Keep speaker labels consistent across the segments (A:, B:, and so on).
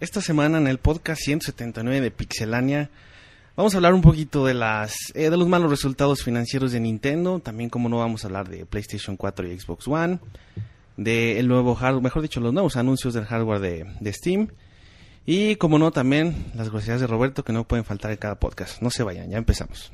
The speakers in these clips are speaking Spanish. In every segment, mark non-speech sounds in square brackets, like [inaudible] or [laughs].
A: Esta semana en el podcast 179 de Pixelania vamos a hablar un poquito de las eh, de los malos resultados financieros de Nintendo, también como no vamos a hablar de PlayStation 4 y Xbox One, de el nuevo hardware, mejor dicho, los nuevos anuncios del hardware de, de Steam y como no también las groserías de Roberto que no pueden faltar en cada podcast. No se vayan, ya empezamos.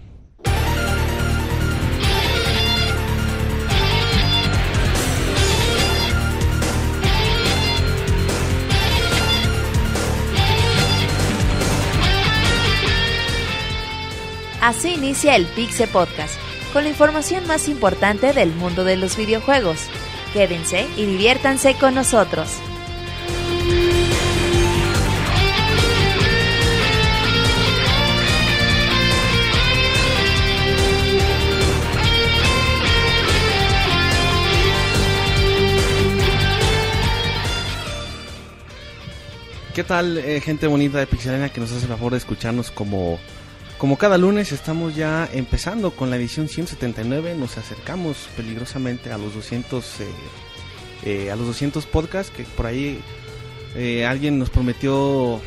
B: Así inicia el Pixe Podcast, con la información más importante del mundo de los videojuegos. Quédense y diviértanse con nosotros.
A: ¿Qué tal, eh, gente bonita de Pixelania que nos hace el favor de escucharnos como, como cada lunes? Estamos ya empezando con la edición 179. Nos acercamos peligrosamente a los 200, eh, eh, a los 200 podcasts que por ahí eh, alguien nos prometió,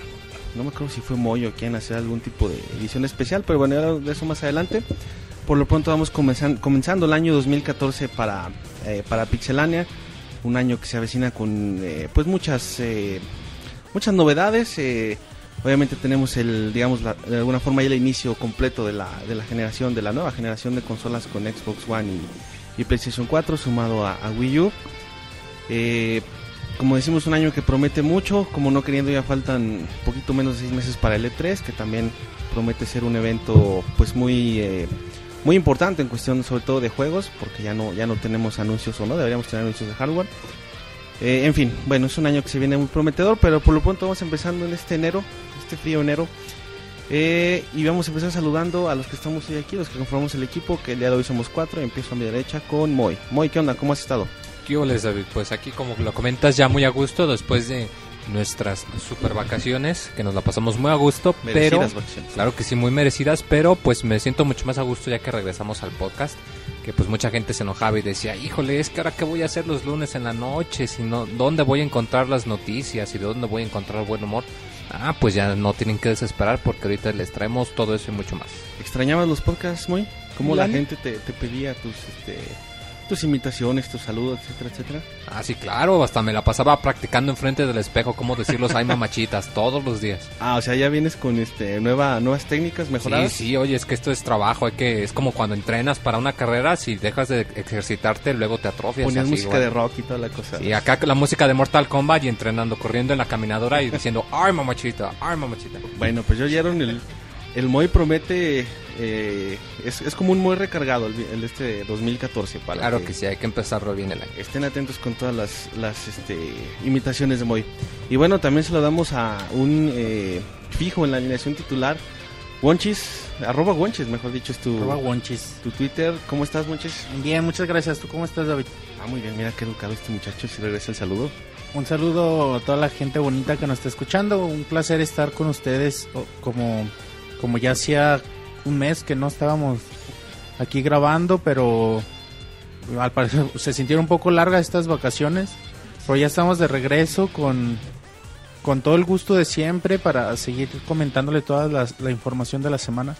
A: no me acuerdo si fue Moyo quien hacer algún tipo de edición especial, pero bueno, de eso más adelante. Por lo pronto vamos comenzan- comenzando el año 2014 para, para Pixelania, un año que se avecina con pues muchas muchas novedades. Obviamente tenemos el, digamos, la- de alguna forma ya el inicio completo de la, de la generación, de la nueva generación de consolas con Xbox One y, PlayStation 4 sumado a, a Wii U. Eh, como decimos, un año que promete mucho, como no queriendo ya faltan poquito menos de seis meses para el E3, que también promete ser un evento pues muy eh, muy importante en cuestión sobre todo de juegos, porque ya no ya no tenemos anuncios o no deberíamos tener anuncios de hardware. Eh, en fin, bueno, es un año que se viene muy prometedor, pero por lo pronto vamos empezando en este enero, este frío enero. Eh, y vamos a empezar saludando a los que estamos hoy aquí, los que conformamos el equipo, que el día de hoy somos cuatro. Empiezo a mi derecha con Moy. Moy, ¿qué onda? ¿Cómo has estado?
C: ¿Qué holes, David? Pues aquí, como lo comentas, ya muy a gusto después de nuestras super vacaciones, que nos la pasamos muy a gusto, pero.
A: Merecidas vacaciones.
C: Claro que sí, muy merecidas, pero pues me siento mucho más a gusto ya que regresamos al podcast. Que pues mucha gente se enojaba y decía, híjole, es que ahora qué voy a hacer los lunes en la noche, si no, ¿dónde voy a encontrar las noticias y de dónde voy a encontrar buen humor? Ah, pues ya no tienen que desesperar porque ahorita les traemos todo eso y mucho más.
A: ¿Extrañabas los podcasts, Moy? ¿Cómo la
C: La-
A: gente te, te pedía tus, este, tus imitaciones, tus saludos, etcétera, etcétera?
C: Ah, sí, claro, hasta me la pasaba practicando enfrente del espejo cómo decir los ay mamachitas [laughs] todos los días.
A: Ah, o sea, ya vienes con este nueva, nuevas técnicas mejoradas.
C: Sí, sí, oye, es que esto es trabajo, hay que es como cuando entrenas para una carrera, si dejas de ejercitarte, luego te atrofias.
A: Ponías
C: así,
A: música
C: igual.
A: de rock y toda la cosa.
C: Y acá la música de Mortal Kombat y entrenando, corriendo en la caminadora y diciendo, ay mamachita, ay mamachita.
A: Bueno, pues ya oyeron el, el Moy promete, eh, es, es como un Moy recargado el, el este 2014 para
C: Claro que sí, hay que empezarlo bien el año.
A: estén atentos con todas las, las este, imitaciones de Moy. Y bueno, también se lo damos a un eh, fijo en la alineación titular, Wonchis, arroba Wonchis, mejor dicho, es tu,
D: Arroba Wonchis.
A: tu Twitter. ¿Cómo estás, Wonchis?
D: Bien, muchas gracias. ¿Tú cómo estás, David?
A: Ah, muy bien, mira qué educado este muchacho, si regresa el saludo.
D: Un saludo a toda la gente bonita que nos está escuchando. Un placer estar con ustedes. Como, como ya hacía un mes que no estábamos aquí grabando, pero al parecer se sintieron un poco largas estas vacaciones. Pero ya estamos de regreso con, con todo el gusto de siempre para seguir comentándole toda la, información de la semana.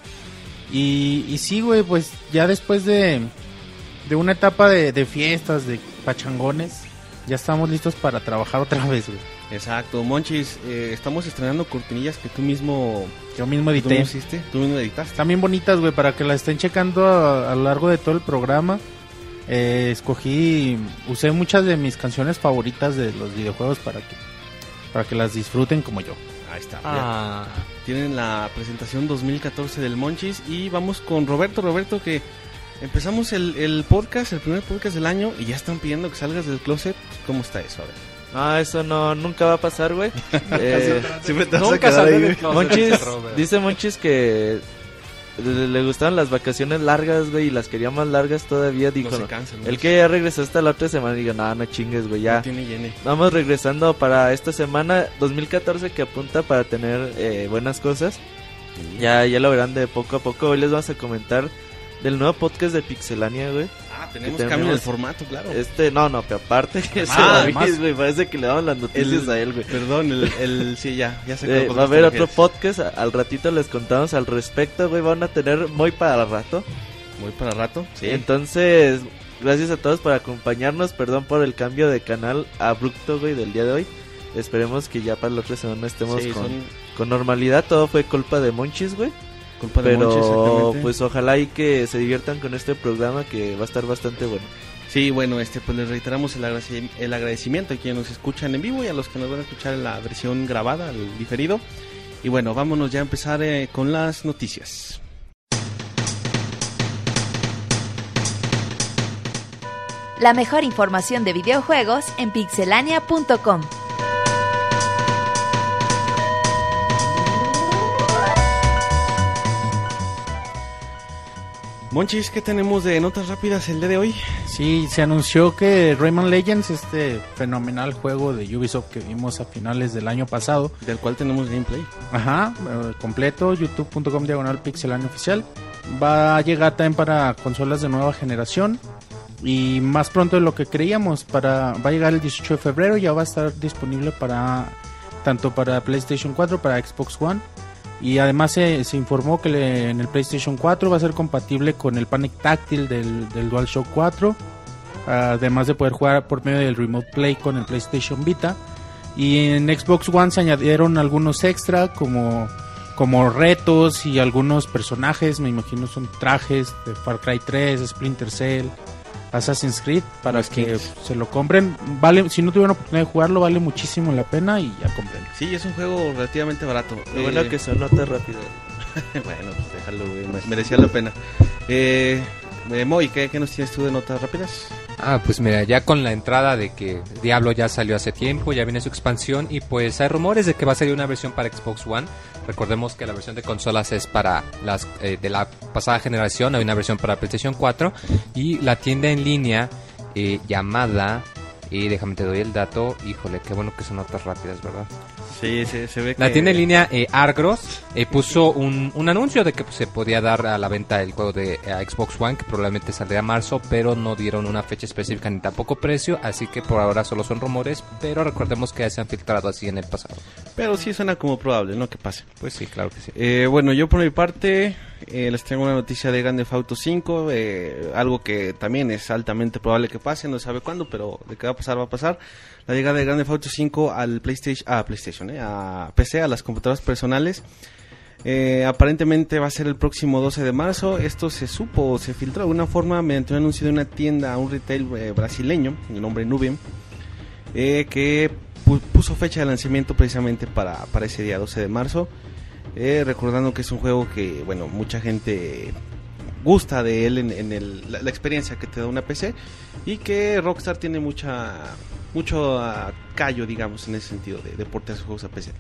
D: Y, y sí, güey, pues ya después de, de una etapa de, de fiestas, de pachangones, ya estamos listos para trabajar otra vez, güey.
A: Exacto, Monchis, eh, estamos estrenando cortinillas que tú mismo,
D: Yo mismo
A: tú
D: edité.
A: mismo hiciste, tú mismo editaste.
D: Están bien bonitas, güey, para que las estén checando a, a lo largo de todo el programa. Eh, escogí, usé muchas de mis canciones favoritas de los videojuegos para que, para que las disfruten como yo.
A: Ahí está.
C: Ah,
A: Tienen la presentación 2014 del Monchis y vamos con Roberto. Roberto, que empezamos el, el podcast, el primer podcast del año y ya están pidiendo que salgas del closet. ¿Cómo está eso? A ver.
E: Ah, eso no, nunca va a pasar, güey. [laughs] Eh,
A: Siempre te vas a
C: nunca
A: quedar
C: salió
E: Monchis, dice Monchis que le, le gustaban las vacaciones largas, güey, y las quería más largas todavía. Dijo,
A: no
E: el que ya regresó hasta la otra semana, digo, no, no chingues, güey,
A: No
E: ya.
A: tiene llene.
E: Vamos regresando para esta semana 2014 que apunta para tener eh, buenas cosas. Ya, ya lo verán de poco a poco. Hoy les vamos a comentar del nuevo podcast de Pixelania, güey.
A: Ah, tenemos cambio en el formato, claro.
E: Este, no, no, pero aparte que ese
A: Ah,
E: David, güey, parece que le daban las noticias
A: El-
E: a él, güey.
A: Perdón, el, el- [laughs] sí, ya, ya sé
E: Eh, va a haber otro podcast, al ratito les contamos al respecto, güey, van a tener muy para rato.
A: Muy para rato, sí.
E: Entonces, gracias a todos por acompañarnos, perdón por el cambio de canal abrupto, güey, del día de hoy. Esperemos que ya para la otra semana estemos
A: Sí,
E: con,
A: son
E: con normalidad, todo fue culpa de Monchis, güey.
A: Culpa de Monchi,
E: Pero pues ojalá y que se diviertan con este programa que va a estar bastante bueno.
A: Sí, bueno, este, pues les reiteramos el, el agradecimiento a quienes nos escuchan en vivo y a los que nos van a escuchar en la versión grabada, el diferido. Y bueno, vámonos ya a empezar eh, con las noticias.
B: La mejor información de videojuegos en pixelania.com.
A: Monchis, ¿qué tenemos de notas rápidas el día de hoy?
D: Sí, se anunció que Rayman Legends, este fenomenal juego de Ubisoft que vimos a finales del año pasado,
A: Del cual tenemos gameplay.
D: Ajá, eh, completo, youtube.com diagonal pixelania oficial. Va a llegar también para consolas de nueva generación. Y más pronto de lo que creíamos, para, va a llegar el 18 de febrero, ya va a estar disponible para tanto para PlayStation 4, para Xbox One. Y además se, se informó que en el PlayStation 4 va a ser compatible con el Panic táctil del, del DualShock 4. Además de poder jugar por medio del Remote Play con el PlayStation Vita. Y en Xbox One se añadieron algunos extra como, como retos y algunos personajes, me imagino son trajes de Far Cry 3, Splinter Cell, Assassin's Creed, para
A: Los
D: que se lo compren. Vale, si no tuvieron oportunidad de jugarlo, vale muchísimo la pena y ya compren.
A: Sí, es un juego relativamente barato.
E: Lo
A: Eh,
E: bueno que son notas rápidas. [laughs]
A: bueno, pues déjalo, güey, merecía la pena. Eh, eh, Moy, ¿qué, ¿qué nos tienes tú de notas rápidas?
C: Ah, pues mira, ya con la entrada de que Diablo ya salió hace tiempo, ya viene su expansión y pues hay rumores de que va a salir una versión para Xbox One. Recordemos que la versión de consolas es para las eh, de la pasada generación, hay una versión para PlayStation 4 y la tienda en línea eh, llamada y déjame te doy el dato, híjole, qué bueno que son notas rápidas, ¿verdad?
A: Sí, se, se ve que...
C: La tienda en línea eh, Argros eh, puso un, un anuncio de que pues, se podía dar a la venta el juego de eh, Xbox One, que probablemente saldría a marzo, pero no dieron una fecha específica ni tampoco precio, así que por ahora solo son rumores, pero recordemos que ya se han filtrado así en el pasado.
A: Pero sí suena como probable, ¿no? Que pase.
C: Pues sí, claro que sí.
A: Eh, bueno, yo por mi parte eh, les traigo una noticia de Grand Theft Auto 5, eh, algo que también es altamente probable que pase, no sabe cuándo, pero de qué va a pasar, va a pasar. La llegada de Grand Theft Auto 5 al PlayStation, a PlayStation, eh, a PC, a las computadoras personales. Eh, aparentemente va a ser el próximo 12 de marzo. Esto se supo, se filtró de alguna forma mediante un anuncio de una tienda, un retail eh, brasileño, de nombre Nubium, eh, que pu- puso fecha de lanzamiento precisamente para, para ese día 12 de marzo. Eh, recordando que es un juego que, bueno, mucha gente gusta de él en, en el- la, la experiencia que te da una PC y que Rockstar tiene mucha mucho callo, digamos, en ese sentido de, de portear sus juegos a PC.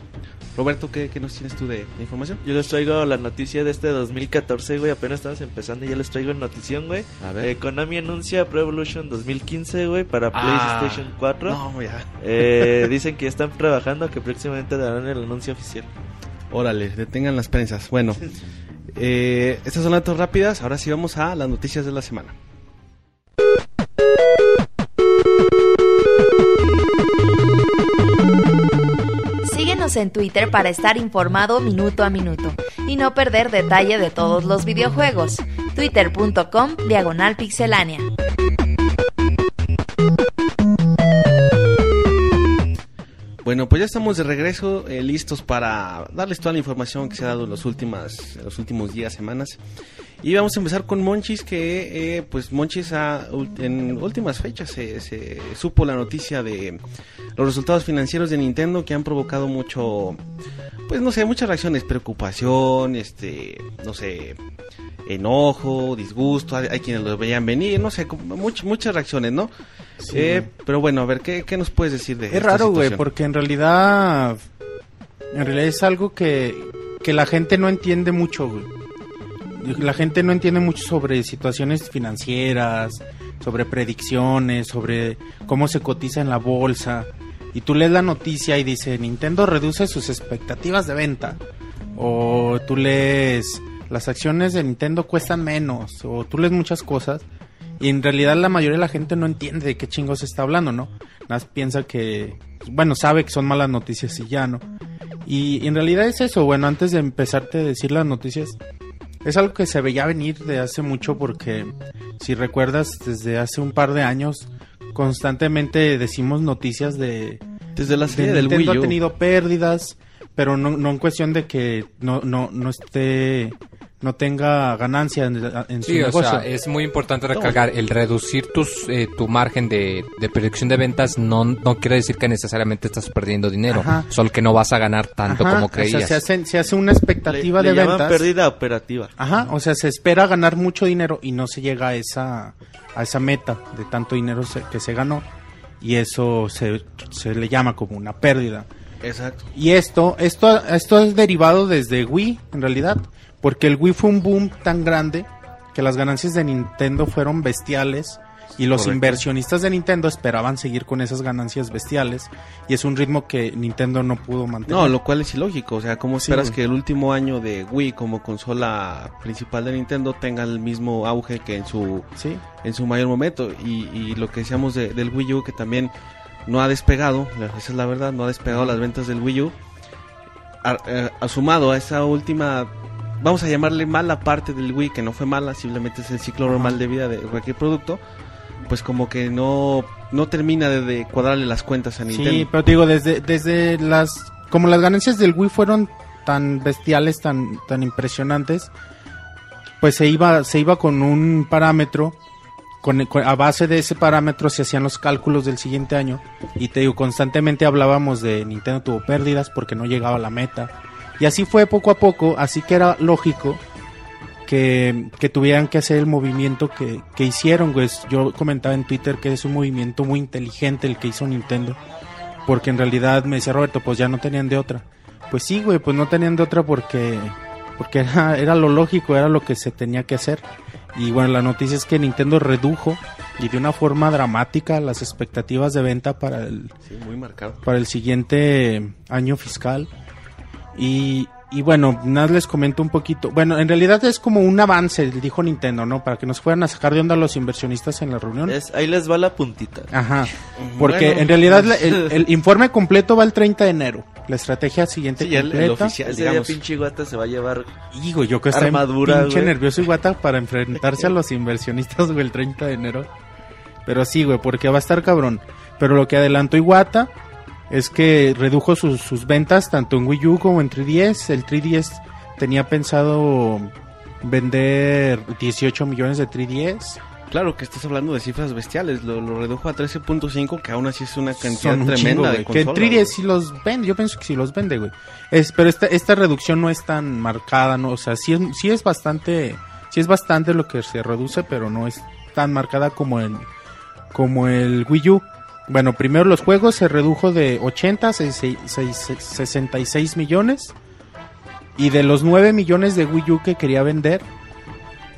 A: Roberto, ¿qué, qué nos tienes tú de, de información?
E: Yo les traigo la noticia de este 2014, güey. Apenas estamos empezando y ya les traigo notición, güey.
A: A
E: Eh, Konami anuncia Pro Evolution 2015, güey, para
A: Ah,
E: PlayStation 4.
A: No, ya.
E: Eh, [laughs] dicen que están trabajando, que próximamente darán el anuncio oficial.
A: Órale, detengan las prensas. Bueno, eh, estas son las datos rápidas. Ahora sí vamos a las noticias de la semana.
B: Síguenos en Twitter para estar informado minuto a minuto y no perder detalle de todos los videojuegos. Twitter.com Diagonal Pixelánea.
A: Bueno, pues ya estamos de regreso, eh, listos para darles toda la información que se ha dado en los, últimas, en los últimos días, semanas. Y vamos a empezar con Monchis, que eh, pues Monchis ha, en últimas fechas se, se supo la noticia de los resultados financieros de Nintendo que han provocado mucho, pues no sé, muchas reacciones, preocupación, este, no sé, enojo, disgusto, hay, hay quienes lo veían venir, no sé, much- muchas reacciones, ¿no? Eh, pero bueno, a ver, ¿qué, qué nos puedes decir de
D: Es
A: esta
D: raro, güey, porque en realidad, en realidad es algo que, que la gente no entiende mucho, güey. La gente no entiende mucho sobre situaciones financieras, sobre predicciones, sobre cómo se cotiza en la bolsa. Y tú lees la noticia y dice, Nintendo reduce sus expectativas de venta. O tú lees, las acciones de Nintendo cuestan menos, o tú lees muchas cosas, y en realidad la mayoría de la gente no entiende de qué chingos está hablando, ¿no? Más piensa que, bueno, sabe que son malas noticias y ya, ¿no? Y en realidad es eso, bueno, antes de empezarte a decir las noticias, es algo que se veía venir de hace mucho porque, si recuerdas, desde hace un par de años, constantemente decimos noticias de...
A: Desde la
D: de
A: serie del Wii
D: Nintendo
A: U.
D: ha tenido pérdidas, pero no, no en cuestión de que no, no, no esté, no tenga ganancia en, en su
C: Sí, o
D: negocio.
C: sea, es muy importante recalcar, el reducir tus, eh, tu margen de, de predicción de ventas no, no quiere decir que necesariamente estás perdiendo dinero,
D: Ajá.
C: solo que no vas a ganar tanto
D: Ajá,
C: como
D: o sea,
C: creías.
D: se, hace, se hace una
E: Le,
D: expectativa
E: le
D: de
E: llaman
D: ventas.
E: pérdida operativa.
D: Ajá, o sea, se espera ganar mucho dinero y no se llega a esa, a esa meta de tanto dinero se- que se ganó. Y eso se, se le llama como una pérdida.
A: Exacto.
D: Y esto, esto, esto es derivado desde Wii, en realidad, porque el Wii fue un boom tan grande que las ganancias de Nintendo fueron bestiales y los
A: Correcto.
D: inversionistas de Nintendo esperaban seguir con esas ganancias bestiales y es un ritmo que Nintendo no pudo mantener.
A: No, lo cual es ilógico. O sea, ¿cómo esperas que el último año de Wii como consola principal de Nintendo tenga el mismo auge que en su
D: Sí,
A: en su mayor momento? Y, y lo que decíamos de- del Wii U, que también no ha despegado, esa es la verdad, no ha despegado las ventas del Wii U. A- eh, asumado a esa última, vamos a llamarle mala parte del Wii, que no fue mala, simplemente es el ciclo normal de vida de cualquier producto, pues como que no, no termina de, de cuadrarle las cuentas a Nintendo.
D: Sí, pero te digo, desde, desde las... Como las ganancias del Wii fueron tan bestiales, tan, tan impresionantes, pues se iba, se iba con un parámetro, con, con- a base de ese parámetro se hacían los cálculos del siguiente año, y te digo, constantemente hablábamos de Nintendo tuvo pérdidas porque no llegaba a la meta, y así fue poco a poco, así que era lógico que, que tuvieran que hacer el movimiento que, que hicieron, pues yo comentaba en Twitter que es un movimiento muy inteligente el que hizo Nintendo, porque en realidad me decía Roberto, pues ya no tenían de otra. Pues sí, güey, pues no tenían de otra porque, porque era, era lo lógico, era lo que se tenía que hacer. Y bueno, la noticia es que Nintendo redujo y de una forma dramática las expectativas de venta para el,
A: Sí, muy marcado.
D: para el siguiente año fiscal. Y, y bueno, nada les comento un poquito. Bueno, en realidad es como un avance, dijo Nintendo, ¿no? Para que nos fueran a sacar de onda los inversionistas en la reunión.
E: Es, ahí les va la puntita.
D: Ajá. [laughs] Porque
A: Bueno,
D: en realidad
A: pues-
D: el, el [laughs] informe completo va el 30 de enero. La estrategia siguiente
A: Sí, el- el
D: completa.
A: oficial.
E: Ese
A: digamos.
E: día pinche guata se va a llevar.
D: Hijo, yo que estoy
E: Armadura,
D: pinche
E: güey.
D: nervioso y guata para enfrentarse a [laughs] los inversionistas, güey, el 30 de enero. Pero sí, güey, porque va a estar cabrón. Pero lo que adelantó Iwata es que redujo sus, sus ventas tanto en Wii U como en 3DS. El 3DS tenía pensado vender 18 millones de 3DS.
A: Claro que estás hablando de cifras bestiales, lo, lo redujo a 13.5, que aún así es una cantidad
D: un
A: tremenda
D: chingo,
A: de.
D: Que
A: consolas.
D: 3DS sí los vende, yo pienso que sí los vende, güey. Es, pero esta, esta reducción no es tan marcada, ¿no? O sea, sí es, sí es bastante, sí es bastante lo que se reduce, pero no es tan marcada como el, como el Wii U. Bueno, primero los juegos se redujo de 80 a 66 66 millones. Y de los 9 millones de Wii U que quería vender,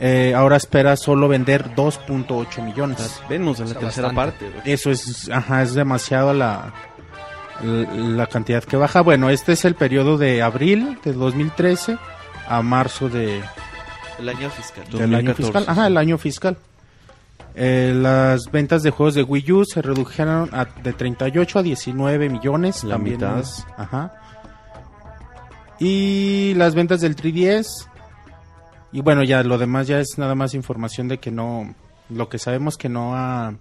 D: eh, ahora espera solo vender 2.8
A: O sea,
D: millones.
A: Venos de la
C: O sea,
A: tercera
C: bastante.
A: parte. güey.
D: Eso es, ajá, es demasiado la, la, la cantidad que baja. Bueno, este es el periodo de abril de 2013 a marzo de,
E: El año fiscal.
D: del año
A: 2014,
D: fiscal. Ajá, el año fiscal. Eh, las ventas de juegos de Wii U se redujeron a- de 38 a 19 millones.
A: La
D: también
A: mitad.
D: es- ajá. Y las ventas del 3DS. Y bueno, ya lo demás ya es nada más información de que no. Lo que sabemos que no ha.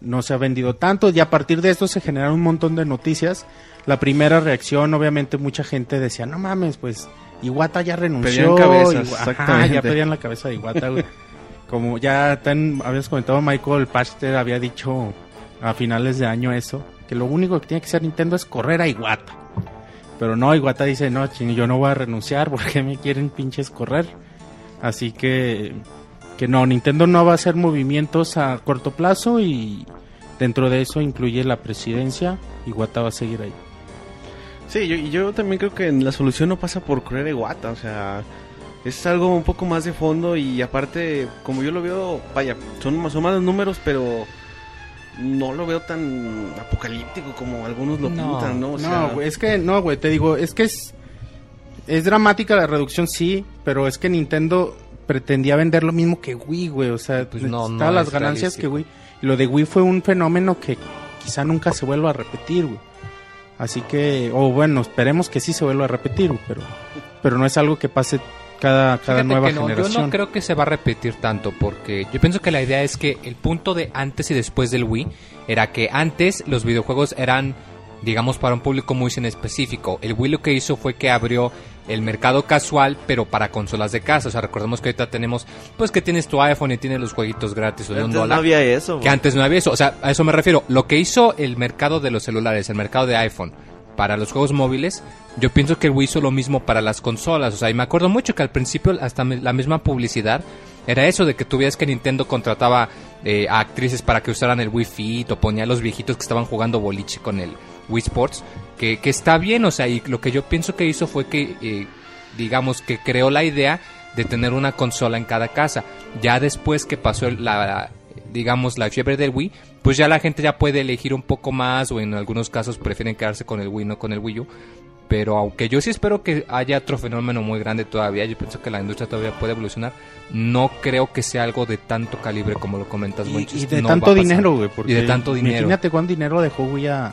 D: No se ha vendido tanto. Y a partir de esto se generaron un montón de noticias. La primera reacción, obviamente, mucha gente decía: No mames, pues. Iwata ya renunció.
A: Pedían cabezas,
D: Iwa- Ajá,
A: exactamente.
D: ya pedían la cabeza de Iwata, güey. [laughs] Como ya tan, habías comentado, Michael Pachter había dicho a finales de año eso, que lo único que tiene que hacer Nintendo es correr a Iwata. Pero no, Iwata dice, no, ching, yo no voy a renunciar [laughs] porque me quieren pinches correr. Así que, que no, Nintendo no va a hacer movimientos a corto plazo y dentro de eso incluye la presidencia. Iwata va a seguir ahí.
A: Sí, yo, yo también creo que la solución no pasa por creer Iwata, o sea, es algo un poco más de fondo y aparte, como yo lo veo, vaya, son más, son más números, pero no lo veo tan apocalíptico como algunos lo
C: No,
A: pintan, ¿no? O sea,
D: no, güey, es que, no, güey, te digo, es que es... Es dramática la reducción, sí, pero es que Nintendo pretendía vender lo mismo que Wii, güey. O sea,
C: Pues no, no
D: las ganancias
C: realístico.
D: que Wii. Y lo de Wii fue un fenómeno que quizá nunca se vuelva a repetir, güey. Así que, o bueno, esperemos que sí se vuelva a repetir, güey, pero, pero no es algo que pase cada, cada
C: Fíjate
D: nueva
C: que no,
D: generación.
C: Yo no creo que se va a repetir tanto porque yo pienso que la idea es que el punto de antes y después del Wii era que antes los videojuegos eran digamos para un público muy en específico. El Wii lo que hizo fue que abrió el mercado casual pero para consolas de casa. O sea, recordemos que ahorita tenemos pues que tienes tu iPhone y tienes los jueguitos gratis o de un
E: no
C: dólar.
E: había eso,
C: Que antes no había eso. O sea, a eso me refiero. Lo que hizo el mercado de los celulares, el mercado de iPhone, para los juegos móviles, yo pienso que el Wii hizo lo mismo para las consolas. O sea, y me acuerdo mucho que al principio hasta la misma publicidad era eso de que tú veías que Nintendo contrataba eh, a actrices para que usaran el Wii Fit o ponía a los viejitos que estaban jugando boliche con el Wii Sports. Que, está bien, o sea, y lo que yo pienso que hizo fue que, eh, digamos, que creó la idea de tener una consola en cada casa. Ya después que pasó la- digamos, la fiebre del Wii, pues ya la gente ya puede elegir un poco más o en algunos casos prefieren quedarse con el Wii, no con el Wii U. Pero aunque yo sí espero que haya otro fenómeno muy grande todavía, yo pienso que la industria todavía puede evolucionar. No creo que sea algo de tanto calibre como lo comentas,
D: y,
C: Monchis.
D: y de
C: No
D: tanto dinero, güey. porque
C: Y de tanto dinero.
D: Imagínate cuánto dinero dejó Wii a,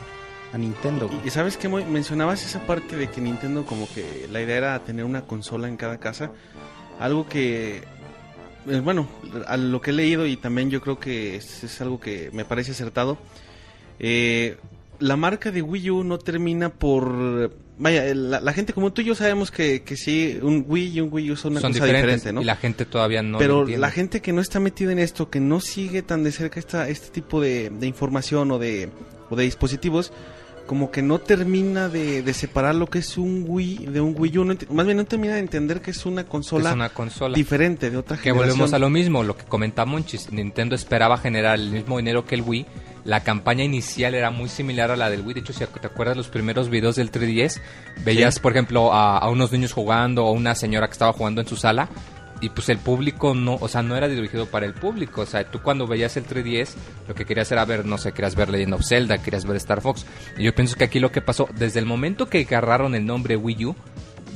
D: a Nintendo, güey.
A: Y, y sabes que mencionabas esa parte de que Nintendo como que la idea era tener una consola en cada casa. Algo que, bueno, a lo que he leído y también yo creo que es, es algo que me parece acertado. eh, la marca de Wii U no termina por... Vaya, la, la gente como tú y yo sabemos que, que sí, un Wii y un Wii U son una
C: Son
A: cosa diferente, ¿no?
C: y la gente todavía no
A: Pero la gente que no está metida en esto, que no sigue tan de cerca esta, este tipo de, de información o de, o de dispositivos, como que no termina de, de separar lo que es un Wii de un Wii U. no más bien no termina de entender que es una consola
C: es una consola.
A: diferente de otra
C: Que
A: generación.
C: volvemos a lo mismo, lo que comenta Monchis. Nintendo esperaba generar el mismo dinero que el Wii. La campaña inicial era muy similar a la del Wii. De hecho, si te acuerdas los primeros videos del 3DS, veías, por ejemplo, a, a unos niños jugando o una señora que estaba jugando en su sala. Y pues el público no, o sea, no era dirigido para el público. O sea, tú cuando veías el 3DS, lo que querías era ver, no sé, querías ver Legend of Zelda, querías ver Star Fox. Y yo pienso que aquí lo que pasó, desde el momento que agarraron el nombre Wii U,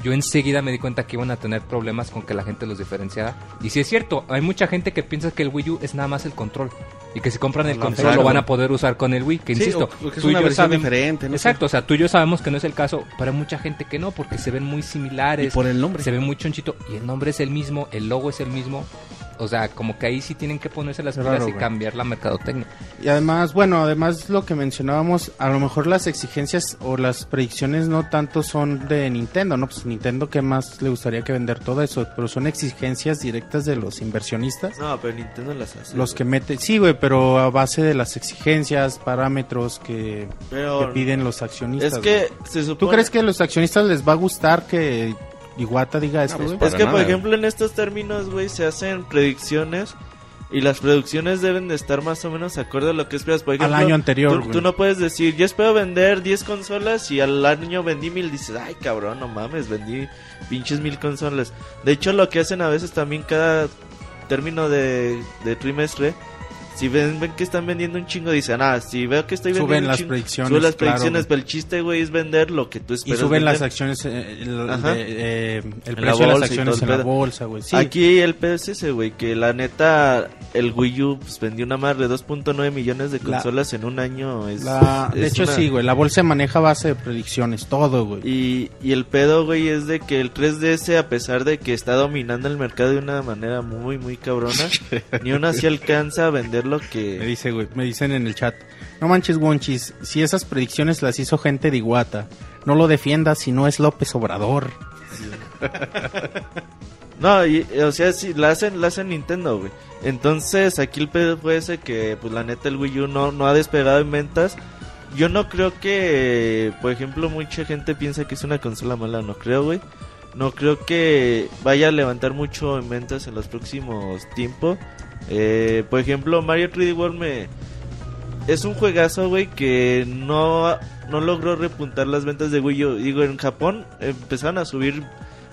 C: yo enseguida me di cuenta que iban a tener problemas con que la gente los diferenciara. Y si es cierto, hay mucha gente que piensa que el Wii U es nada más el control. Y que si compran el control lo van a poder usar con el Wii. Que
A: Sí,
C: insisto,
A: o- o que es
C: tú y
A: una
C: yo
A: versión
C: sabem-
A: diferente, no sé.
C: Exacto, o sea, tú y yo sabemos que no es el caso, pero hay mucha gente que no, porque se ven muy similares.
A: Y por el nombre.
C: Se ve muy chonchito. Y el nombre es el mismo, el logo es el mismo. O sea, como que ahí sí tienen que ponerse las pilas y cambiar la mercadotecnia.
D: Y además, bueno, además lo que mencionábamos, a lo mejor las exigencias o las predicciones no tanto son de Nintendo, ¿no? Pues Nintendo, ¿qué más le gustaría que vender todo eso? Pero son exigencias directas de los inversionistas.
E: No, pero Nintendo las hace.
D: Los
E: güey.
D: que meten, sí, güey, pero a base de las exigencias, parámetros que,
E: Pero
D: que piden los accionistas.
E: es que se supone...
D: ¿Tú crees que a los accionistas les va a gustar que Iwata diga esto,
A: pues,
D: güey?
A: para
E: Es que, por ejemplo, en estos términos, güey, se hacen predicciones y las predicciones deben de estar más o menos acorde a lo que esperas. Por
D: Al
E: ejemplo,
D: año anterior,
E: Tú, tú no puedes decir, yo espero vender 10 consolas y al año vendí mil. Dices, ay, cabrón, no mames, vendí pinches mil consolas. De hecho, lo que hacen a veces también cada término de, de trimestre. Si ven, ven que están vendiendo un chingo, dicen, ah, si veo que estoy vendiendo
D: Suben
E: un
D: las
E: chingo,
D: predicciones,
E: suben las
D: claro,
E: predicciones, pero el chiste, güey, es vender lo que tú
D: Y
E: esperas.
D: suben las acciones, eh, el, de- eh, el precio de las
E: y
D: acciones en la bolsa, güey. Sí.
E: Aquí el pedo es ese, güey, que la neta, el Wii U pues, vendió una más de 2.9 millones de
D: La-
E: consolas en un año. Es,
D: La- de
E: es
D: hecho,
E: una-
D: sí, güey. La bolsa maneja base de predicciones, todo, güey.
E: Y, y el pedo, güey, es de que el 3DS, a pesar de que está dominando el mercado de una manera muy, muy cabrona, [laughs] ni aún así alcanza a vender lo
D: Me
E: que...
D: dice, güey, me dicen en el chat. No manches, Wonchis, si esas predicciones las hizo gente de Iguata, no lo defiendas si no es López Obrador. [laughs]
E: No, y, o sea, sí, la hacen, la hacen Nintendo, güey. Entonces, aquí el pedo fue ese que, pues, la neta, el Wii U no, no ha despegado en ventas. Yo no creo que, por ejemplo, mucha gente piensa que es una consola mala, no creo, güey. No creo que vaya a levantar mucho en ventas en los próximos tiempos. Eh, por ejemplo, Mario 3D World me... Es un juegazo, güey, que no, no logró repuntar las ventas de Wii U. Digo, en Japón empezaron a subir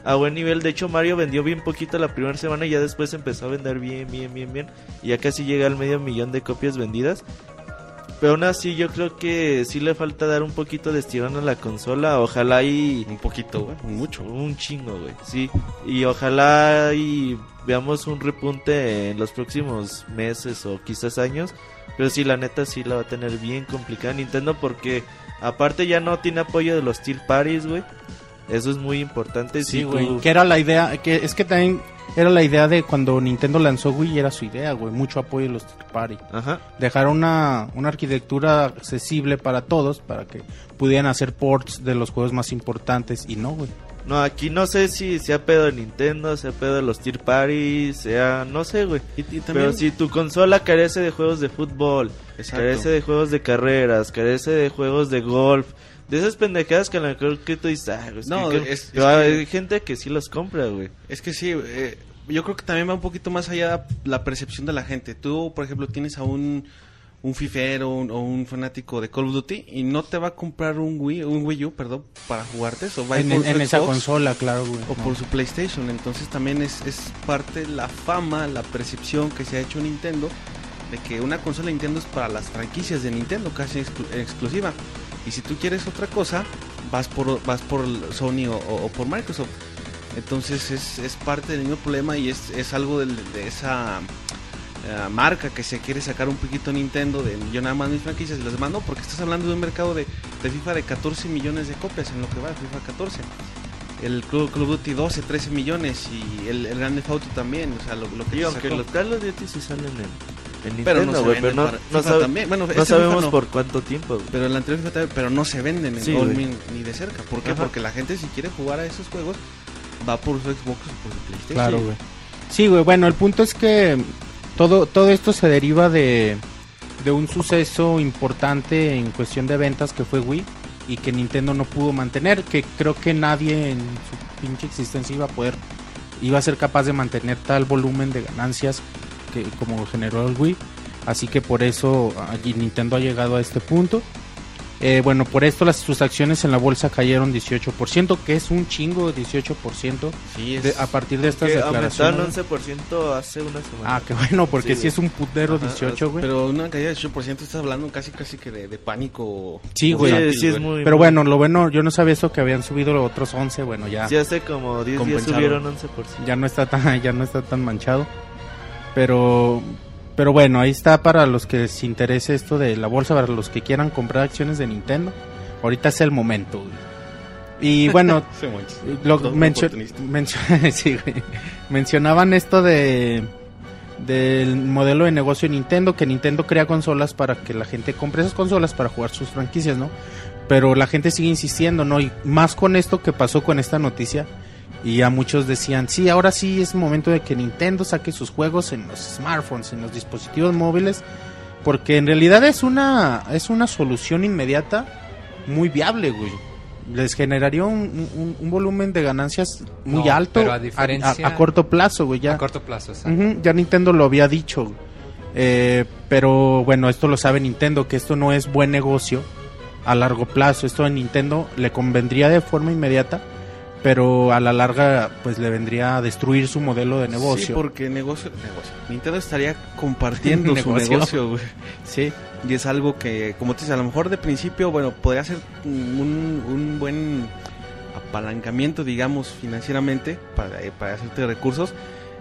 E: a buen nivel. De hecho, Mario vendió bien poquito la primera semana y ya después empezó a vender bien, bien, bien, bien. Y ya casi llega al medio millón de copias vendidas. Pero aún así yo creo que sí le falta dar un poquito de estirón a la consola. Ojalá y...
A: Un poquito, güey.
E: Mucho. Un chingo, güey. Sí. Y ojalá y veamos un repunte en los próximos meses o quizás años. Pero sí, la neta sí la va a tener bien complicada Nintendo porque aparte ya no tiene apoyo de los Tier Parties, güey. Eso es muy importante.
D: Sí,
E: Si
D: güey.
E: tú-
D: Que era la idea, que es que también era la idea de cuando Nintendo lanzó Wii, era su idea, güey. Mucho apoyo de los party.
E: Ajá.
D: Dejar una, una arquitectura accesible para todos, para que pudieran hacer ports de los juegos más importantes. Y no, güey.
E: No, aquí no sé si sea pedo de Nintendo, sea pedo de los Tier Parties, sea... No sé, güey.
A: Y, y también...
E: Pero si tu consola carece de juegos de fútbol,
A: Exacto.
E: carece de juegos de carreras, carece de juegos de golf, de esas pendejadas que a lo mejor que tú dices, ah, güey,
A: No,
E: que- que-
A: es-
E: hay
A: que-
E: gente que sí los compra, güey.
A: Es que sí, eh, yo creo que también va un poquito más allá la percepción de la gente. Tú, por ejemplo, tienes a un, un fifero un- o un fanático de Call of Duty y no te va a comprar un Wii, un Wii U, perdón, para jugarte eso. Va a ir
D: En,
A: por su
D: en esa consola, claro, güey.
A: O
D: No.
A: por su PlayStation. Entonces también es, es parte la fama, la percepción que se ha hecho Nintendo de que una consola de Nintendo es para las franquicias de Nintendo, casi exclu- exclusiva. Y si tú quieres otra cosa, vas por vas por Sony o, o- o por Microsoft. Entonces es, es parte del mismo problema y es, es algo de, esa eh, marca que se quiere sacar un poquito Nintendo de yo nada más mis franquicias y las no, porque estás hablando de un mercado de, de FIFA de 14 millones de copias en lo que va, FIFA 14 el Call of Duty 12, 13 millones y el, el Grand Theft Auto también, o sea, lo, lo que
E: Y
A: se
E: aunque los Call of Duty sí salen en,
A: pero no
E: Nintendo,
A: se
E: güey,
A: venden
E: pero no,
A: para-
E: no
A: FIFA
E: sabe-
A: también. Bueno,
E: no
A: este
E: sabemos por cuánto tiempo,
A: pero el anterior FIFA también, pero no se venden en
E: Sí,
A: ni, ni de cerca. ¿Por qué?
E: Ajá.
A: Porque la gente si quiere jugar a esos juegos va por su Xbox o por su PlayStation.
D: Claro, güey. Sí, güey, bueno, el punto es que todo, todo esto se deriva de, de un suceso importante en cuestión de ventas que fue Wii y que Nintendo no pudo mantener, que creo que nadie en su pinche existencia iba a poder, iba a ser capaz de mantener tal volumen de ganancias que como generó el Wii. Así que por eso Nintendo ha llegado a este punto. Eh, bueno, por esto las, sus acciones en la bolsa cayeron 18%, que es un chingo, 18%.
A: Sí, es,
D: De- a partir de estas declaraciones.
E: aumentaron 11% hace una semana.
D: Ah, qué bueno, porque
E: Sí,
D: si es un putero
A: Ajá,
D: 18, güey.
A: Pero una caída de 8% estás hablando casi casi que de, de pánico.
D: Sí, güey.
E: Sí, sí es muy...
D: Pero
E: muy-
D: bueno, lo bueno, yo no sabía eso que habían subido los otros 11, bueno, ya
E: Sí, hace como 10 días subieron 11%.
D: ya no está tan [laughs] ya no está tan manchado. Pero pero bueno, ahí está para los que les interese esto de la bolsa, para los que quieran comprar acciones de Nintendo. Ahorita es el momento. Y [laughs] bueno,
A: Sí, manches.
D: lo
A: Todo
D: mencio-
A: oportunista.
D: mencio- [laughs] sí, güey. mencionaban esto de del modelo de negocio de Nintendo que Nintendo crea consolas para que la gente compre esas consolas para jugar sus franquicias, ¿no? Pero la gente sigue insistiendo, ¿no? Y más con esto que pasó con esta noticia y ya muchos decían, sí, ahora sí es momento de que Nintendo saque sus juegos en los smartphones, en los dispositivos móviles, porque en realidad es una es una solución inmediata muy viable, güey. Les generaría un, un- un volumen de ganancias muy
C: No,
D: alto
C: pero a diferencia-
D: a, a corto plazo, güey. Ya,
C: A corto plazo, exacto.
D: Ya Nintendo lo había dicho. Eh, pero bueno, esto lo sabe Nintendo, que esto no es buen negocio a largo plazo. Esto a Nintendo le convendría de forma inmediata, pero a la larga pues le vendría a destruir su modelo de
A: Sí,
D: negocio.
A: porque negocio, negocio. Nintendo estaría compartiendo su
D: Negocio.
A: güey.
D: Sí,
A: Y es algo que, como te dices, a lo mejor de principio, bueno, podría ser un, un buen apalancamiento, digamos, financieramente para, eh, para hacerte recursos.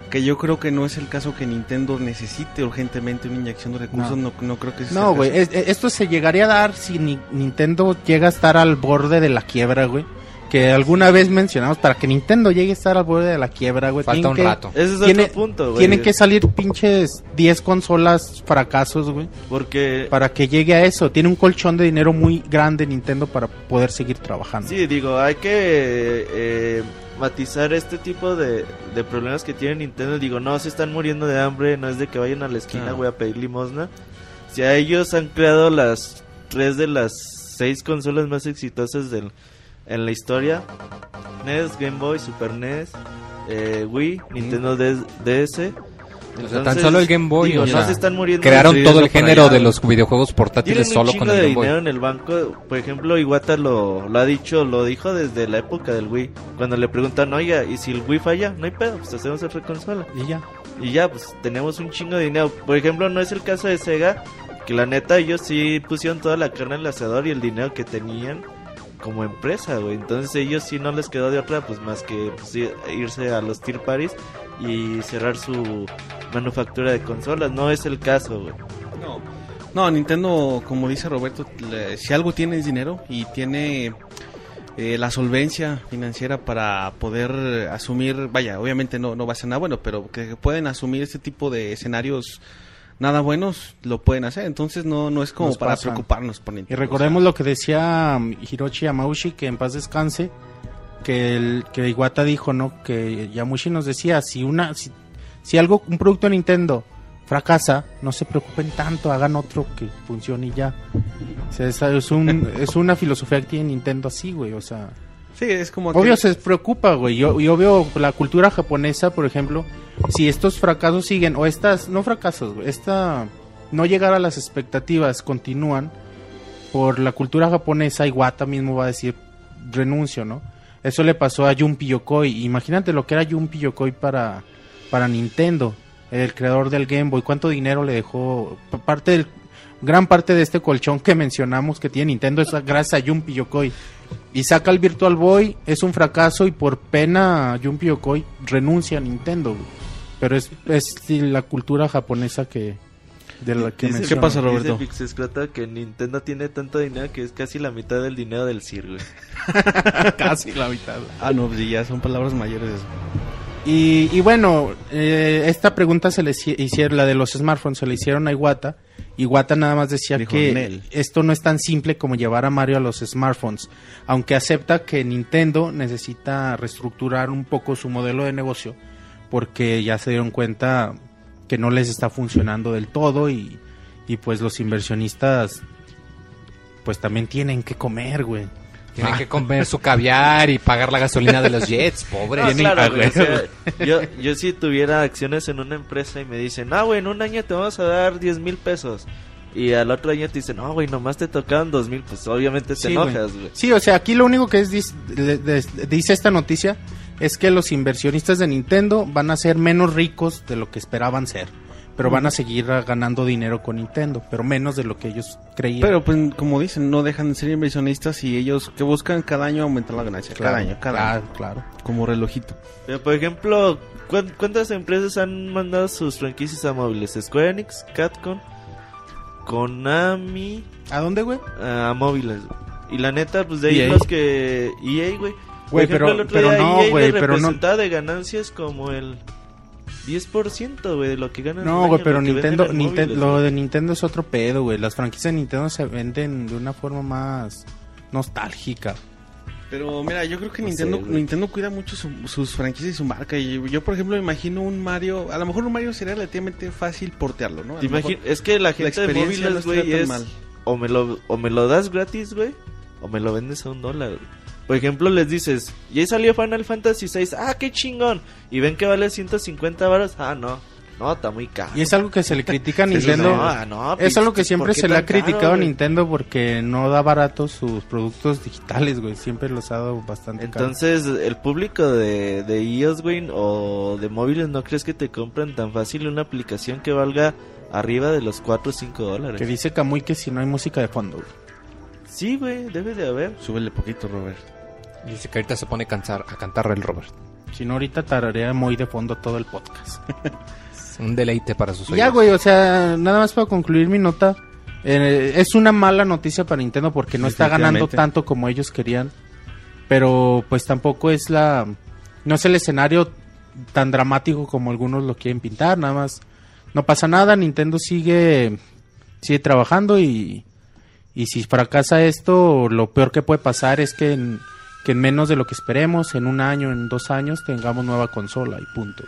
A: Que yo creo que no es el caso que Nintendo necesite urgentemente una inyección de recursos. No, no, creo que sea
D: No, güey, es- esto se llegaría a dar si Ni- Nintendo llega a estar al borde de la quiebra, güey. Que alguna vez mencionamos, para que Nintendo llegue a estar al borde de la quiebra, güey.
C: Falta un
D: que-
C: rato.
E: Ese es
D: Tiene-
E: otro punto, güey.
D: Tienen que salir pinches 10 consolas fracasos, güey.
E: Porque...
D: Para que llegue a eso. Tiene un colchón de dinero muy grande Nintendo para poder seguir trabajando.
E: Sí, digo, hay que eh, matizar este tipo de, de problemas que tiene Nintendo. Digo, no se están muriendo de hambre, no es de que vayan a la esquina, güey, a pedir limosna. Si a ellos han creado las tres de las seis consolas más exitosas del, en la historia: NES, Game Boy, Super NES, eh, Wii, Nintendo DS.
C: O sea, tan solo el Game Boy,
E: digo,
C: o
E: no
C: sea,
E: se están muriendo
C: Crearon todo el género
A: allá,
C: de los videojuegos portátiles solo con el
E: de
C: Game Boy.
E: dinero en el banco. Por ejemplo, Iwata lo, lo ha dicho, lo dijo desde la época del Wii. Cuando le preguntan, oiga, ¿y si el Wii falla? No hay pedo, pues hacemos otra consola.
D: Y ya.
E: Y ya, pues tenemos un chingo de dinero. Por ejemplo, no es el caso de Sega, Porque la neta ellos sí pusieron toda la carne en el asador y el dinero que tenían como empresa, güey. Entonces ellos sí no les quedó de otra pues más que pues, ir- irse a los tier parties y cerrar su manufactura de consolas. No es el caso, güey.
A: No. No, Nintendo, como dice Roberto, si algo tiene es dinero y tiene eh, la solvencia financiera para poder asumir, vaya, obviamente no, no va a ser nada bueno, pero que pueden asumir este tipo de escenarios nada buenos, lo pueden hacer. Entonces no, no es como
D: Nos
A: para
D: pasan.
A: preocuparnos por
D: Y
A: Nintendo.
D: recordemos lo que decía um, Hiroshi Yamauchi, que en paz descanse, que el que Iwata dijo, ¿no? Que Yamauchi nos decía, si una si, si algo un producto de Nintendo fracasa, no se preocupen tanto, hagan otro que funcione y ya. O sea, es un es una filosofía que tiene Nintendo así, güey, o sea,
A: Sí, es como
D: Obvio se preocupa, güey. Yo, yo veo la cultura japonesa, por ejemplo, si estos fracasos siguen, o estas, no fracasos, esta no llegar a las expectativas continúan, por la cultura japonesa, Iwata mismo va a decir renuncio, ¿no? Eso le pasó a Junpei Yokoi. Imagínate lo que era Junpei Yokoi para, para Nintendo, el creador del Game Boy. ¿Cuánto dinero le dejó? Parte del, gran parte de este colchón que mencionamos que tiene Nintendo es gracias a Junpei Yokoi. Y saca el Virtual Boy, es un fracaso y por pena Junpei Yokoi renuncia a Nintendo. güey. Pero es, es la cultura japonesa que de la que
E: Dice-
D: menciono.
A: pasa, Roberto?
E: Dice que Nintendo tiene tanto dinero que es casi la mitad del dinero del CIR, güey. [laughs]
D: Casi la mitad.
A: Ah, no, pues ya son palabras mayores. eso.
D: Y, y bueno, eh, esta pregunta se le hici- hicieron, la de los smartphones, se le hicieron a Iwata. Iwata nada más decía
A: Dijo,
D: que
A: "Nel".
D: esto no es tan simple como llevar a Mario a los smartphones, aunque acepta que Nintendo necesita reestructurar un poco su modelo de negocio, porque ya se dieron cuenta que no les está funcionando del todo y, y pues los inversionistas pues también tienen que comer, güey.
C: Tienen que comer su caviar y pagar la gasolina de los jets, pobres.
E: No,
D: Tienen-
E: claro, güey, o
D: güey.
E: sea, yo, yo si tuviera acciones en una empresa y me dicen, ah, güey, en un año te vamos a dar 10 mil pesos. Y al otro año te dicen, no, güey, nomás te tocaron dos mil, pues obviamente te
D: Sí,
E: enojas, güey.
D: Sí, o sea, aquí lo único que es dice esta noticia es que los inversionistas de Nintendo van a ser menos ricos de lo que esperaban ser, pero van a seguir ganando dinero con Nintendo, pero menos de lo que ellos creían.
A: Pero pues como dicen, no dejan de ser inversionistas y ellos que buscan cada año aumentar la ganancia.
D: Claro,
A: cada año, cada
D: claro,
A: año.
D: claro.
A: Como relojito.
E: Pero, por ejemplo, ¿cuán- ¿cuántas empresas han mandado sus franquicias a móviles? Square Enix, Capcom, Konami,
D: ¿A dónde, güey?
E: a móviles. Y la neta, pues de ahí
A: EA.
E: los que... EA, güey.
D: Güey, pero- pero no,
E: EA
D: güey, pero no-
E: de ganancias como el 10%, güey, de lo que ganan.
D: No, güey, pero Nintendo,
E: venden en
D: Ninten-
E: móviles,
D: lo de Nintendo es otro pedo, güey. Las franquicias de Nintendo se venden de una forma más nostálgica.
A: Pero mira, yo creo que
E: No
A: Nintendo. Nintendo cuida mucho su- sus franquicias y su marca. Y yo, por ejemplo, me imagino un Mario. A lo mejor un Mario sería relativamente fácil portearlo, ¿no?
E: Es que la
A: la
E: gente de móviles, güey, es
A: mal.
E: o me lo o me lo das gratis, güey, o me lo vendes a un dólar. güey. Por ejemplo, les dices, "Y ahí salió Final Fantasy 6, ah, qué chingón." Y ven que vale 150 varos, ah, no. No, está muy caro.
D: Y es algo que se le critica a [laughs] Nintendo.
E: no, ah, no,
D: Es algo que
E: ¿por
D: siempre se le ha criticado
E: caro,
D: a? Nintendo porque no da barato sus productos digitales, güey. Siempre los ha dado bastante caro.
E: Entonces, el público de, de iOS, güey, o de móviles, ¿no crees que te compran tan fácil una aplicación que valga arriba de los 4 o 5 dólares?
D: Que dice Kamui que si no hay música de fondo, güey.
E: Sí, güey, debe de haber.
A: Súbele poquito, Robert.
C: Dice que ahorita se pone a cantar, a cantar el Robert.
D: Si no, ahorita tararea muy de fondo todo el podcast.
C: Es [laughs] un deleite para sus
D: Y ya,
C: oídos.
D: güey, o sea, nada más para concluir mi nota. eh, es una mala noticia para Nintendo porque no está ganando tanto como ellos querían. Pero pues tampoco es la... No es el escenario tan dramático como algunos lo quieren pintar. Nada más no pasa nada. Nintendo sigue, sigue trabajando y, y si fracasa esto, lo peor que puede pasar es que en, que en menos de lo que esperemos, en un año, en dos años, tengamos nueva consola y punto.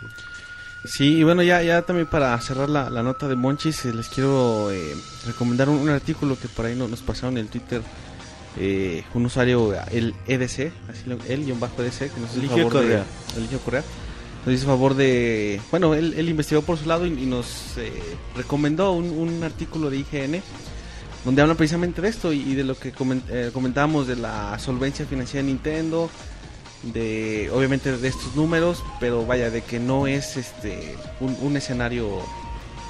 A: Sí, y bueno, ya, ya también para cerrar la, la nota de Monchis, eh, les quiero eh, recomendar un, un artículo que por ahí no- nos pasaron en el Twitter. eh, un usuario, el EDC, así lo, el guion bajo EDC, que nos hizo
E: Eligio
A: favor de-
E: Correa.
A: Eligio Correa. Nos hizo favor de. Bueno, él, él investigó por su lado y, y nos eh, recomendó un, un artículo de IGN donde habla precisamente de esto y, y de lo que comen- eh, comentábamos de la solvencia financiera de Nintendo, de obviamente de estos números, pero vaya, de que no es este un, un escenario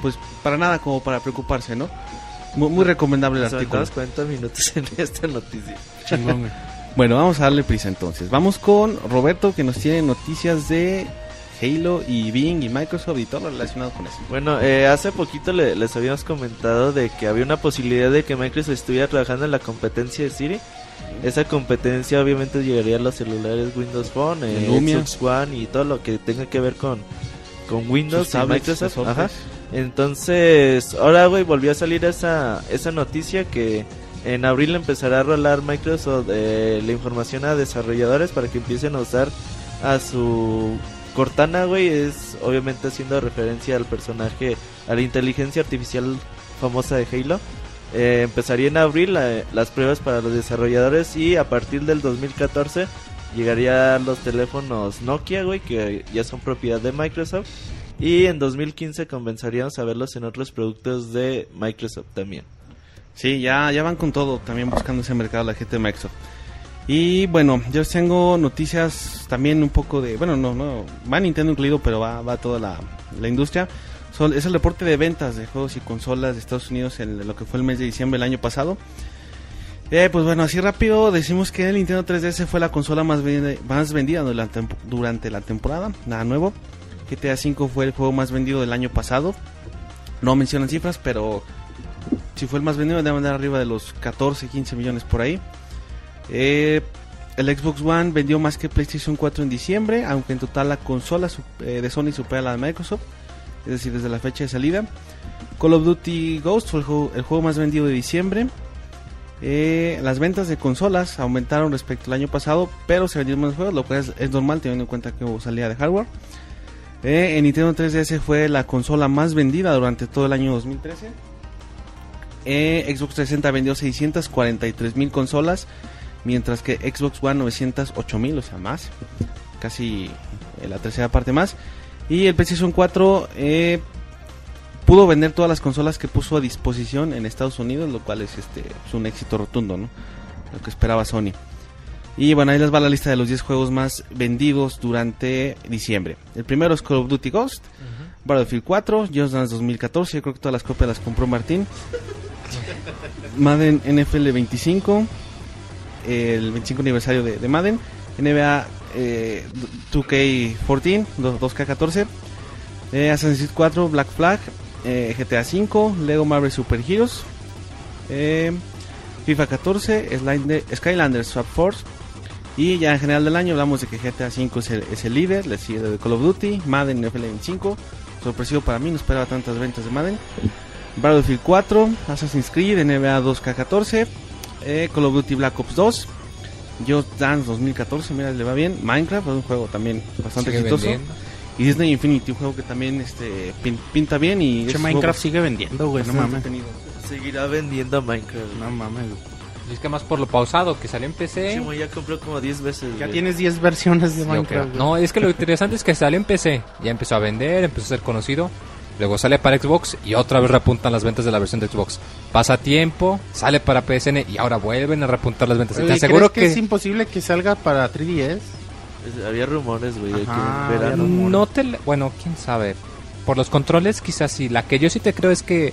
A: pues para nada como para preocuparse, ¿no? Muy, muy recomendable el
E: Nos
A: artículo.
E: aventamos 40 minutos en [laughs] esta noticia.
D: Chingón.
A: Bueno, vamos a darle prisa entonces. Vamos con Roberto que nos tiene noticias de Halo y Bing y Microsoft y todo lo relacionado con eso.
E: Bueno, eh, hace poquito le- les habíamos comentado de que había una posibilidad de que Microsoft estuviera trabajando en la competencia de Siri. Esa competencia obviamente llegaría a los celulares Windows Phone, eh. Xbox One y todo lo que tenga que ver con, con Windows
A: Sus
E: y Microsoft. Ajá. Entonces, ahora, güey, volvió a salir esa, esa noticia que en abril empezará a rolar Microsoft eh, la información a desarrolladores para que empiecen a usar a su Cortana, güey. Es obviamente haciendo referencia al personaje, a la inteligencia artificial famosa de Halo. Eh, empezaría en abril las pruebas para los desarrolladores y a partir del 2014 llegaría los teléfonos Nokia, güey, que ya son propiedad de Microsoft. Y en 2015 comenzaríamos a verlos en otros productos de Microsoft también.
A: Sí, ya, ya van con todo, también buscando ese mercado la gente de Microsoft. Y bueno, yo tengo noticias también un poco de, bueno, no, no, va Nintendo incluido, pero va, va toda la, la industria. Es el reporte de ventas de juegos y consolas de Estados Unidos en lo que fue el mes de diciembre del año pasado. Eh, pues bueno, así rápido decimos que el Nintendo 3DS fue la consola más, vende- más vendida durante, durante la temporada, nada nuevo. GTA V fue el juego más vendido del año pasado. No mencionan cifras, pero si fue el más vendido, debe andar arriba de los 14, 15 millones por ahí. Eh, el Xbox One vendió más que PlayStation 4 en diciembre, aunque en total la consola eh, de Sony supera la de Microsoft, es decir, desde la fecha de salida. Call of Duty Ghost fue el juego, el más vendido de diciembre. Eh, las ventas de consolas aumentaron respecto al año pasado, pero se vendieron más juegos, lo cual es, normal teniendo en cuenta que hubo salida de hardware. En Nintendo 3DS fue la consola más vendida durante todo el año 2013. Eh, Xbox 360 vendió 643 mil consolas, mientras que Xbox One 908 mil, o sea, más, casi la tercera parte más. Y el PlayStation 4 eh, pudo vender todas las consolas que puso a disposición en Estados Unidos, lo cual es este es un éxito rotundo, ¿no? Lo que esperaba Sony. Y bueno, ahí les va la lista de los 10 juegos más vendidos durante diciembre. El primero es Call of Duty Ghost, Battlefield 4, Just Dance 2014, yo creo que todas las copias las compró Martín. Madden NFL 25, el 25 aniversario de, de Madden, NBA eh, 2K14, 2K14, eh, Assassin's Creed 4, Black Flag, eh, GTA 5, Lego Marvel Super Heroes, eh, FIFA 14, Slide- Skylanders Swap Force. Y ya en general del año hablamos de que GTA 5 es el, es el líder, le sigue de Call of Duty, Madden NFL 25, sorpresivo para mí, no esperaba tantas ventas de Madden. Battlefield 4, Assassin's Creed, NBA 2K14, eh, Call of Duty Black Ops 2, Just Dance 2014, mira, le va bien. Minecraft, es un juego también bastante
C: Sigue
A: exitoso.
C: vendiendo.
A: Y Disney Infinity, un juego que también este, pin- pinta bien y
D: Che, Minecraft
A: juego
D: sigue vendiendo, güey, no mames.
E: Seguirá vendiendo Minecraft.
D: No mames.
C: es que más por lo pausado que salió en PC.
E: Chimo ya compró como 10 veces.
D: Ya
E: güey.
D: tienes 10 versiones de
C: Sí.
D: Minecraft.
C: No, es que lo interesante es que salió en PC, ya empezó a vender, empezó a ser conocido, luego sale para Xbox y otra vez repuntan las ventas de la versión de Xbox. Pasa tiempo, sale para PSN y ahora vuelven a repuntar las ventas.
D: Oye,
C: te aseguro
D: ¿crees
C: que,
D: es imposible que salga para 3DS?
E: Es- Había rumores, güey, que
C: no te, le- bueno, quién sabe. Por los controles quizás sí, la que yo sí te creo es que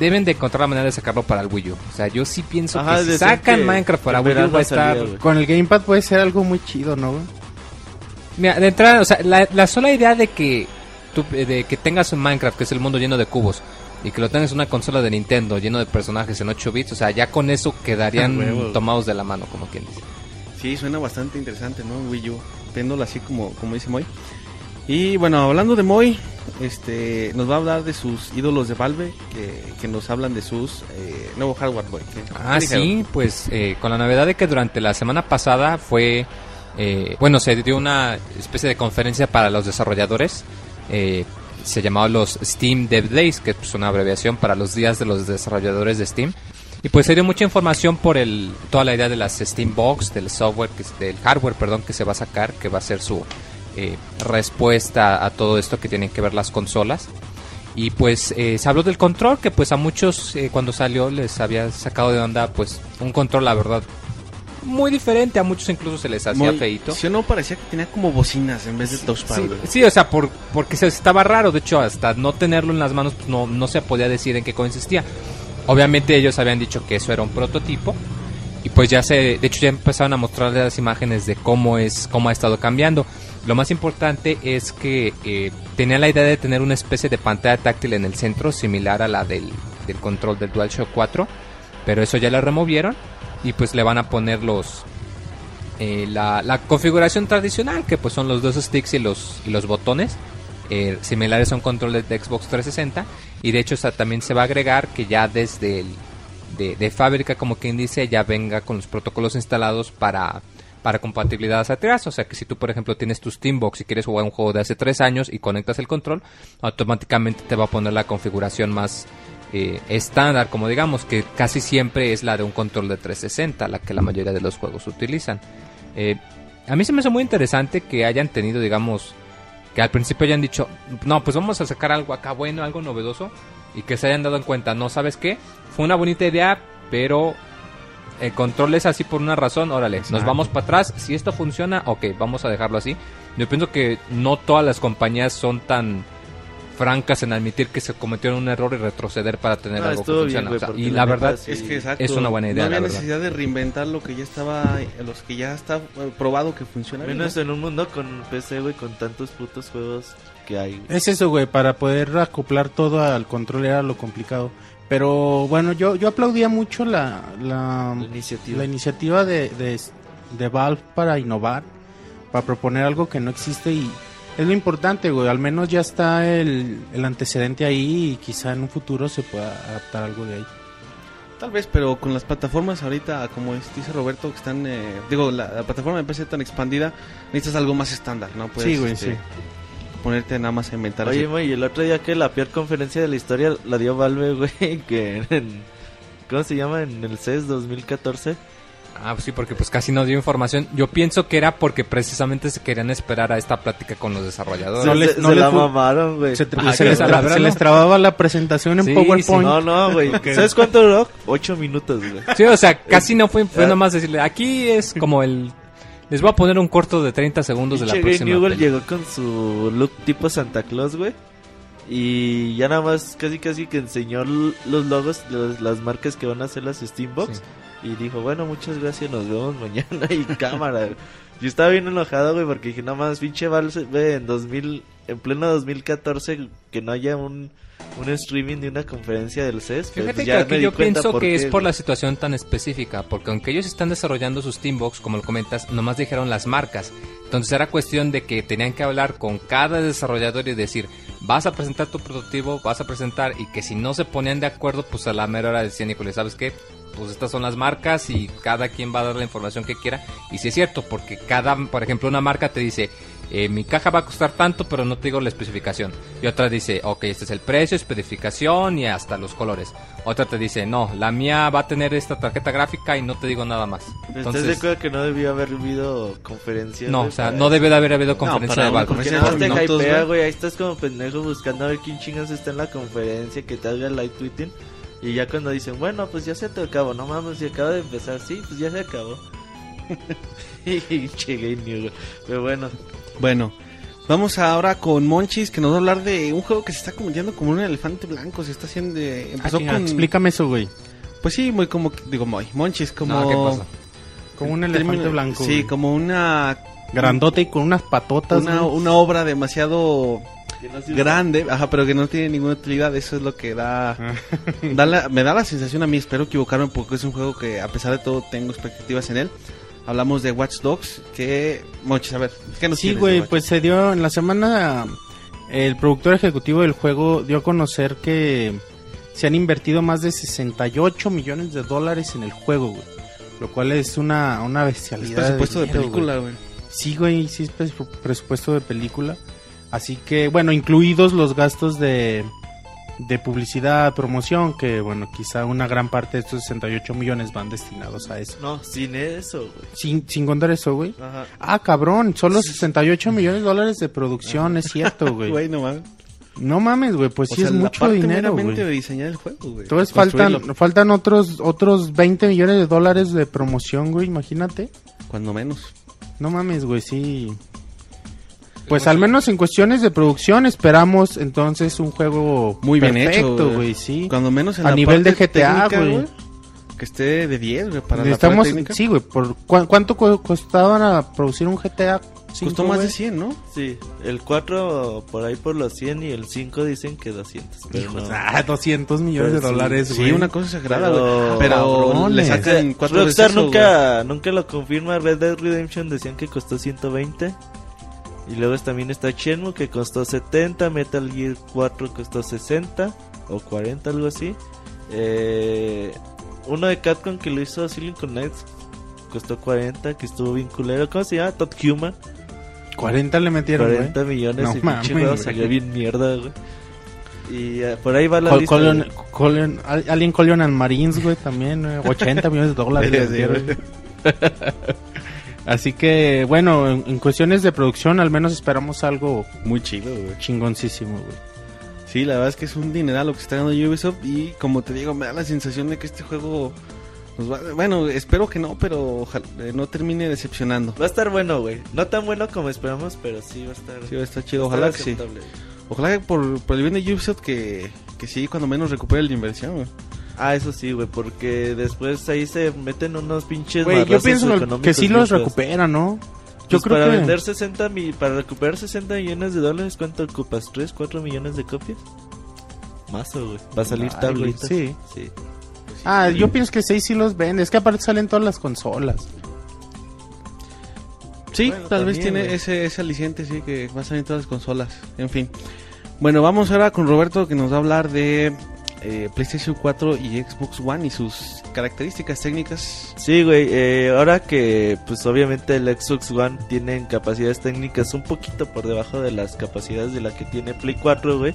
C: deben de encontrar la manera de sacarlo para el Wii U. O sea, yo sí pienso
E: Ajá,
C: que si sacan
E: que
C: Minecraft para Wii U va a estar.
D: Con el Gamepad puede ser algo muy chido, ¿no? güey?
C: Mira, de entrada, o sea, la, la sola idea de que tú, eh, de que tengas un Minecraft, que es el mundo lleno de cubos, y que lo tengas en una consola de Nintendo lleno de personajes en 8 bits, o sea, ya con eso quedarían [laughs] tomados de la mano, como quien dice.
A: Sí, suena bastante interesante, ¿no? Wii U, viéndolo así como, como dice Moy. Y bueno, hablando de Moy, este, nos va a hablar de sus ídolos de Valve, que, que nos hablan de sus eh, nuevo hardware. ¿Qué-
C: Ah,
A: dijeron?
C: sí, pues eh, con la novedad de que durante la semana pasada fue, eh, bueno, se dio una especie de conferencia para los desarrolladores. Eh, se llamaba los Steam Dev Days, que es una abreviación para los días de los desarrolladores de Steam. Y pues se dio mucha información por el, toda la idea de las Steam Box, del software, del hardware, perdón, que se va a sacar, que va a ser su eh, respuesta a todo esto que tienen que ver las consolas. Y pues eh, se habló del control, que pues a muchos cuando salió les había sacado de onda pues un control, la verdad, muy diferente. A muchos incluso se les hacía feito.
A: ¿Sí o no? Parecía que tenía como bocinas en vez de touchpad.
C: Sí, sí, o sea, por, porque se estaba raro. De hecho, hasta no tenerlo en las manos, pues no, no se podía decir en qué consistía. obviamente ellos habían dicho que eso era un prototipo y pues ya se, de hecho ya empezaron a mostrar las imágenes de cómo es, cómo ha estado cambiando. Lo más importante es que eh, tenía la idea de tener una especie de pantalla táctil en el centro, similar a la del, del control del DualShock 4, pero eso ya la removieron y pues le van a poner los eh, la, la configuración tradicional, que pues son los dos sticks y los, y los botones. eh, similares a un control de, Xbox 360 y de hecho también se va a agregar que ya desde el, de, de fábrica como quien dice ya venga con los protocolos instalados para para compatibilidad hacia atrás, o sea que si tú por ejemplo tienes tu Steambox y quieres jugar un juego de hace tres años y conectas el control, automáticamente te va a poner la configuración más eh, estándar, como digamos, que casi siempre es la de un control de 360, la que la mayoría de los juegos utilizan. Eh, a mí se me hace muy interesante que hayan tenido, digamos, que al principio hayan dicho, no, pues vamos a sacar algo acá bueno, algo novedoso, y que se hayan dado en cuenta, no, ¿sabes qué? Fue una bonita idea, pero el control es así por una razón, órale, nos vamos para atrás, si esto funciona, ok, vamos a dejarlo así. Yo pienso que no todas las compañías son tan francas en admitir que se cometieron un error y retroceder para tener
E: Ah,
C: algo que
E: güey,
C: o sea, y
E: la
C: verdad,
E: sí.
A: Es que exacto.
C: Es una buena idea,
A: No había
C: la
A: necesidad de reinventar lo que ya estaba, los que ya está eh, probado que funciona. bien,
E: Menos
A: ¿no?
E: en un mundo con PC, güey, con tantos putos juegos que hay.
D: Es eso, güey, para poder acoplar todo al control era lo complicado. Pero bueno, yo, yo aplaudía mucho la, la,
E: La iniciativa.
D: la iniciativa de, de, de Valve para innovar, para proponer algo que no existe y es lo importante, güey. Al menos ya está el, el antecedente ahí y quizá en un futuro se pueda adaptar algo de ahí.
A: Tal vez, pero con las plataformas ahorita, como dice Roberto, que están, eh, digo, la, la plataforma de PC tan expandida, necesitas algo más estándar, ¿no? Puedes,
D: sí, güey,
A: este,
D: sí.
A: Ponerte nada más a inventar.
E: Oye, güey, y el otro día que la peor conferencia de la historia la dio Valve, [laughs] güey, que en... ¿Cómo se llama? En el E CES 2014.
C: Ah, pues sí, porque pues casi no dio información. Yo pienso que era porque precisamente se querían esperar a esta plática con los desarrolladores.
D: No
E: se
D: les-
E: se,
D: no
E: se
D: les
E: la mamaron, güey.
D: Se,
C: Ah,
D: se les, se trababa la presentación en
C: Sí,
D: PowerPoint.
E: No, no, güey. ¿Sabes cuánto duró? Ocho minutos, güey.
C: Sí, o sea, casi no fue, fue nomás decirle, aquí es como el... Les voy a poner un corto de 30 segundos de la próxima.
E: Newell
C: peli".
E: llegó con su look tipo Santa Claus, güey. Y ya nada más casi casi que enseñó los logos, los- las marcas que van a hacer las Steambox.
C: Sí.
E: Y dijo, bueno, muchas gracias, nos vemos [laughs] mañana. Y cámara. Yo estaba bien enojado, güey, porque dije, nada más, pinche Valve en 2000, en pleno 2014, que no haya un, un streaming de una conferencia del CES. pues
C: Fíjate que
E: ya me
C: aquí yo pienso que
E: qué,
C: es por
E: güey.
C: la situación tan específica, porque aunque ellos están desarrollando sus Steambox, como lo comentas, nomás dijeron las marcas. Entonces era cuestión de que tenían que hablar con cada desarrollador y decir, vas a presentar tu prototipo, vas a presentar, y que si no se ponían de acuerdo, pues a la mera hora decían, híjole, ¿sabes qué? Pues estas son las marcas y cada quien va a dar la información que quiera. Y si es cierto, porque cada, por ejemplo, una marca te dice, eh, mi caja va a costar tanto, pero no te digo la especificación. Y otra dice, ok, este es el precio, especificación y hasta los colores. Otra te dice, no, la mía va a tener esta tarjeta gráfica y no te digo nada más.
E: ¿Estás de
C: Entonces,
E: acuerdo que no debió haber habido conferencia?
C: no, o sea, no debe de haber habido conferencia
A: para
C: de Valve.
E: Porque
A: conferencia
E: nada más te hypea,
A: güey.
E: güey. Ahí estás como pendejo buscando a ver quién chingas está en la conferencia, que te haga live tweeting. Y ya cuando dicen, bueno, pues ya se te acabó, no mames, si acaba de empezar, sí, pues ya se acabó. [laughs] [laughs] y güey. Pero bueno,
A: Bueno, vamos ahora con Monchis, que nos va a hablar de un juego que se está convirtiendo como un elefante blanco. Se está haciendo. de-
D: Ah,
A: empezó
D: chinga,
A: con.
D: Explícame eso, güey.
A: Pues sí, muy como. Digo, muy. Monchis, como.
C: No, ¿qué pasa?
D: Como un elefante blanco.
A: Sí,
D: güey.
A: como una.
D: Grandote y con unas patotas.
A: Una, una obra demasiado
E: no
A: grande, ajá, pero que no tiene ninguna utilidad. Eso es lo que da.
D: Ah.
A: da la- me da la sensación a mí, espero equivocarme porque es un juego que a pesar de todo tengo expectativas en él. Hablamos de Watch Dogs, que... Monchis, a ver, ¿qué nos
D: Sí,
A: de
D: güey, pues se dio en la semana. El productor ejecutivo del juego dio a conocer que se han invertido más de 68 millones de dólares en el juego, güey. Lo cual es una, una
A: Es
D: bestialidad.
A: presupuesto de
D: dinero,
A: película, güey.
D: Sí, güey, sí es presu- presupuesto de película. Así que, bueno, incluidos los gastos de, de publicidad, promoción, que, bueno, quizá una gran parte de estos 68 millones van destinados a eso.
E: No, sin eso, güey.
D: Sin, sin contar eso, güey.
E: Ajá.
D: Ah, cabrón, solo 68 millones de dólares de producción, es cierto, güey. [laughs]
A: Güey, no mames.
D: No mames, güey, pues
A: O
D: sí
A: sea,
D: es mucho
A: parte
D: dinero, güey.
A: de diseñar el juego, güey.
D: Entonces
A: Construirlo,
D: faltan, faltan otros, otros 20 millones de dólares de promoción, güey, imagínate.
A: Cuando menos.
D: No mames, güey, sí. Pues al menos en cuestiones de producción esperamos entonces un juego
A: Muy bien
D: perfecto,
A: hecho,
D: güey, sí.
A: Cuando menos en
D: A
A: la
D: nivel de
A: parte
D: GTA,
A: técnica,
D: güey.
A: Que esté de 10, güey, para
D: Necesitamos,
A: la parte técnica.
D: sí, güey, por ¿cu- ¿cuánto cu- costaban a producir un GTA?
A: Costó más de 100, ¿no?
E: Sí, el 4 por ahí por los 100 y el 5 dicen que 200. Pero
D: Hijos,
E: no.
D: ah, 200 millones de
E: Pero sí,
D: dólares,
A: Sí,
D: güey.
A: una cosa
E: Pero-
A: güey. Pero
D: Cabrones.
A: le sacan cuatro veces
E: Rockstar
A: eso,
E: nunca, nunca lo confirma. Red Dead Redemption decían que costó 120. Y luego también está Shenmue que costó 70. Metal Gear 4 costó 60 o 40, algo así. Eh, uno de Capcom que lo hizo Silicon Knights costó 40, que estuvo bien culero. ¿Cómo se llama? Todd Human.
D: 40 le metieron, güey.
E: 40 millones
D: No
E: y pinche juego salió bien mierda, güey. Y eh, por ahí va la
D: Col-
E: lista.
D: Colon-
E: de-
D: Alien Colonial and Marines, güey, también, güey, 80 millones de dólares. [laughs] Así que, bueno, en, en cuestiones de producción al menos esperamos algo
A: Muy chido, güey.
D: chingoncísimo, güey.
A: Sí, la verdad es que es un dineral lo que está dando Ubisoft y como te digo, me da la sensación de que este juego nos va... Bueno, espero que no, pero ojalá eh, no termine decepcionando.
E: Va a estar bueno, güey. No tan bueno como esperamos, pero sí va a estar.
A: Sí, va a estar chido, ojalá
E: estar
A: que sí. Ojalá que por, por el bien de Ubisoft que, que sí, cuando menos recupere la inversión, güey.
E: Ah, eso sí, güey, porque después ahí se meten unos pinches
D: Güey, yo pienso que sí los
E: feos.
D: recuperan, ¿no? Yo
E: Pues
D: creo
E: para
D: que...
E: vender 60 mi, para recuperar 60 millones de dólares, ¿cuánto ocupas? ¿3, 4 millones de copias? Más, güey. Va a salir
D: Ay,
E: tablita.
D: güey, sí.
E: sí.
D: Ah, yo pienso que 6 sí los vende. Es que aparte salen todas las consolas.
A: Sí,
E: Bueno,
A: tal vez tiene ese, ese aliciente, sí, que va a salir en todas las consolas. En fin. Bueno, vamos ahora con Roberto que nos va a hablar de eh, PlayStation 4 y Xbox One y sus características técnicas.
E: Sí, güey, eh, ahora que pues obviamente el Xbox One tiene capacidades técnicas un poquito por debajo de las capacidades de la que tiene Play 4, güey.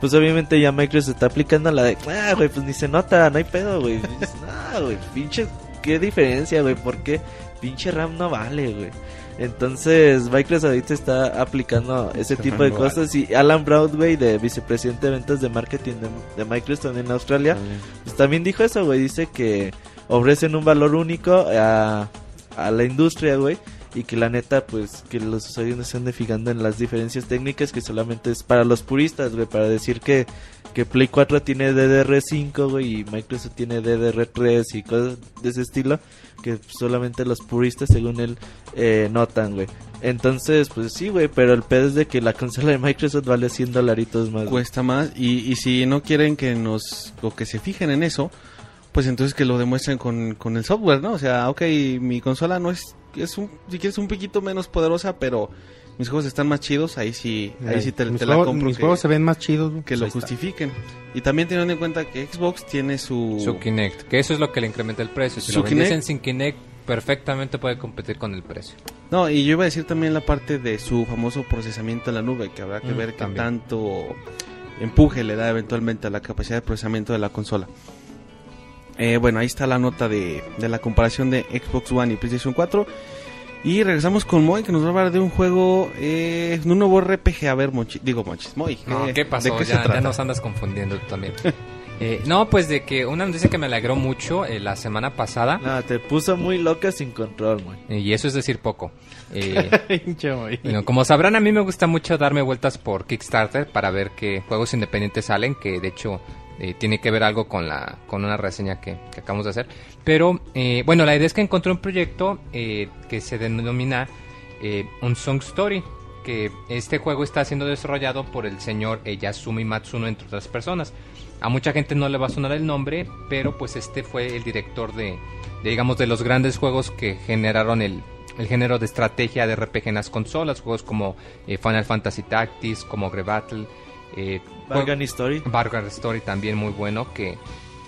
E: Pues obviamente ya Microsoft está aplicando la de, ah, güey, pues ni se nota, no hay pedo, güey. Ah, güey, pinche, qué diferencia, güey, porque pinche RAM no vale, güey. Entonces, Microsoft ahorita está aplicando ese tipo de cosas. Y Alan Broadway, de vicepresidente de ventas de marketing de, de Microsoft en Australia, pues también dijo eso, güey. Dice que ofrecen un valor único a, a la industria, güey. Y que la neta, pues, que los usuarios no anden fijando en las diferencias técnicas que solamente es para los puristas, güey. Para decir que, que Play 4 tiene DDR5, güey, y Microsoft tiene DDR3 y cosas de ese estilo. Que solamente los puristas, según él, eh, notan, güey. Entonces, pues sí, güey, pero el pedo es de que la consola de Microsoft vale 100 dolaritos más.
A: Cuesta más y, y si no quieren que nos o que se fijen en eso, pues entonces que lo demuestren con, con el software, ¿no? O sea, ok, mi consola no es, es un, si quieres un poquito menos poderosa, pero mis juegos están más chidos, ahí sí, ahí sí te, la compro
D: mis
A: que,
D: juegos se ven más chidos.
A: que
D: Pues
A: lo
D: está.
A: justifiquen. Y también teniendo en cuenta que Xbox tiene su...
C: Su Kinect, que eso es lo que le incrementa el precio. Si
A: Su
C: lo
A: Kinect-
C: sin Kinect, perfectamente puede competir con el precio.
A: No, y yo iba a decir también la parte de su famoso procesamiento en la nube, que habrá que
C: Mm,
A: ver qué tanto empuje le da eventualmente a la capacidad de procesamiento de la consola. Eh, bueno, ahí está la nota de, de la comparación de Xbox One y PlayStation 4. Y regresamos con Moy, que nos va a hablar de un juego, eh, un nuevo RPG. A ver, Monchi- digo Monchis, Moy.
C: No,
A: ¿qué-
C: ¿qué pasó?
A: ¿De qué se
C: ya, nos andas confundiendo tú también. [laughs] Eh, no, pues de que una noticia que me alegró mucho eh, la semana pasada,
E: No, te puso muy loca sin control, güey.
C: eh, y eso es decir poco. Eh. [laughs] Bueno, como sabrán, a mí me gusta mucho darme vueltas por Kickstarter para ver qué juegos independientes salen, que de hecho eh, tiene que ver algo con la con una reseña que, que acabamos de hacer. Pero eh, bueno, la idea es que encontré un proyecto eh, que se denomina eh, Unsung Story, que este juego está siendo desarrollado por el señor Yasumi Matsuno, entre otras personas. A mucha gente no le va a sonar el nombre, pero pues este fue el director de, digamos, de los grandes juegos que generaron el, el género de estrategia de RPG en las consolas, juegos como Final Fantasy Tactics, como Grey Battle, eh,
E: Bargain Story.
C: Bargain Story también muy bueno que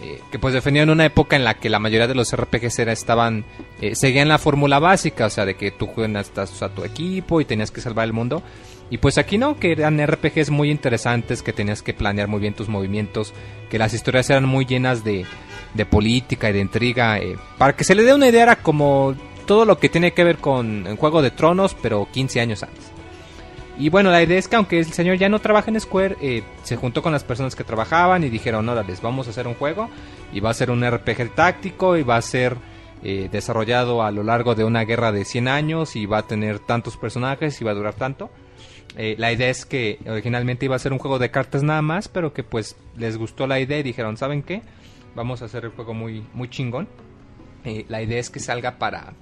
C: eh, que pues defendían una época en la que la mayoría de los RPGs era, estaban eh, seguían la fórmula básica, o sea, de que tú juegas a tu equipo y tenías que salvar el mundo. Y pues aquí no, que eran RPGs muy interesantes, que tenías que planear muy bien tus movimientos, que las historias eran muy llenas de, de política y de intriga. eh, para que se le dé una idea, era como todo lo que tiene que ver con en Juego de Tronos, pero 15 años antes. Y bueno, la idea es que aunque el señor ya no trabaja en Square, eh, se juntó con las personas que trabajaban y dijeron, órale, vamos a hacer un juego y va a ser un RPG táctico y va a ser eh, desarrollado a lo largo de una guerra de 100 años y va a tener tantos personajes y va a durar tanto. Eh, la idea es que originalmente iba a ser un juego de cartas nada más, pero que pues les gustó la idea y dijeron, ¿saben qué? Vamos a hacer el juego muy, muy chingón. La idea es que salga para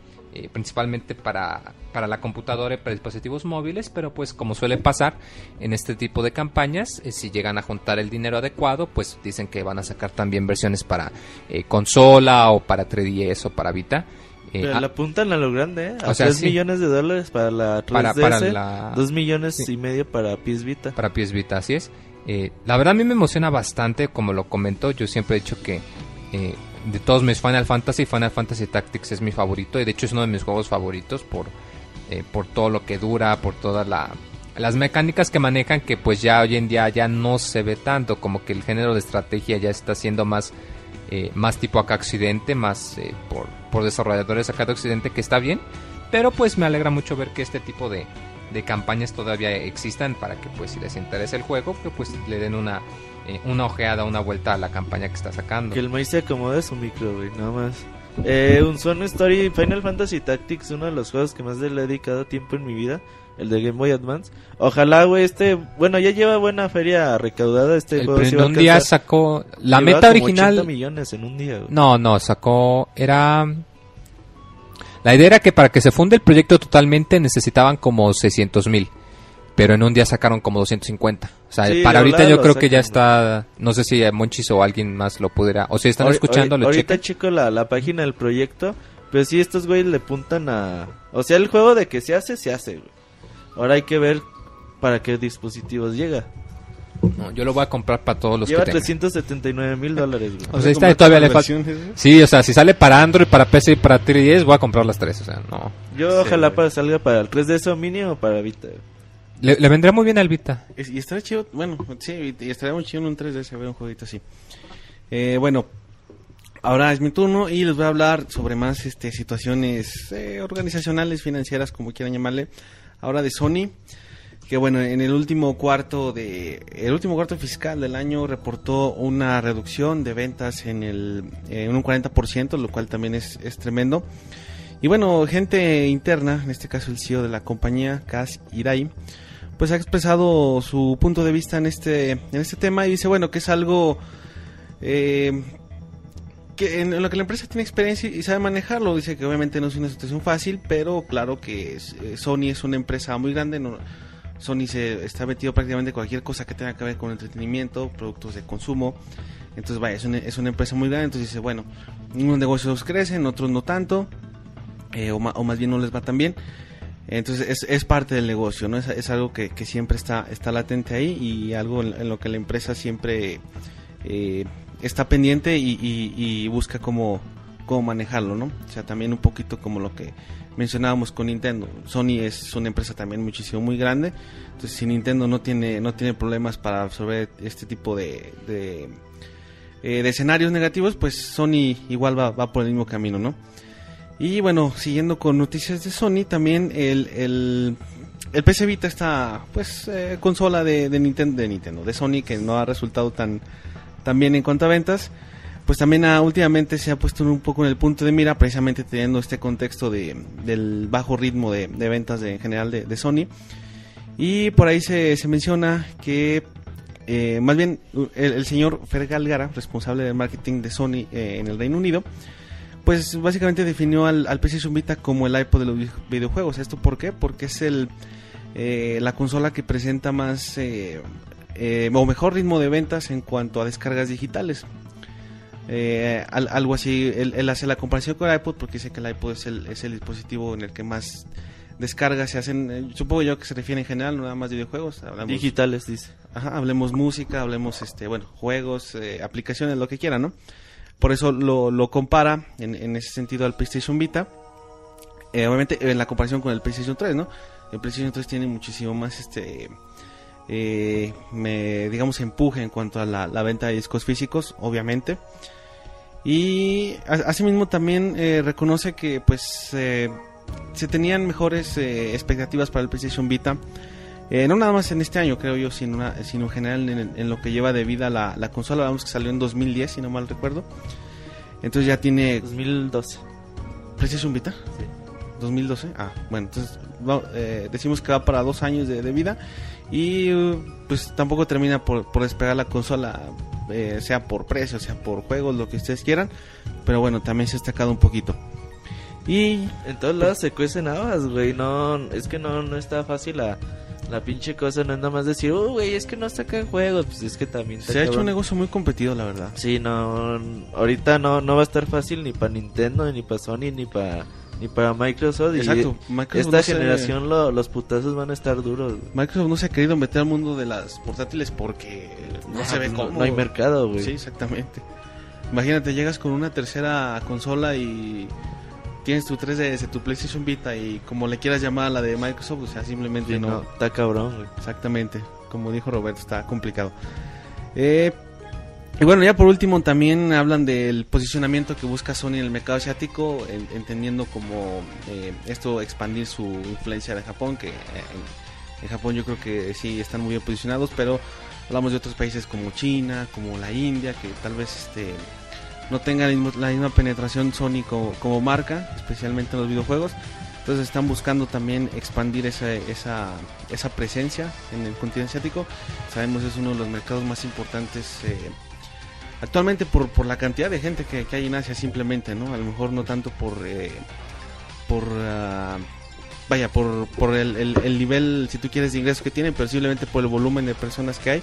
C: eh, principalmente para, para la computadora y para dispositivos móviles, pero pues como suele pasar en este tipo de campañas, eh, si llegan a juntar el dinero adecuado, pues dicen que van a sacar también versiones para eh, consola o para 3DS o para Vita. Eh,
E: Pero
C: ah,
E: la apuntan a lo grande, ¿eh? A
C: O sea,
E: 3
C: sí.
E: millones de dólares para la 3DS,
C: Para- para la-
E: 2 millones
C: Sí.
E: y medio para PS Vita.
C: para PS Vita, así es. La verdad a mí me emociona bastante, como lo comentó, yo siempre he dicho que de todos mis Final Fantasy, Final Fantasy Tactics es mi favorito y de hecho es uno de mis juegos favoritos por, eh, por todo lo que dura, por todas la- las mecánicas que manejan que pues ya hoy en día ya no se ve tanto, como que el género de estrategia ya está siendo más, eh, más tipo acá occidente, más eh, por, por desarrolladores acá de occidente que está bien, pero pues me alegra mucho ver que este tipo de, de campañas todavía existan para que pues si les interesa el juego que pues le den una eh, una ojeada una vuelta a la campaña que está sacando
E: Que el maíz se acomode su micro, güey, nada más. Eh, un Swan Story Final Fantasy Tactics, uno de los juegos que más le he dedicado tiempo en mi vida, el de Game Boy Advance. Ojalá, güey, este, bueno, ya lleva buena feria recaudada este
C: el
E: juego.
C: en
E: a
C: un día sacó la
E: llevaba
C: meta
E: como 80
C: original
E: millones en un día, güey.
C: no no sacó era la idea era que para que se funde el proyecto totalmente necesitaban como 600 mil pero en un día sacaron como 250 o sea
E: Sí,
C: para ahorita yo creo que ya está no sé si Monchis o alguien más lo pudiera o si están escuchando
E: ahori-
C: lo
E: ahorita
C: chequen.
E: checo la, la página del proyecto, pero sí estos güeyes le puntan a... O sea, el juego de que se hace, se hace, güey. Ahora hay que ver para qué dispositivos llega.
C: No, yo lo voy a comprar para todos los
E: Lleva
C: que tengan.
E: 379 mil dólares, güey.
C: O sea, todavía le falta. Sí, o sea, si sale para Android, para PC y para 3DS, voy a comprar las tres. O sea, no.
E: Yo
A: Sí,
E: ojalá
A: güey.
E: para salga para el 3DS o Mini o para Vita. güey.
C: Le, le vendrá muy bien al Vita.
A: Y estaría chido, bueno, sí, y estaría muy chido en un 3DS ver un jueguito así. Eh, bueno, ahora es mi turno y les voy a hablar sobre más este, situaciones eh, organizacionales, financieras, como quieran llamarle. Ahora de Sony, que bueno, en el último cuarto de el último cuarto fiscal del año reportó una reducción de ventas en el en un 40%, lo cual también es, es tremendo. Y bueno, gente interna, en este caso el CEO de la compañía, Kaz Irai, pues ha expresado su punto de vista en este, en este tema y dice, bueno, que es algo eh, que en lo que la empresa tiene experiencia y sabe manejarlo. Dice que obviamente no es una situación fácil, pero claro que eh, Sony es una empresa muy grande. Sony se está metido prácticamente en cualquier cosa que tenga que ver con entretenimiento, productos de consumo. Entonces, vaya, es una, es una empresa muy grande. Entonces dice, bueno, unos negocios crecen, otros no tanto, eh, o, ma- o más bien no les va tan bien. Entonces es, es parte del negocio, ¿no? Es, es algo que, que siempre está, está latente ahí y algo en, lo que la empresa siempre eh, está pendiente y busca cómo, cómo manejarlo, ¿no? O sea, también un poquito como lo que mencionábamos con Nintendo. Sony es una empresa también muchísimo muy grande, entonces si Nintendo no tiene, no tiene problemas para absorber este tipo de, de, eh, de escenarios negativos, pues Sony igual va, va por el mismo camino, ¿no? Y bueno, siguiendo con noticias de Sony, también el, el, el PC Vita, esta pues eh, consola de, de Nintendo, de Nintendo, de Sony, que no ha resultado tan, tan bien en cuanto a ventas, pues también ha- últimamente se ha puesto un poco en el punto de mira, precisamente teniendo este contexto de, del bajo ritmo de, de ventas en general de Sony. Y por ahí se, se menciona que, eh, más bien, el, el señor Fergal Gara, responsable del marketing de Sony eh, en el Reino Unido, pues básicamente definió al, al PlayStation Vita como el iPod de los vi- videojuegos. ¿Esto por qué? Porque es el eh, la consola que presenta más eh, eh, o mejor ritmo de ventas en cuanto a descargas digitales. Eh, al- algo así, él, él hace la comparación con el iPod porque dice que el iPod es el, es el dispositivo en el que más descargas se hacen. eh, supongo yo que se refiere en general, no nada más de videojuegos. Hablamos,
E: Digitales, dice.
A: Ajá, hablemos música, hablemos este, bueno, juegos, aplicaciones, lo que quiera, ¿no? Por eso lo, compara en, ese sentido al PlayStation Vita. Eh, obviamente en la comparación con el PlayStation 3, ¿no? El PlayStation 3 tiene muchísimo más este eh, me, digamos empuje en cuanto a la, venta de discos físicos, obviamente. Y asimismo también eh, reconoce que pues se tenían mejores expectativas para el PlayStation Vita. Eh, no nada más en este año, creo yo, sino, una- sino en general en, en lo que lleva de vida la, la consola. Vamos que salió en 2010, si no mal recuerdo. Entonces ya tiene
E: 2012.
A: PlayStation Vita. 2012. Ah, bueno, entonces va- eh, decimos que va para dos años de, de vida y uh, pues tampoco termina por, por despegar la consola, eh, sea por precio, sea por juegos, lo que ustedes quieran. Pero bueno, también se ha destacado un poquito. Y
E: En todos lados se cuecen habas, güey. No, es que no, no está fácil la, la pinche cosa. No es nada más decir, oh, güey, es que no sacan juegos. Pues es que también está
A: se ha hecho un negocio muy competido, la verdad.
E: Sí, no, ahorita no, no va a estar fácil ni para Nintendo, ni para Sony, ni para ni para Microsoft. Y
A: Exacto. Microsoft
E: esta
A: no se-
E: generación lo- los putazos van a estar duros. güey.
A: Microsoft no se ha querido meter al mundo de las portátiles porque no
E: Ah,
A: se ve
E: pues
A: cómo.
E: no hay mercado, güey.
A: Sí, exactamente. Imagínate, llegas con una tercera consola y tienes tu 3DS, tu PlayStation Vita y como le quieras llamar a la de Microsoft, o sea, simplemente
E: Sí,
A: no.
E: no, está cabrón, güey.
A: Exactamente, como dijo Roberto, está complicado. Eh, y bueno, ya por último también hablan del posicionamiento que busca Sony en el mercado asiático, en- entendiendo como eh, esto expandir su influencia de Japón, que eh, en Japón yo creo que sí están muy bien posicionados, pero hablamos de otros países como China, como la India, que tal vez este no tengan la misma- penetración Sony como, marca, especialmente en los videojuegos. Entonces están buscando también expandir esa, esa, esa presencia en el continente asiático. Sabemos es uno de los mercados más importantes eh, actualmente por, por la cantidad de gente que, que hay en Asia simplemente, ¿no? A lo mejor no tanto por... eh, por ah, vaya, por, por el nivel, si tú quieres, de ingresos que tienen, pero simplemente por el volumen de personas que hay,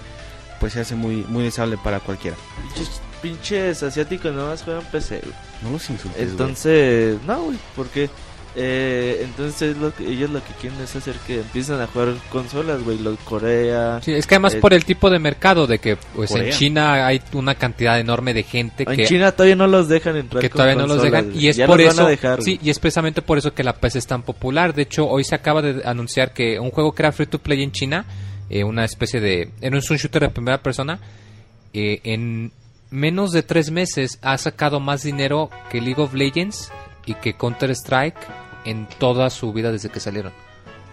A: pues se hace muy, muy deseable para cualquiera.
E: Pinches, pinches asiáticos nomás juegan PC, güey.
A: No los insultes. güey.
E: Entonces, no, güey, porque eh, entonces lo que, ellos lo que quieren es hacer que empiecen a jugar consolas, güey, los Corea.
C: Sí, es que además
E: Eh,
C: por el tipo de mercado de que pues en
A: Corea.
C: China hay una cantidad enorme de gente
E: En
C: que
E: China todavía no los dejan entrar.
C: que
E: con
C: todavía no los
E: consolas,
C: dejan
E: güey.
C: y es
E: Ya
C: por
E: los van
C: eso
E: a dejar,
C: sí y es precisamente por eso que la PC es tan popular de hecho hoy se acaba de anunciar que un juego que era free to play en China eh, una especie de era un shooter de primera persona eh, en menos de tres meses ha sacado más dinero que League of Legends y que Counter Strike en toda su vida desde que salieron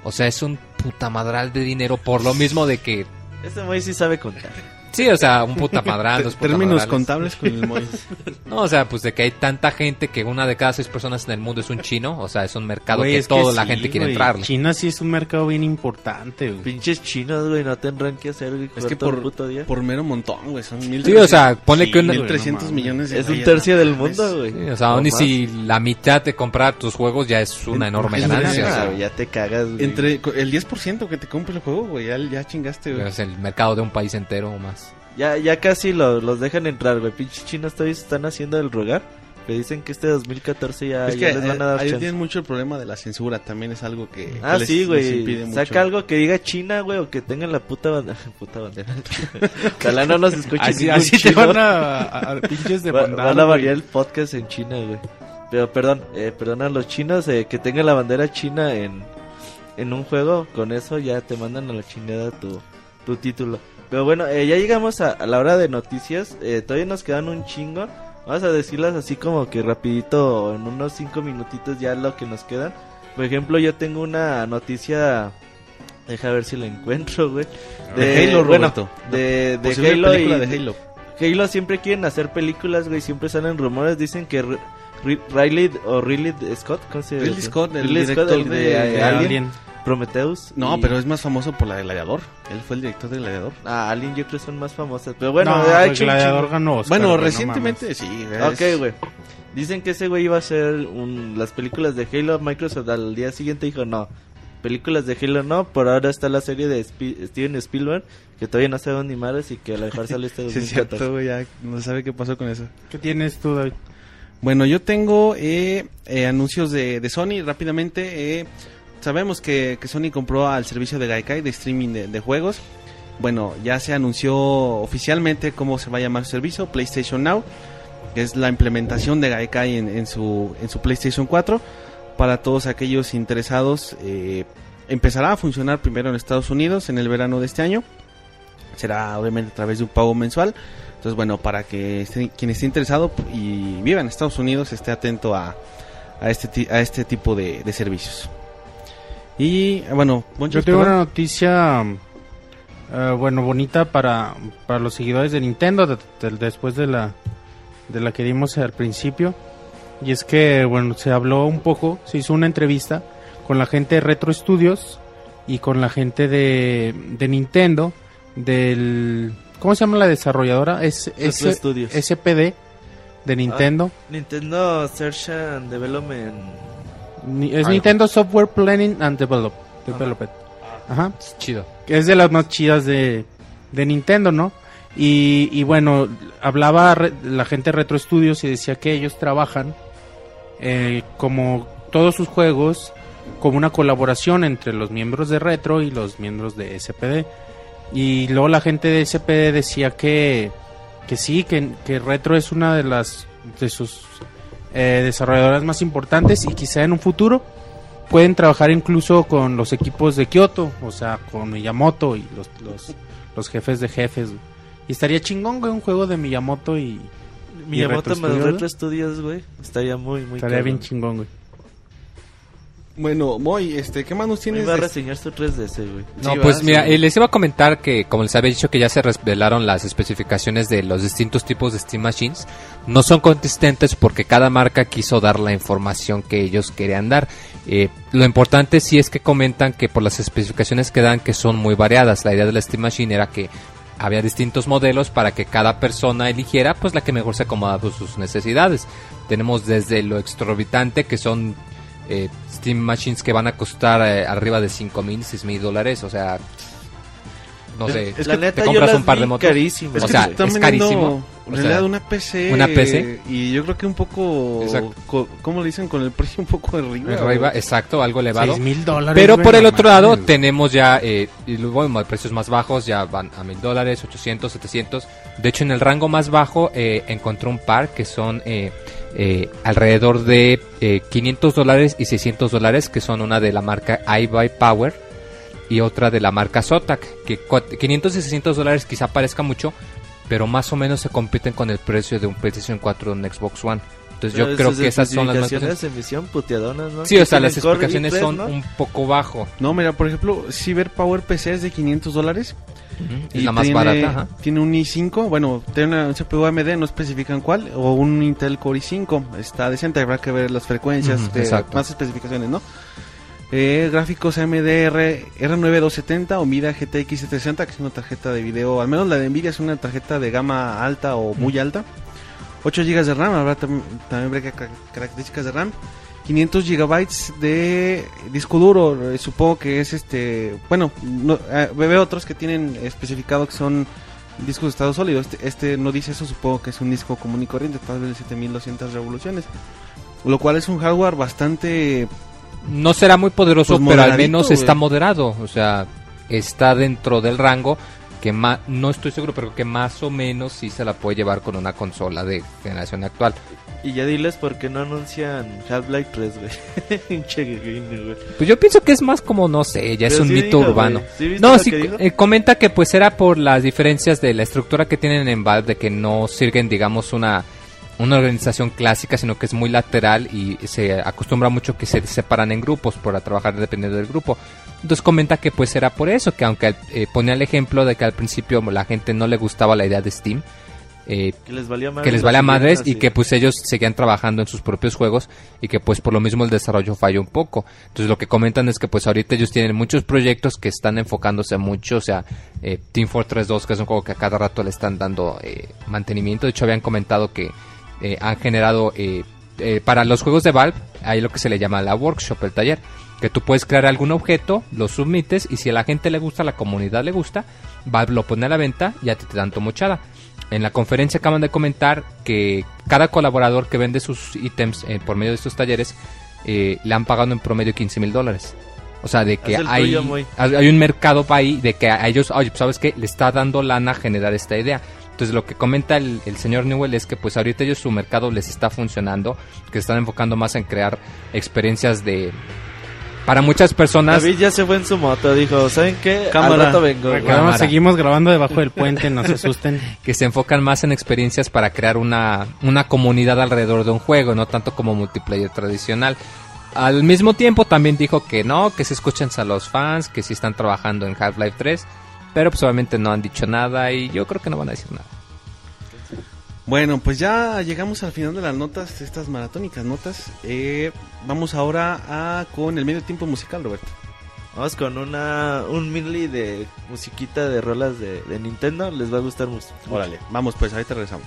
C: o sea es un puta madral de dinero por lo mismo de que
E: Este güey sí sabe contar.
C: Sí o sea un puta madral dos
A: Términos contables con el Mois. [laughs]
C: No, o sea, pues de que hay tanta gente que una de cada seis personas en el mundo es un chino, o sea, es un mercado
D: Güey,
C: que toda la
D: sí,
C: gente quiere
D: güey.
C: entrarle.
D: China sí es un mercado bien importante, güey.
E: Pinches chinos, güey, no tendrán que hacer, güey.
A: Es que por,
E: puto día.
A: por mero montón, güey. Son mil
C: Sí, o sea, ponle que una-
D: Sí,
A: 1300
D: no
A: millones de
E: Es un tercio
A: no
E: del mundo, güey.
C: Sí, o sea,
E: No
C: aún y
E: más.
C: si la mitad de comprar tus juegos ya es una enorme
A: es
C: ganancia.
A: una-
C: o sea,
E: güey, ya te cagas, güey.
A: Entre el 10% que te compre el juego, güey, ya, ya chingaste, güey.
C: es el mercado de un país entero o más.
E: Ya, ya casi lo- los dejan entrar, güey. Pinches chinos todavía se están haciendo el rogar. Que dicen que este 2014 ya,
A: es
E: ya
A: que
E: les van a
A: eh,
E: dar
A: ahí
E: chance.
A: tienen mucho el problema de la censura, también es algo que, que
E: Ah,
A: les-
E: sí,
A: les impide
E: güey.
A: mucho.
E: Saca algo que diga China, güey, o que tengan la puta bandera. [laughs] puta bandera. [laughs] Ojalá no nos escuchen
D: Así, te van a, a- a pinches de
E: Va-
D: mandar,
E: van a variar el podcast en China, güey. Pero perdón, eh, perdón a los chinos eh, que tengan la bandera china en, en un juego. Con eso ya te mandan a la chingada tu, tu título. Pero bueno, eh, ya llegamos a, a la hora de noticias. Eh, todavía nos quedan un chingo. Vamos a decirlas así como que rapidito, en unos cinco minutitos ya lo que nos quedan. Por ejemplo, yo tengo una noticia... Deja ver si la encuentro, güey.
A: De Halo,
E: bueno,
A: Roberto.
E: de, de Halo
A: película
E: y,
A: de Halo.
E: Halo siempre quieren hacer películas, güey. Siempre salen rumores. Dicen que Ri- Ri- Riley o Riley Scott, ¿cómo se
A: Ridley
E: dice?
A: Scott, el
E: Ridley
A: director
E: el
A: de-
D: De
E: Alien,
D: Alien.
E: Prometheus.
A: No,
E: y-
A: pero es más famoso por la de Gladiador. Él fue el director de Gladiador.
E: Ah, Alien yo creo que son más famosas. Pero bueno,
D: no,
E: ha
D: el
E: hecho un
D: Gladiador ganó Oscar,
A: bueno,
D: güey, no
A: recientemente sí. es-
E: Ok, güey. Dicen que ese güey iba a hacer un- las películas de Halo. Microsoft al día siguiente dijo no. Películas de Halo no. Por ahora está la serie de Steven Spielberg. Que todavía no sabe ni madres y que a lo mejor sale este [laughs]
A: Sí, es
E: 2014.
A: cierto, güey, ya no se sabe qué pasó con eso.
D: ¿Qué tienes tú, David?
A: Bueno, yo tengo eh, eh, anuncios de, de Sony rápidamente. eh, sabemos que, Sony compró al servicio de Gaikai de streaming de, juegos. Bueno, ya se anunció oficialmente cómo se va a llamar su servicio, PlayStation Now, que es la implementación de Gaikai en, su, en su PlayStation 4. Para todos aquellos interesados, eh, empezará a funcionar primero en Estados Unidos en el verano de este año. Será obviamente a través de un pago mensual. Entonces, bueno, para que esté- quien esté interesado y viva en Estados Unidos esté atento a, este, este tipo de servicios. Y bueno,
D: Yo tengo
A: perdón.
D: una noticia, eh, bueno, bonita para, para los seguidores de Nintendo, de- de- después de la, de la que dimos al principio. Y es que, bueno, se habló un poco, se hizo una entrevista con la gente de Retro Studios y con la gente de, de Nintendo, del... ¿Cómo se llama la desarrolladora? Es,
E: Retro
D: S-
E: Studios.
D: SPD de Nintendo.
E: Nintendo Search and Development.
D: Ni- es
C: Algo.
D: Nintendo Software Planning and Develop, Development. Ajá.
C: Es chido.
D: que es de las más chidas de, de Nintendo, ¿no? Y, y bueno, hablaba re- la gente de Retro Studios y decía que ellos trabajan eh, como todos sus juegos como una colaboración entre los miembros de Retro y los miembros de SPD. Y luego la gente de SPD decía que, que sí, que, que Retro es una de las de sus eh, desarrolladoras más importantes y quizá en un futuro pueden trabajar incluso con los equipos de Kyoto, o sea, con Miyamoto y los, los, los jefes de jefes. güey. Y estaría chingón, güey, un juego de Miyamoto y
E: Miyamoto
D: Retro
E: más
D: Studios,
E: Retro Studios, güey. Estaría muy, muy
D: estaría bien chingón, güey.
A: Bueno, Moy, este, ¿qué más nos tienes?
E: iba a reseñar su 3DS, güey.
C: No,
A: Sí,
C: pues mira,
A: Sí.
C: eh, les iba a comentar que, como les había dicho, que ya se revelaron las especificaciones de los distintos tipos de Steam Machines. No son consistentes porque cada marca quiso dar la información que ellos querían dar. Eh, lo importante sí es que comentan que por las especificaciones que dan que son muy variadas. La idea de la Steam Machine era que había distintos modelos para que cada persona eligiera pues la que mejor se acomodaba sus necesidades. Tenemos desde lo exorbitante que son eh, Steam Machines que van a costar eh, arriba de 5 mil, 6 mil dólares, o sea, no sé,
E: Es la neta,
C: te
E: yo
C: compras
E: las
C: un par de motos.
E: carísimas,
A: Es
C: o sea, es carísimo.
A: En
C: O
A: realidad
C: sea,
A: una PC.
C: una PC.
A: Y yo creo que un poco. Co- ¿Cómo le dicen? Con el precio un poco arriba.
C: arriba, exacto, algo elevado.
D: Seis mil dólares.
C: Pero por el otro lado tenemos ya, eh, y luego bueno, precios más bajos ya van a mil dólares, 800, 700. De hecho, en el rango más bajo eh, encontré un par que son eh, eh, alrededor de eh, 500 dólares y 600 dólares, que son una de la marca iBuy Power y otra de la marca Zotac, que cua- 500 y 600 dólares quizá parezca mucho, pero más o menos se compiten con el precio de un PlayStation 4 o un Xbox One. Entonces
E: Pero
C: yo creo que esas son las más
E: de emisión puteadonas, ¿no?
C: Sí, o sea, las explicaciones
E: i3,
C: son
E: ¿no?
C: un poco bajo.
A: No, mira, por ejemplo, Cyber Power PC es de 500 dólares.
C: Es
A: y
C: la más
A: tiene,
C: barata. ajá.
A: Tiene un i5, bueno, tiene una, un CPU AMD, no especifican cuál, o un Intel Core i5. Está decente, habrá que ver las frecuencias, de-
C: exacto.
A: más especificaciones, ¿no? Eh, gráficos AMD R, R9270 o Mida GTX 760, que es una tarjeta de video, al menos la de Nvidia es una tarjeta de gama alta o muy alta. 8 GB de RAM, habrá tam- también características de RAM. 500 GB de disco duro, eh, supongo que es este, bueno, no, eh, veo otros que tienen especificado que son discos de estado sólido. Este, este no dice eso, supongo que es un disco común y corriente, tal vez de 7200 revoluciones. Lo cual es un hardware bastante
C: No será muy poderoso,
A: Pues
C: pero al menos está moderado. O sea, está dentro del rango que más, no estoy seguro, pero que más o menos sí se la puede llevar con una consola de generación actual.
E: Y ya diles por qué no anuncian Half-Life 3, [laughs] güey.
C: Pues yo pienso que es más como, no sé, ya es un
E: sí
C: mito
E: dijo,
C: urbano.
E: güey. ¿Sí viste
C: No, sí, eh, comenta que pues era por las diferencias de la estructura que tienen en Valve, de que no sirven, digamos, una, una organización clásica, sino que es muy lateral y se acostumbra mucho que se separan en grupos para trabajar dependiendo del grupo. Entonces comenta que pues era por eso, que aunque eh, ponía el ejemplo de que al principio la gente no le gustaba la idea de Steam, eh,
E: Que les valía madres.
C: que les
E: la
C: valía madres
E: siguiente,
C: y que pues ellos seguían trabajando en sus propios juegos y que pues por lo mismo el desarrollo falló un poco. Entonces lo que comentan es que pues ahorita ellos tienen muchos proyectos que están enfocándose mucho, o sea, eh, Team Fortress 2 que es un juego que a cada rato le están dando eh, mantenimiento, de hecho habían comentado que eh, han generado eh, eh, para los juegos de Valve hay lo que se le llama la workshop, el taller, que tú puedes crear algún objeto, lo submites y si a la gente le gusta, a la comunidad le gusta, Valve lo pone a la venta y a ti te dan tu mochada. En la conferencia acaban de comentar que cada colaborador que vende sus ítems eh, por medio de estos talleres eh, le han pagado en promedio 15 mil dólares. O sea, de que hay, hay un mercado para ahí de que a ellos, oye, pues, ¿sabes qué? Le está dando lana generar esta idea. Entonces lo que comenta el, el señor Newell es que pues ahorita ellos su mercado les está funcionando, que se están enfocando más en crear experiencias de... Para muchas personas...
E: David ya se fue en su moto, dijo, ¿saben qué?
A: Cámara.
E: Al rato vengo.
C: Cámara.
D: Seguimos grabando debajo del puente, no se asusten. [laughs]
C: que se enfocan más en experiencias para crear una, una comunidad alrededor de un juego, no tanto como multiplayer tradicional. Al mismo tiempo también dijo que no, que se escuchan a los fans, que sí están trabajando en Half-Life 3, pero pues obviamente no han dicho nada y yo creo que no van a decir nada.
A: Bueno, pues ya llegamos al final de las notas, estas maratónicas notas. Eh, vamos ahora a con el medio tiempo musical, Roberto.
E: Vamos con una un medley de musiquita de rolas de, de Nintendo. Les va a gustar mucho.
A: Órale, vamos pues, ahorita regresamos.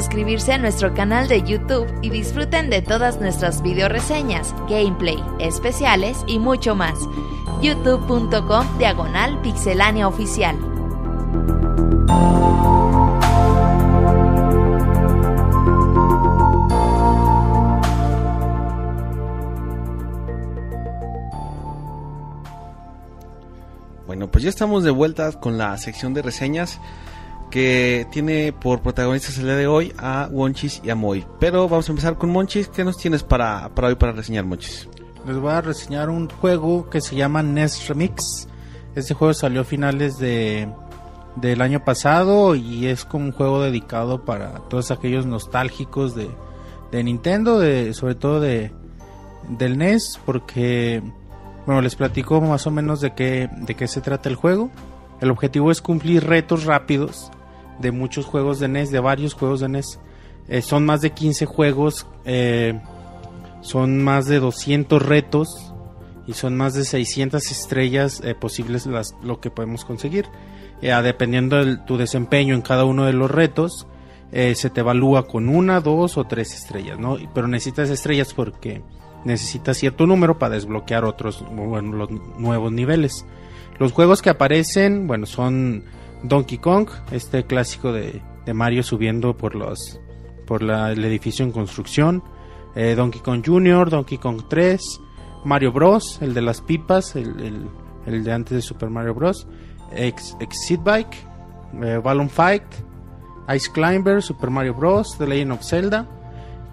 B: suscribirse a nuestro canal de YouTube y disfruten de todas nuestras video reseñas, gameplay, especiales y mucho más. youtube.com diagonal pixelánea oficial.
A: Bueno, pues ya estamos de vuelta con la sección de reseñas que tiene por protagonistas el día de hoy a Wonchis y a Moy. Pero vamos a empezar con Monchis. ¿Qué nos tienes para, para hoy para reseñar, Monchis?
D: Les voy a reseñar un juego que se llama NES Remix. Este juego salió a finales de, del año pasado y es como un juego dedicado para todos aquellos nostálgicos de, de Nintendo, de, sobre todo de, del NES, porque bueno, les platico más o menos de qué, de qué se trata el juego. El objetivo es cumplir retos rápidos de muchos juegos de NES, de varios juegos de NES. Eh, son más de 15 juegos, eh, son más de 200 retos y son más de 600 estrellas eh, posibles las, lo que podemos conseguir. Dependiendo de tu desempeño en cada uno de los retos, se te evalúa con una, dos o tres estrellas, ¿no? Pero necesitas estrellas porque necesitas cierto número para desbloquear otros bueno, los nuevos niveles. Los juegos que aparecen, bueno, son Donkey Kong, este clásico de, Mario subiendo por los por la, el edificio en construcción, eh, Donkey Kong Jr., Donkey Kong 3, Mario Bros, el de las pipas, el de antes de Super Mario Bros, Ex, Exit Bike, eh, Balloon Fight, Ice Climber, Super Mario Bros, The Legend of Zelda,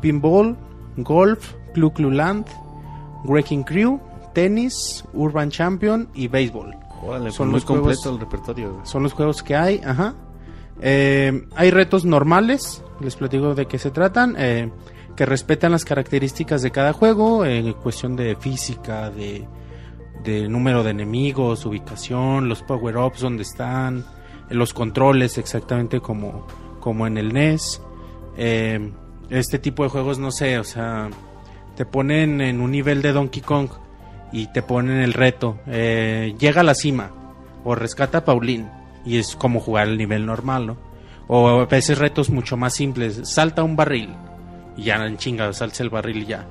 D: Pinball, Golf, Clu Clu Land, Wrecking Crew, Tenis, Urban Champion y Béisbol.
A: Órale,
D: Son
A: muy
D: los juegos-
A: el repertorio. güey.
D: Son los juegos que hay, ajá. Eh, hay retos normales, les platico de qué se tratan, eh, que respetan las características de cada juego, en cuestión de física, de, de número de enemigos, ubicación, los power-ups, donde están, eh, los controles exactamente como, como en el NES. Eh, este tipo de juegos, no sé, o sea, te ponen en un nivel de Donkey Kong y te ponen el reto, eh, llega a la cima o rescata a Pauline y es como jugar el nivel normal, ¿no? O a veces retos mucho más simples, salta un barril y ya en chinga, salta el barril y ya.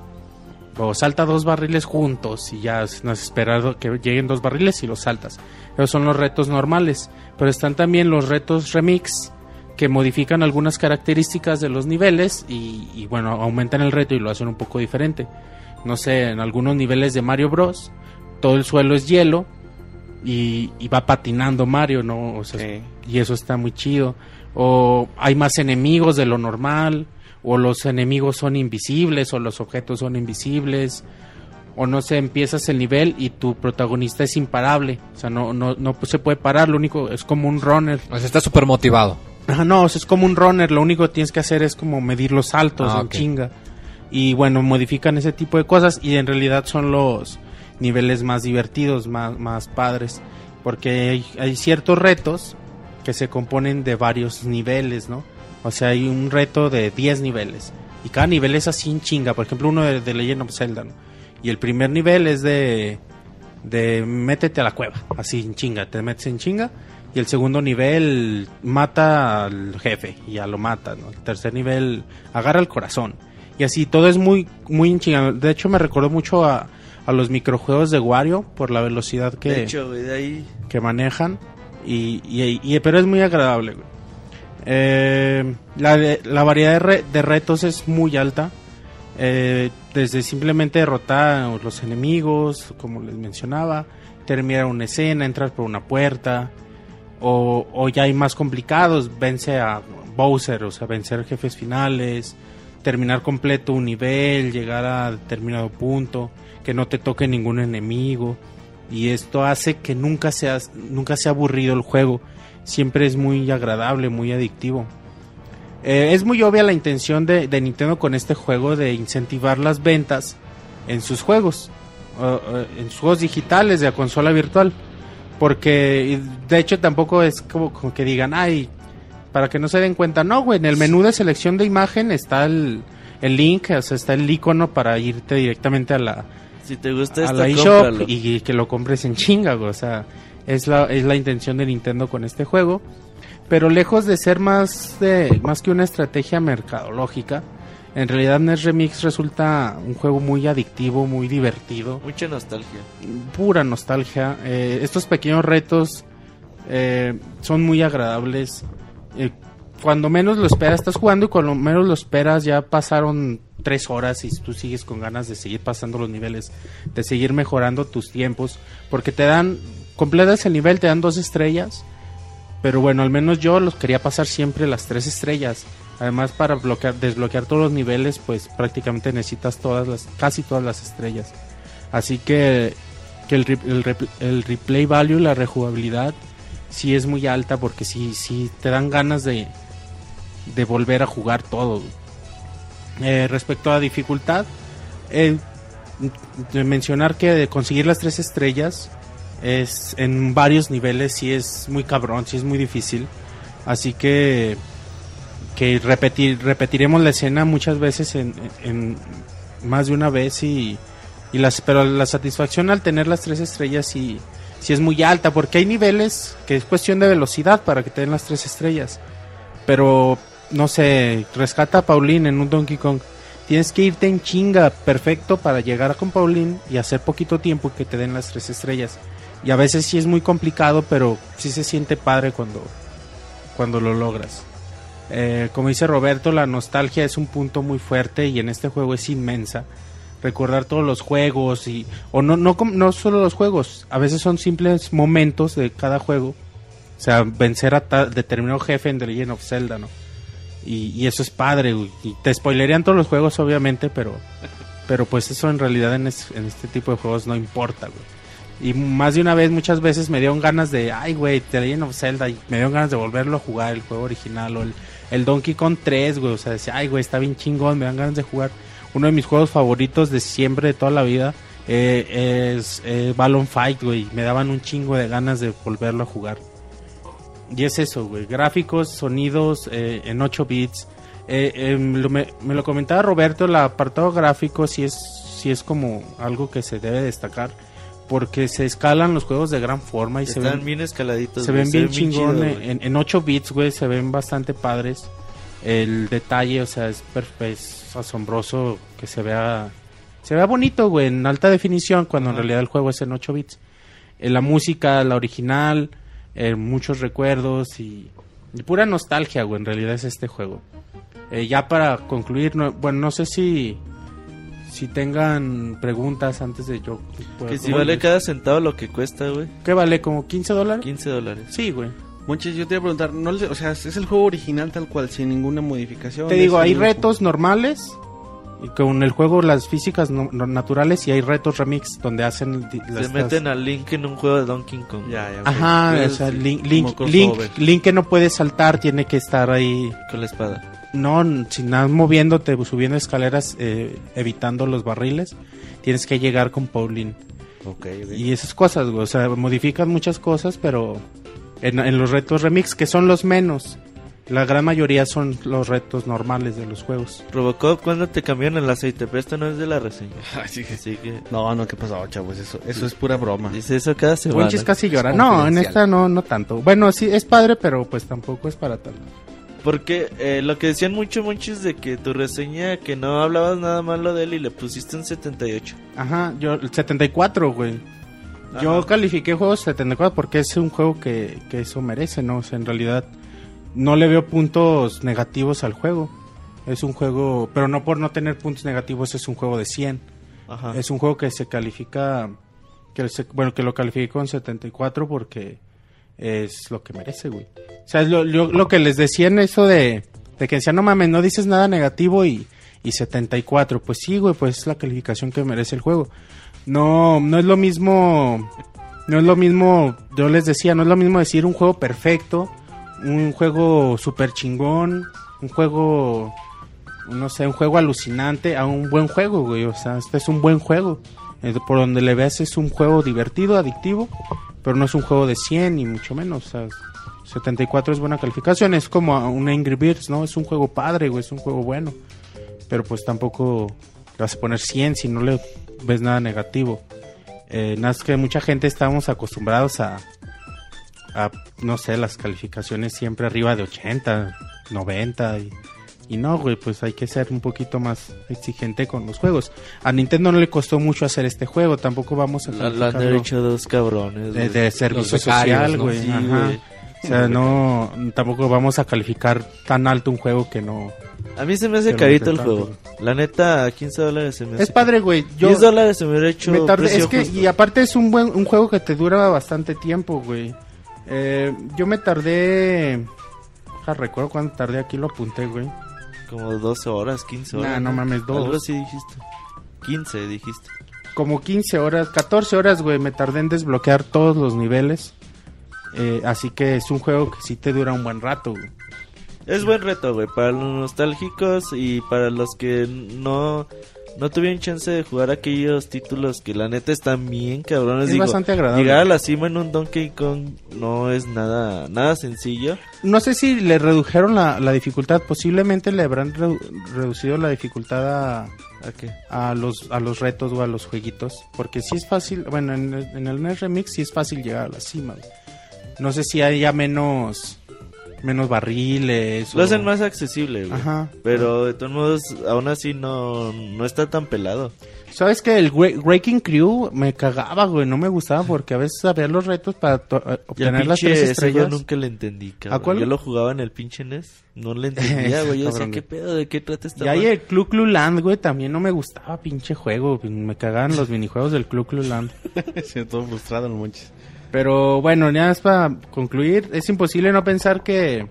D: O salta dos barriles juntos y ya no has esperado que lleguen dos barriles y los saltas. Esos son los retos normales. Pero están también los retos remix que modifican algunas características de los niveles y, bueno, aumentan el reto y lo hacen un poco diferente. No sé, en algunos niveles de Mario Bros. todo el suelo es hielo y, y va patinando Mario, ¿no? O sea,
A: Sí.
D: y eso está muy chido. O hay más enemigos de lo normal, o los enemigos son invisibles, o los objetos son invisibles, o no sé, empiezas el nivel y tu protagonista es imparable, o sea, no, no, no se puede parar, lo único es como un runner.
C: O sea, está súper motivado.
D: Ajá, no, o sea, es como un runner, lo único que tienes que hacer es como medir los saltos
C: Ah,
D: en chinga. Y bueno, modifican ese tipo de cosas y en realidad son los niveles más divertidos, más, más padres. Porque hay, ciertos retos que se componen de varios niveles, ¿no? O sea, hay un reto de 10 niveles. Y cada nivel es así en chinga. Por ejemplo, uno de, de Legend of Zelda, ¿no? Y el primer nivel es de, de métete a la cueva, así en chinga, te metes en chinga. Y el segundo nivel mata al jefe y ya lo mata, ¿no? El tercer nivel agarra el corazón. Y así todo es muy, muy en chinga. De hecho, me recordó mucho a, a los microjuegos de Wario por la velocidad que,
E: De hecho, güey, de ahí.
D: que manejan. Y, y- y- pero es muy agradable, güey. Eh, la, de- la variedad de, re- de retos es muy alta. Eh, desde simplemente derrotar a los enemigos, como les mencionaba, terminar una escena, entrar por una puerta, o, o ya hay más complicados, vence a Bowser, o sea, vencer jefes finales, terminar completo un nivel, llegar a determinado punto, que no te toque ningún enemigo, y esto hace que nunca seas, nunca sea aburrido el juego, siempre es muy agradable, muy adictivo. Eh, es muy obvia la intención de, Nintendo con este juego de incentivar las ventas en sus juegos, en sus juegos digitales de la consola virtual. Porque de hecho tampoco es como, como que digan, ay, para que no se den cuenta, no, güey, en el menú de selección de imagen está el, el link, o sea, está el icono para irte directamente a la,
E: Si te gusta
D: a
E: esta,
D: la
E: cómpralo.
D: eShop y que lo compres en chinga, güey, o sea, Es la, es la intención de Nintendo con este juego. Pero lejos de ser más, de, más que una estrategia mercadológica, en realidad NES Remix resulta un juego muy adictivo, muy divertido.
E: Mucha nostalgia.
D: Pura nostalgia. Eh, estos pequeños retos eh, son muy agradables. Eh, cuando menos lo esperas, estás jugando y cuando menos lo esperas ya pasaron tres horas y tú sigues con ganas de seguir pasando los niveles, de seguir mejorando tus tiempos, porque te dan, completas el nivel, te dan dos estrellas, pero bueno, al menos yo los quería pasar siempre las tres estrellas. Además, para bloquear, desbloquear todos los niveles, pues prácticamente necesitas todas las, casi todas las estrellas. Así que, que el, el replay value, la rejugabilidad, sí es muy alta porque sí, sí te dan ganas de, de volver a jugar todo. Eh, respecto a dificultad, eh, de mencionar que conseguir las tres estrellas es en varios niveles sí es muy cabrón, sí es muy difícil. Así que que repetir repetiremos la escena muchas veces en, en- más de una vez y, y las pero la satisfacción al tener las tres estrellas sí, sí es muy alta porque hay niveles que es cuestión de velocidad para que te den las tres estrellas. Pero no sé, rescata a Pauline en un Donkey Kong. Tienes que irte en chinga perfecto para llegar con Pauline y hacer poquito tiempo que te den las tres estrellas. Y a veces sí es muy complicado, pero sí se siente padre cuando, cuando lo logras. Eh, como dice Roberto, la nostalgia es un punto muy fuerte y en este juego es inmensa. Recordar todos los juegos y o no no no solo los juegos, a veces son simples momentos de cada juego. O sea, vencer a determinado jefe en The Legend of Zelda, ¿no? Y, y eso es padre, güey. Y te spoilerían todos los juegos, obviamente, pero pero pues eso en realidad en, es- en este tipo de juegos no importa, güey. Y más de una vez, muchas veces me dieron ganas de, ay, güey, The Legend of Zelda, y me dieron ganas de volverlo a jugar, el juego original, o el, el Donkey Kong 3, güey, o sea, decía, ay, güey, está bien chingón, me dan ganas de jugar. Uno de mis juegos favoritos de siempre, de toda la vida, eh, es eh, Balloon Fight, güey, me daban un chingo de ganas de volverlo a jugar. Y es eso, güey, gráficos, sonidos eh, en 8 bits. Eh, lo- me, me lo comentaba Roberto, el apartado gráfico sí es, sí es como algo que se debe destacar porque se escalan los juegos de gran forma y se
E: Están
D: ven,
E: bien escaladitos.
D: se ven bien chingón
E: chido,
D: en, en 8 bits, güey, se ven bastante padres. El detalle, o sea, es, es asombroso que se vea se vea bonito, güey, en alta definición cuando en realidad el juego es en 8 bits. Eh, la música, la original, eh, muchos recuerdos y, y pura nostalgia, güey, en realidad es este juego. Eh, ya para concluir, no- bueno, no sé si si tengan preguntas antes de yo. pueda
E: Que si vale cada centavo lo que cuesta, güey.
D: ¿Qué vale? ¿Como 15 dólares?
E: 15 dólares.
D: Sí, güey.
A: Monchis, yo te iba a preguntar, ¿no le- o sea, es el juego original tal cual, sin ninguna modificación.
D: Te digo, hay retos normales y con el juego las físicas no- no- naturales y hay retos remix donde hacen di-
E: Se
D: las-
E: meten a Link en un juego de Donkey Kong.
A: Ya, ya.
D: Ajá, o sea, Link, Link. Link, Link que no puede saltar tiene que estar ahí,
E: Con la espada.
D: no, sin nada moviéndote, subiendo escaleras, eh, evitando los barriles. Tienes que llegar con Pauline.
A: Ok, ok.
D: Y esas cosas, güey, o sea, modifican muchas cosas, pero en, en los retos remix, que son los menos, la gran mayoría son los retos normales de los juegos.
E: Robocop, ¿cuándo te cambiaron el aceite? Pero esto no es de la reseña. [laughs]
A: Así que-
E: Así que...
A: No, no, ¿qué pasó, chavos? Eso, eso es pura broma.
E: Dice eso cada semana.
D: Wenchis casi llora.
C: Es
D: No, en esta no, no tanto. Bueno, sí, es padre, pero pues tampoco es para tanto.
E: Porque eh, lo que decían mucho, muchos de que tu reseña, que no hablabas nada malo de él y le pusiste un 78.
D: Ajá, yo, el 74, güey. Yo califiqué juegos 74 porque es un juego que, que eso merece, ¿no? O sea, en realidad no le veo puntos negativos al juego. Es un juego, pero no por no tener puntos negativos, es un juego de 100.
E: Ajá.
D: Es un juego que se califica, que se- bueno, que lo califiqué con 74 porque es lo que merece, güey. O sea, es lo, lo- lo que les decía en eso de, de que decían, no mames, no dices nada negativo y, y 74. Pues sí, güey, pues es la calificación que merece el juego. No, no es lo mismo, no es lo mismo, yo les decía, no es lo mismo decir un juego perfecto, un juego super chingón, un juego no sé, un juego alucinante a un buen juego, güey. O sea, este es un buen juego. Eh, Por donde le veas es un juego divertido, adictivo, pero no es un juego de 100 ni mucho menos. O sea, 74 es buena calificación, es como un Angry Birds, ¿no? Es un juego padre, güey, es un juego bueno. Pero pues tampoco le vas a poner 100 si no le ves nada negativo. Eh, nada más que mucha gente estamos acostumbrados a, a, no sé, las calificaciones siempre arriba de 80, 90 y, y no, güey, pues hay que ser un poquito más exigente con los juegos. A Nintendo no le costó mucho hacer este juego, tampoco vamos a
E: La, la han hecho dos cabrones.
D: de, servicio social,
C: ¿no?
D: güey.
E: Sí, güey.
D: O sea, no, tampoco vamos a calificar tan alto un juego que no.
E: A mí se me hace carito el
D: tanto.
E: juego. La neta, 15 dólares se me hace.
D: Es padre, güey. Yo
E: 10 dólares se me hubiera hecho.
D: me tardé,
E: precio
D: es que,
E: justo.
D: y aparte es un buen un juego que te dura bastante tiempo, güey. Eh, yo me tardé, ja, recuerdo cuando tardé aquí lo apunté, güey.
E: Como 12 horas, 15 horas.
D: Nah, no mames, dos.
E: Algo así dijiste. 15 dijiste.
D: Como 15 horas, 14 horas, güey, me tardé en desbloquear todos los niveles. Eh, así que es un juego que sí te dura un buen rato, güey.
E: Es buen reto, güey, para los nostálgicos y para los que no no tuvieron chance de jugar aquellos títulos que la neta están bien cabrones.
D: Es
E: Digo,
D: bastante agradable.
E: Llegar a la cima en un Donkey Kong no es nada nada sencillo.
D: No sé si le redujeron la, la dificultad, posiblemente le habrán redu- reducido la dificultad a,
E: ¿A qué?
D: a los a los retos o a los jueguitos, porque sí es fácil, bueno, en, el- en el NES Remix sí es fácil llegar a la cima. güey. No sé si haya menos menos barriles.
E: Lo
D: o-
E: hacen más accesible, güey.
D: Ajá.
E: Pero de todos modos, aún así no, no está tan pelado.
D: ¿Sabes que el Wrecking Crew me cagaba, güey? No me gustaba porque a veces había los retos para eh, obtener las
E: pinche
D: tres
E: ese yo
D: estrellas.
E: nunca le entendí, cabrón.
D: ¿A cuál?
E: Yo lo jugaba en el pinche NES. No le entendía, [laughs] güey. Yo decía, ¿qué pedo? ¿De qué trata esta
D: Y ahí el Clu Clu Land, güey, también no me gustaba, pinche juego. Me cagaban los [laughs] minijuegos del Clu Clu Land. [laughs]
A: Se todo frustrado, no manches.
D: Pero bueno, ya es para concluir, es imposible no pensar que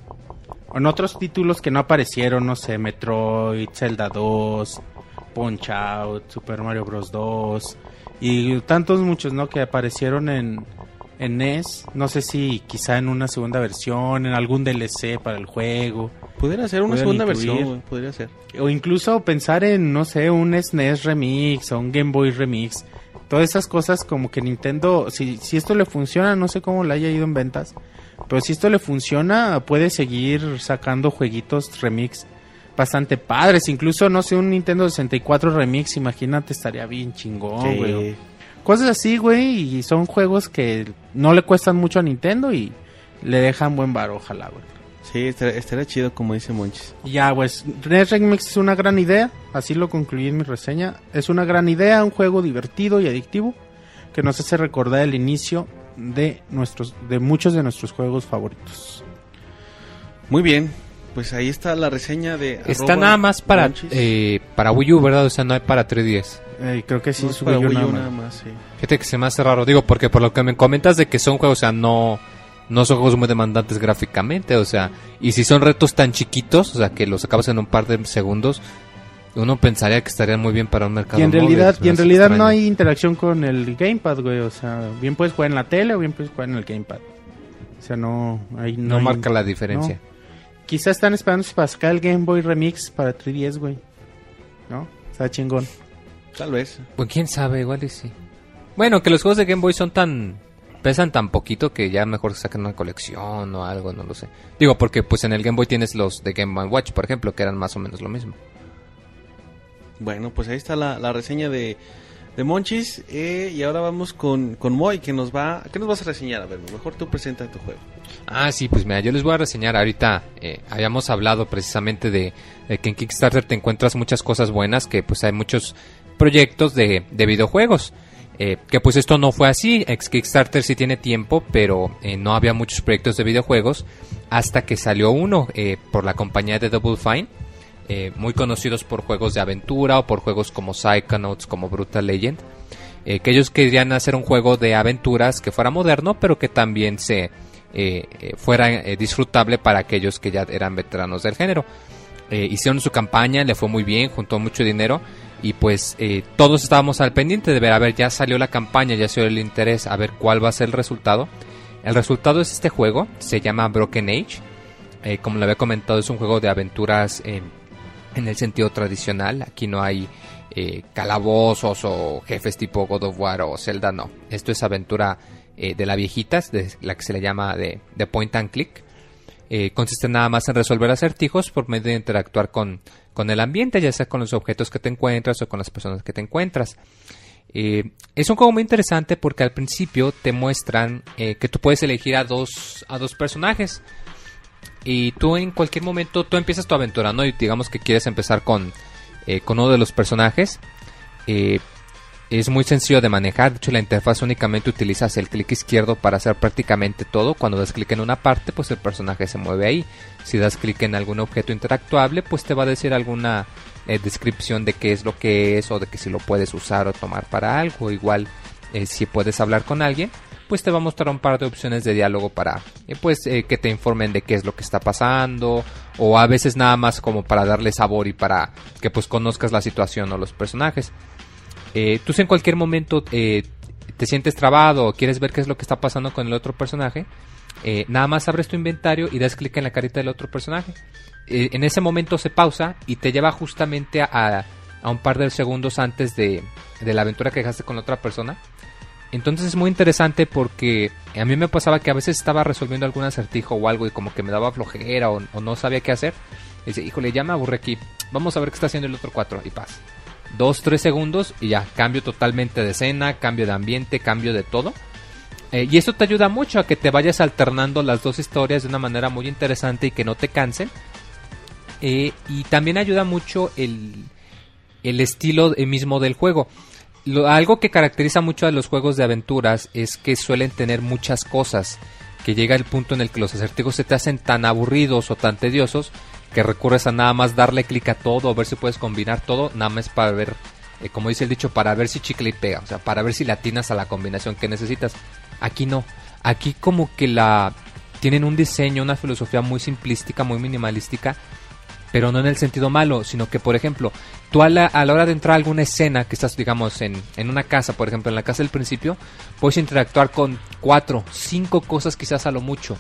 D: en otros títulos que no aparecieron, no sé, Metroid, Zelda 2, Punch Out, Super Mario Bros. 2 y tantos muchos, ¿no? Que aparecieron en, en NES, no sé si quizá en una segunda versión, en algún DLC para el juego,
A: Pudiera ser una segunda
D: incluir.
A: versión, podría ser.
D: o incluso pensar en, no sé, un SNES Remix o un Game Boy Remix. Todas esas cosas como que Nintendo, si, si esto le funciona, no sé cómo le haya ido en ventas, pero si esto le funciona, puede seguir sacando jueguitos remix bastante padres. Incluso, no sé, un Nintendo 64 remix, imagínate, estaría bien chingón,
E: Sí.
D: güey. Cosas así, güey, y son juegos que no le cuestan mucho a Nintendo y le dejan buen bar, ojalá, güey.
A: Sí, estaría, estaría chido, como dice Monchis.
D: Ya, pues, NES Remix es una gran idea, así lo concluí en mi reseña. Es una gran idea, un juego divertido y adictivo que nos hace recordar el inicio de nuestros de muchos de nuestros juegos favoritos.
A: Muy bien, pues ahí está la reseña de...
C: Está nada más para, eh, para Wii U, ¿verdad? O sea, no hay para 3DS.
D: Eh, creo que sí,
A: No es para Wii
D: nada
A: U
D: más.
A: nada más, sí.
C: Fíjate que se me hace raro, digo, porque por lo que me comentas de que son juegos, o sea, no, no son juegos muy demandantes gráficamente, o sea, y si son retos tan chiquitos, o sea, que los acabas en un par de segundos, uno pensaría que estarían muy bien para un mercado
D: Y en realidad, y en realidad no hay interacción con el gamepad, güey, o sea, bien puedes jugar en la tele o bien puedes jugar en el gamepad. O sea, no hay
C: No
D: hay-
C: marca la diferencia.
D: Quizá están esperando para sacar el Game Boy Remix para 3DS, güey. ¿No? Está chingón.
A: Tal vez.
C: Pues quién sabe, igual y sí. Bueno, que los juegos de Game Boy son tan... pesan tan poquito que ya mejor saquen una colección o algo, no lo sé. Digo, porque pues en el Game Boy tienes los de Game Boy Watch, por ejemplo, que eran más o menos lo mismo.
A: Bueno, pues ahí está la, la reseña de, de Monchis. eh, y ahora vamos con, con Moy, que nos va... ¿Qué nos vas a reseñar? A ver, mejor tú presenta tu juego.
C: Ah, sí, pues mira, yo les voy a reseñar ahorita. eh, habíamos hablado precisamente de, de que en Kickstarter te encuentras muchas cosas buenas, que pues hay muchos proyectos de, de videojuegos. Eh, que pues esto no fue así. Ex Kickstarter sí tiene tiempo, pero eh, no había muchos proyectos de videojuegos hasta que salió uno eh, por la compañía de Double Fine. eh, muy conocidos por juegos de aventura o por juegos como Psychonauts, como Brutal Legend. que ellos querían hacer un juego de aventuras que fuera moderno, pero que también se fuera disfrutable para aquellos que ya eran veteranos del género. Hicieron su campaña, le fue muy bien, juntó mucho dinero y pues eh, todos estábamos al pendiente de ver, a ver, ya salió la campaña, ya salió el interés, a ver cuál va a ser el resultado. El resultado es este juego, se llama Broken Age. Eh, como le había comentado, es un juego de aventuras en el sentido tradicional. Aquí no hay eh, calabozos o jefes tipo God of War o Zelda, no. Esto es aventura de la viejitas, de la que se le llama de point and click. Eh, consiste nada más en resolver acertijos por medio de interactuar con, con el ambiente, ya sea con los objetos que te encuentras o con las personas que te encuentras. Eh, es un juego muy interesante porque al principio te muestran eh, que tú puedes elegir a dos, a dos personajes. Y tú en cualquier momento, tú empiezas tu aventura, ¿no? Y digamos que quieres empezar con, con uno de los personajes. Es muy sencillo de manejar, de hecho la interfaz únicamente utilizas el clic izquierdo para hacer prácticamente todo. Cuando das clic en una parte, pues el personaje se mueve ahí. Si das clic en algún objeto interactuable, pues te va a decir alguna eh, descripción de qué es lo que es o de que si lo puedes usar o tomar para algo. Igual eh, si puedes hablar con alguien, pues te va a mostrar un par de opciones de diálogo para eh, pues que te informen de qué es lo que está pasando o a veces nada más como para darle sabor y para que pues conozcas la situación o los personajes. Eh, tú si en cualquier momento eh, te sientes trabado o quieres ver qué es lo que está pasando con el otro personaje, eh, nada más abres tu inventario y das clic en la carita del otro personaje. Eh, en ese momento se pausa y te lleva justamente a, a un par de segundos antes de, de la aventura que dejaste con la otra persona. Entonces es muy interesante porque a mí me pasaba que a veces estaba resolviendo algún acertijo o algo y como que me daba flojera o, no sabía qué hacer. Y dice, híjole, ya me aburré aquí. Vamos a ver qué está haciendo el otro 4 y paz. Dos, tres segundos y ya, cambio totalmente de escena, cambio de ambiente, cambio de todo. Eh, y esto te ayuda mucho a que te vayas alternando las dos historias de una manera muy interesante y que no te cansen. Eh, y también ayuda mucho el, el estilo eh, mismo del juego. Algo que caracteriza mucho a los juegos de aventuras es que suelen tener muchas cosas. Que llega el punto en el que los acertijos se te hacen tan aburridos o tan tediosos que recurres a nada más darle clic a todo o ver si puedes combinar todo, nada más para ver, eh, como dice el dicho, para ver si chicle y pega, o sea, para ver si le atinas a la combinación que necesitas. Aquí no, aquí como que la tienen un diseño, una filosofía muy simplística, muy minimalística, pero no en el sentido malo, sino que, por ejemplo, tú a la, a la hora de entrar a alguna escena que estás, digamos, en, en una casa, por ejemplo, en la casa del principio, puedes interactuar con cuatro, cinco cosas quizás a lo mucho.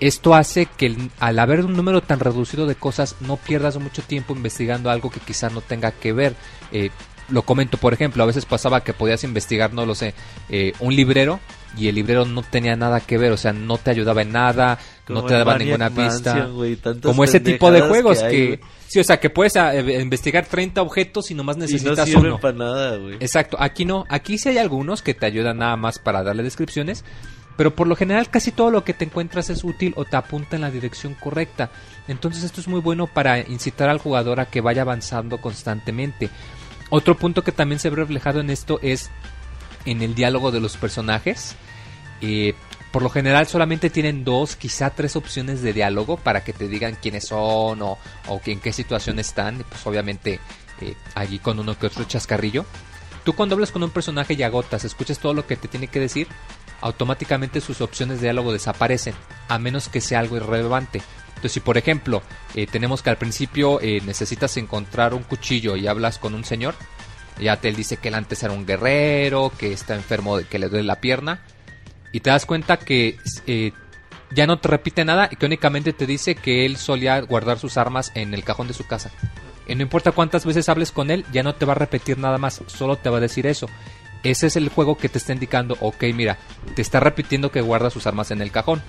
C: Esto hace que el- al haber un número tan reducido de cosas no pierdas mucho tiempo investigando algo que quizás no tenga que ver. Eh, lo comento, por ejemplo, a veces pasaba que podías investigar, no lo sé, eh, un librero y el librero no tenía nada que ver, o sea, no te ayudaba en nada, no te daba ninguna pista.
E: Mansion,
C: Como ese tipo de juegos
E: hay,
C: que... sí, o sea, que puedes eh, investigar 30 objetos y nomás
E: Y no
C: necesitas
E: sirven
C: uno.
E: para nada.
C: Exacto, aquí no, aquí sí hay algunos que te ayudan nada más para darle descripciones, pero por lo general casi todo lo que te encuentras es útil o te apunta en la dirección correcta. Entonces esto es muy bueno para incitar al jugador a que vaya avanzando constantemente. Otro punto que también se ve reflejado en esto es en el diálogo de los personajes. Eh, por lo general solamente tienen dos, quizá tres opciones de diálogo para que te digan quiénes son o, en qué situación están. Pues obviamente eh, allí con uno que otro chascarrillo. Tú cuando hablas con un personaje y agotas, escuchas todo lo que te tiene que decir, automáticamente sus opciones de diálogo desaparecen, a menos que sea algo irrelevante. Entonces, si por ejemplo eh, tenemos que al principio eh, necesitas encontrar un cuchillo y hablas con un señor, ya te dice que él antes era un guerrero, que está enfermo, que le duele la pierna, y te das cuenta que eh, ya no te repite nada y que únicamente te dice que él solía guardar sus armas en el cajón de su casa. Y no importa cuántas veces hables con él, ya no te va a repetir nada más, solo te va a decir eso. Ese es el juego que te está indicando, ok, mira, te está repitiendo que guarda sus armas en el cajón.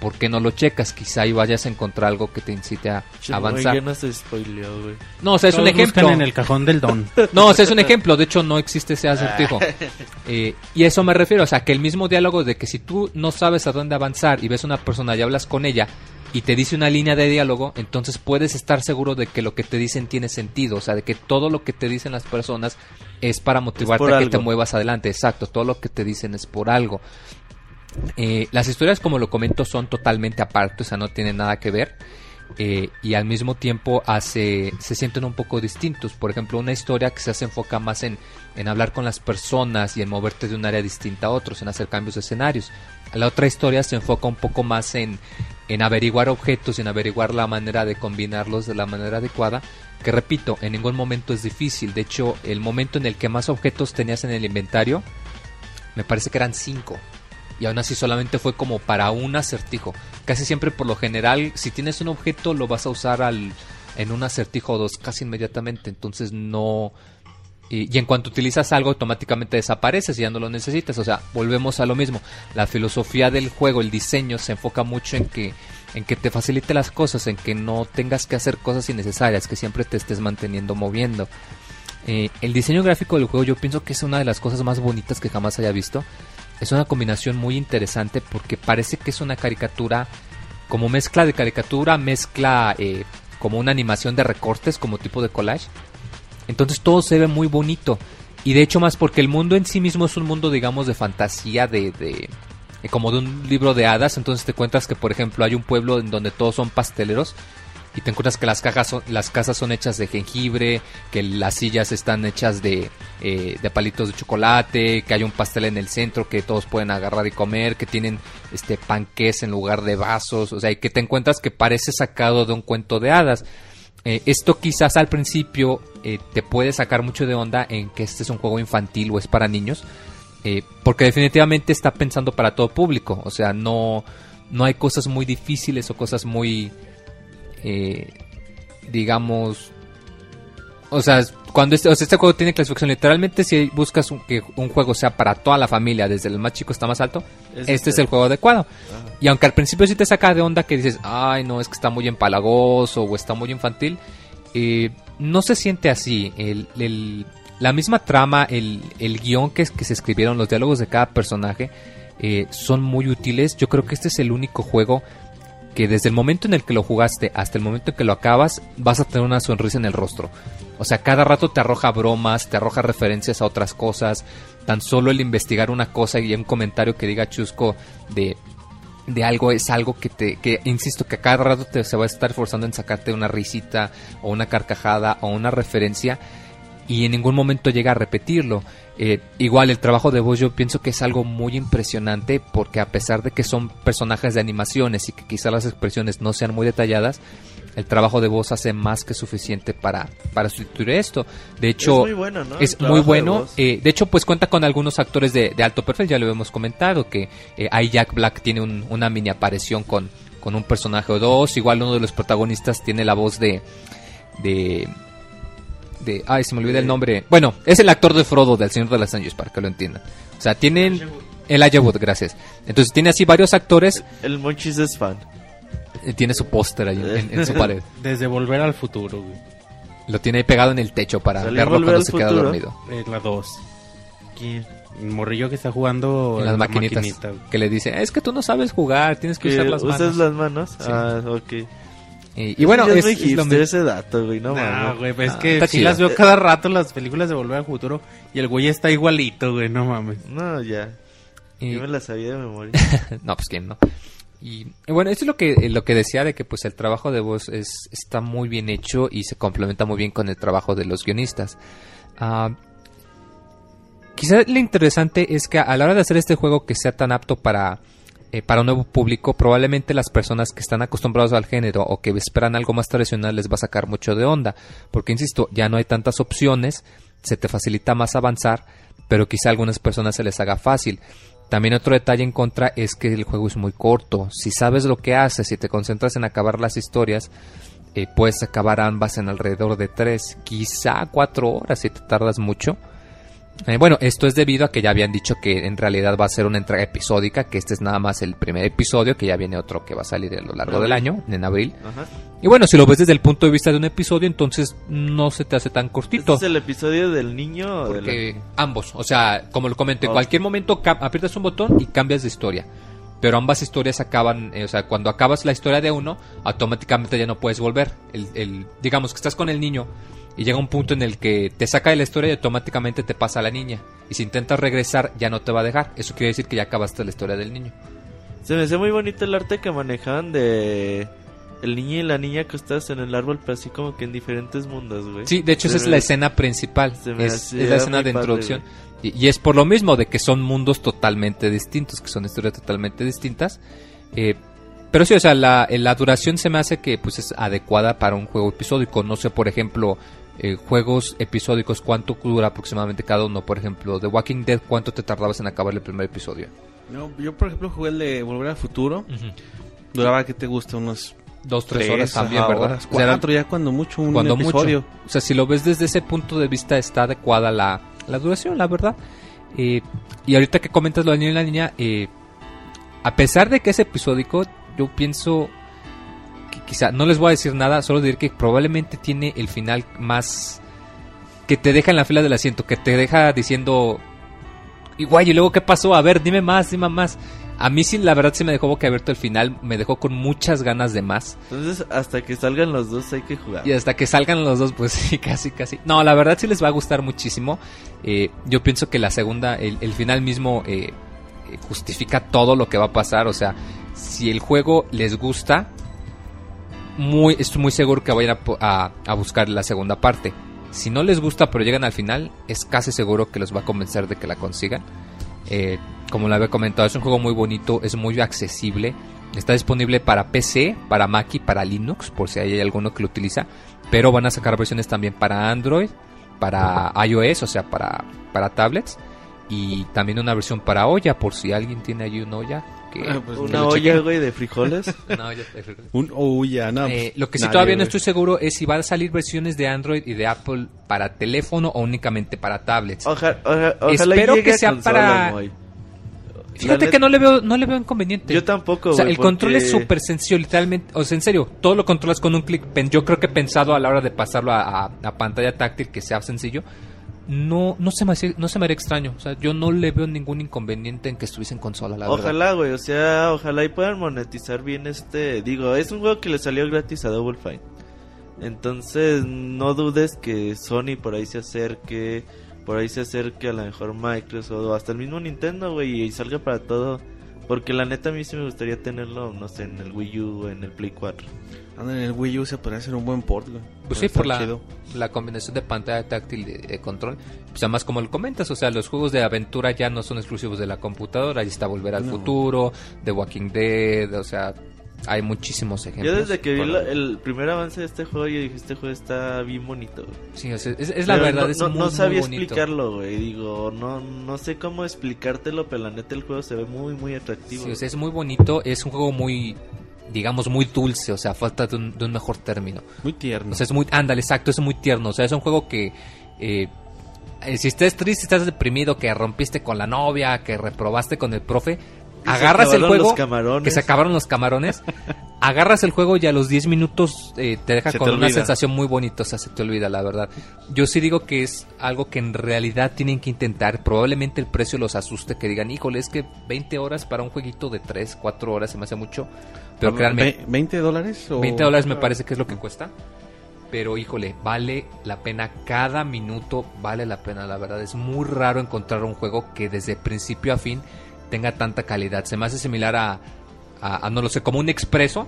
C: ¿Por qué no lo checas? Quizá ahí vayas a encontrar algo que te incite a
E: Che,
C: avanzar.
E: no se spoileó, güey.
C: No, o sea, es un
D: Todos
C: ejemplo.
D: en el cajón del don. [laughs]
C: No, o sea, es un ejemplo. De hecho, no existe ese acertijo. Eh, y a eso me refiero. O sea, que el mismo diálogo de que si tú no sabes a dónde avanzar y ves a una persona y hablas con ella y te dice una línea de diálogo, entonces puedes estar seguro de que lo que te dicen tiene sentido. O sea, de que todo lo que te dicen las personas es para motivarte a que
E: algo.
C: te muevas adelante. Exacto, todo lo que te dicen es por algo. Eh, las historias, como lo comento, son totalmente aparte, o sea, no tienen nada que ver. eh, y al mismo tiempo hace, se sienten un poco distintos. Por ejemplo, una historia que se hace enfoca más en, en hablar con las personas y en moverte de un área distinta a otros, en hacer cambios de escenarios. La otra historia se enfoca un poco más en, en averiguar objetos en averiguar la manera de combinarlos de la manera adecuada. Que repito, en ningún momento es difícil. De hecho, el momento en el que más objetos tenías en el inventario, me parece que eran cinco y aún así solamente fue como para un acertijo. Casi siempre por lo general, si tienes un objeto lo vas a usar al, en un acertijo o dos casi inmediatamente, entonces no... Y, en cuanto utilizas algo automáticamente desapareces y ya no lo necesitas, o sea, volvemos a lo mismo. La filosofía del juego, el diseño se enfoca mucho en que en que te facilite las cosas, en que no tengas que hacer cosas innecesarias, que siempre te estés manteniendo moviendo. Eh, el diseño gráfico del juego yo pienso que es una de las cosas más bonitas que jamás haya visto. Es una combinación muy interesante porque parece que es una caricatura como mezcla de caricatura, mezcla eh, como una animación de recortes, como tipo de collage. Entonces todo se ve muy bonito. Y de hecho más porque el mundo en sí mismo es un mundo, digamos, de fantasía, de, de eh, como de un libro de hadas. Entonces te cuentas que, por ejemplo, hay un pueblo en donde todos son pasteleros y te encuentras que las, cajas son, las casas son hechas de jengibre, que las sillas están hechas de, eh, de palitos de chocolate, que hay un pastel en el centro que todos pueden agarrar y comer, que tienen este panqués en lugar de vasos, o sea, y que te encuentras que parece sacado de un cuento de hadas. Eh, esto quizás al principio eh, te puede sacar mucho de onda en que este es un juego infantil o es para niños, porque definitivamente está pensando para todo público, o sea, no, no hay cosas muy difíciles o cosas muy eh, digamos, o sea, cuando este, este juego tiene clasificación, literalmente si buscas un, que un juego sea para toda la familia, desde el más chico hasta más alto, este, es el juego adecuado. Y aunque al principio sí te saca de onda que dices, ay no, es que está muy empalagoso o está muy infantil, eh, no se siente así. El, la misma trama, el, el guion que, que, se escribieron, los diálogos de cada personaje, eh, son muy útiles. Yo creo que este es el único juego que desde el momento en el que lo jugaste hasta el momento en que lo acabas, vas a tener una sonrisa en el rostro. O sea, cada rato te arroja bromas, te arroja referencias a otras cosas. Tan solo el investigar una cosa y un comentario que diga chusco de, de algo es algo que te, que insisto, que cada rato te se va a estar forzando en sacarte una risita o una carcajada o una referencia y en ningún momento llega a repetirlo. Eh, igual el trabajo de voz yo pienso que es algo muy impresionante porque a pesar de que son personajes de animaciones y que quizá las expresiones no sean muy detalladas, el trabajo de voz hace más que suficiente para, para sustituir esto. De hecho,
E: es muy bueno, ¿no?
C: Es muy bueno. De, eh, de, hecho, pues cuenta con algunos actores de, de, alto perfil, ya lo hemos comentado, que eh, hay Jack Black tiene un, una mini aparición con, con un personaje o dos, igual uno de los protagonistas tiene la voz de... de de... Ay, se me olvida el nombre. Bueno, es el actor de Frodo del Señor de los Anillos, para que lo entiendan. O sea, tienen... El Ayawood, gracias. Entonces tiene así varios actores.
E: El Monchis es fan.
C: Eh, tiene su póster ahí en, en, su [laughs] pared.
D: Desde Volver al Futuro, güey.
C: Lo tiene ahí pegado en el techo para verlo cuando se queda dormido.
D: Es la 2. ¿Quién? El morrillo que está jugando
C: en las la maquinitas. Maquinita. Que le dice, es que tú no sabes jugar, tienes que usar las
E: manos. ¿Usas las manos? Sí. Ah, ok.
C: Y, y bueno,
E: es, es lo ese dato, güey, no
D: mames. güey, pues es que sí las veo cada rato las películas de Volver al Futuro y el güey está igualito, güey, no mames.
E: No, ya. Y... Yo me la sabía de memoria. [laughs]
C: no, pues quién no. Y, y, bueno, esto es lo que lo que decía de que pues el trabajo de voz es está muy bien hecho y se complementa muy bien con el trabajo de los guionistas. Uh, quizá lo interesante es que a la hora de hacer este juego que sea tan apto para eh, para un nuevo público, probablemente las personas que están acostumbrados al género o que esperan algo más tradicional les va a sacar mucho de onda, porque insisto, ya no hay tantas opciones, se te facilita más avanzar, pero quizá a algunas personas se les haga fácil. También otro detalle en contra es que el juego es muy corto. Si sabes lo que haces, si te concentras en acabar las historias, eh, puedes acabar ambas en alrededor de 3, quizá 4 horas si te tardas mucho. Eh, bueno, esto es debido a que ya habían dicho que en realidad va a ser una entrega episódica, que este es nada más el primer episodio, que ya viene otro que va a salir a lo largo del año, en abril. Ajá. Y bueno, si lo ves desde el punto de vista de un episodio, entonces no se te hace tan cortito.
E: ¿Este es el episodio del niño?
C: Porque de la... ambos, o sea, como lo comenté, en oh. cualquier momento aprietas un botón y cambias de historia. Pero ambas historias acaban, eh, o sea, cuando acabas la historia de uno, automáticamente ya no puedes volver. El, el, digamos que estás con el niño y llega un punto en el que te saca de la historia y automáticamente te pasa a la niña. Y si intentas regresar ya no te va a dejar. Eso quiere decir que ya acabaste la historia del niño.
E: Se me hace muy bonito el arte que manejaban de el niño y la niña que estás en el árbol, pero así como que en diferentes mundos, güey.
C: Sí, de hecho esa es la escena principal. Es, es, la escena de introducción. Y, y, es por lo mismo de que son mundos totalmente distintos, que son historias totalmente distintas. Eh, pero sí, o sea, la, la, duración se me hace que pues es adecuada para un juego episódico. No sé, por ejemplo, eh, juegos episódicos, ¿cuánto dura aproximadamente cada uno? Por ejemplo, The Walking Dead, ¿cuánto te tardabas en acabar el primer episodio?
A: No, yo, por ejemplo, jugué el de Volver al Futuro. Uh -huh. Duraba, que te gusta? Unos
C: dos, tres, tres horas también, ajá, ¿verdad?
A: Horas, cuatro, ya cuando mucho un
C: cuando
A: episodio.
C: Mucho. O sea, si lo ves desde ese punto de vista, está adecuada la, la duración, la verdad. Eh, y ahorita que comentas lo del niño y la niña, eh, a pesar de que es episódico, yo pienso que quizá, no les voy a decir nada, solo decir que probablemente tiene el final más que te deja en la fila del asiento, que te deja diciendo, igual, y luego qué pasó, a ver, dime más, dime más. A mí sí, la verdad sí me dejó boquiabierto el final, me dejó con muchas ganas de más.
E: Entonces, hasta que salgan los dos hay que jugar.
C: Y hasta que salgan los dos, pues [laughs] sí, casi, casi. No, la verdad sí les va a gustar muchísimo. Eh, yo pienso que la segunda, el, el final mismo eh, justifica todo lo que va a pasar. O sea, si el juego les gusta, muy, estoy muy seguro que vayan a a, buscar la segunda parte. Si no les gusta pero llegan al final, es casi seguro que los va a convencer de que la consigan. Eh, como lo había comentado, es un juego muy bonito, es muy accesible. Está disponible para PC, para Mac y para Linux, por si hay alguno que lo utiliza. Pero van a sacar versiones también para Android, para iOS, o sea, para, para tablets. Y también una versión para olla, por si alguien tiene ahí una olla. Que,
A: Ah, pues,
E: Una olla, güey, de frijoles. [laughs]
C: Una olla de-
A: Un oh, ya, no.
C: eh,
A: pues,
C: lo que sí
A: nadie,
C: todavía no estoy seguro es si van a salir versiones de Android y de Apple para teléfono o únicamente para tablets.
E: Oja- oja- ojalá
C: Espero que sea
E: consola,
C: para-. Fíjate que no le veo no le veo inconveniente.
E: Yo tampoco,
C: O sea, el control es súper sencillo, literalmente. O sea, en serio, todo lo controlas con un clic. Yo creo que pensado a la hora de pasarlo a, a- a pantalla táctil que sea sencillo. No, no se me no se me haría extraño. O sea, yo no le veo ningún inconveniente en que estuviese en consola, la.
E: Ojalá, güey, o sea, ojalá y puedan monetizar bien este... Digo, es un juego que le salió gratis a Double Fine. Entonces, no dudes que Sony por ahí se acerque, por ahí se acerque a lo mejor Microsoft o hasta el mismo Nintendo, güey, y salga para todo. Porque la neta a mí sí me gustaría tenerlo, no sé, en el Wii U o en el Play 4.
A: Anda, en el Wii U se podría hacer un buen port, güey.
C: Pues sí, por la, la combinación de pantalla táctil y de control. Pues además, como lo comentas, o sea, los juegos de aventura ya no son exclusivos de la computadora. Ahí está Volver al
A: No.
C: Futuro, The Walking Dead, o sea, hay muchísimos ejemplos.
E: Yo desde que vi la- el primer avance de este juego, yo dije, este juego está bien bonito. güey.
C: Sí, o sea, es, es la
E: Pero
C: verdad,
E: no,
C: es
E: no,
C: muy,
E: no sabía
C: muy bonito.
E: explicarlo, güey. Digo, no, no sé cómo explicártelo, pero la neta el juego se ve muy, muy atractivo.
C: Sí, o sea, es muy bonito, es un juego muy, digamos, muy dulce, o sea, falta de un, de un mejor término.
A: Muy tierno.
C: O sea, es muy, ándale, exacto, es muy tierno. O sea, es un juego que, eh, eh, si estás triste, estás deprimido, que rompiste con la novia, que reprobaste con el profe, agarras el juego, que se acabaron los camarones, [laughs] agarras el juego y a los 10 minutos eh, te deja
A: Se
C: con
A: te
C: una
A: olvida.
C: sensación muy bonita, o sea, se te olvida, la verdad. Yo sí digo que es algo que en realidad tienen que intentar. Probablemente el precio los asuste, que digan, híjole, es que 20 horas para un jueguito de 3, 4 horas se me hace mucho. Pero
A: Ah,
C: créanme,
A: ve- ¿20 dólares? O...
C: 20 dólares me parece que es lo que cuesta. Pero híjole, vale la pena cada minuto, vale la pena, la verdad. Es muy raro encontrar un juego que desde principio a fin tenga tanta calidad. Se me hace similar a, a, a, no lo sé, como un expreso.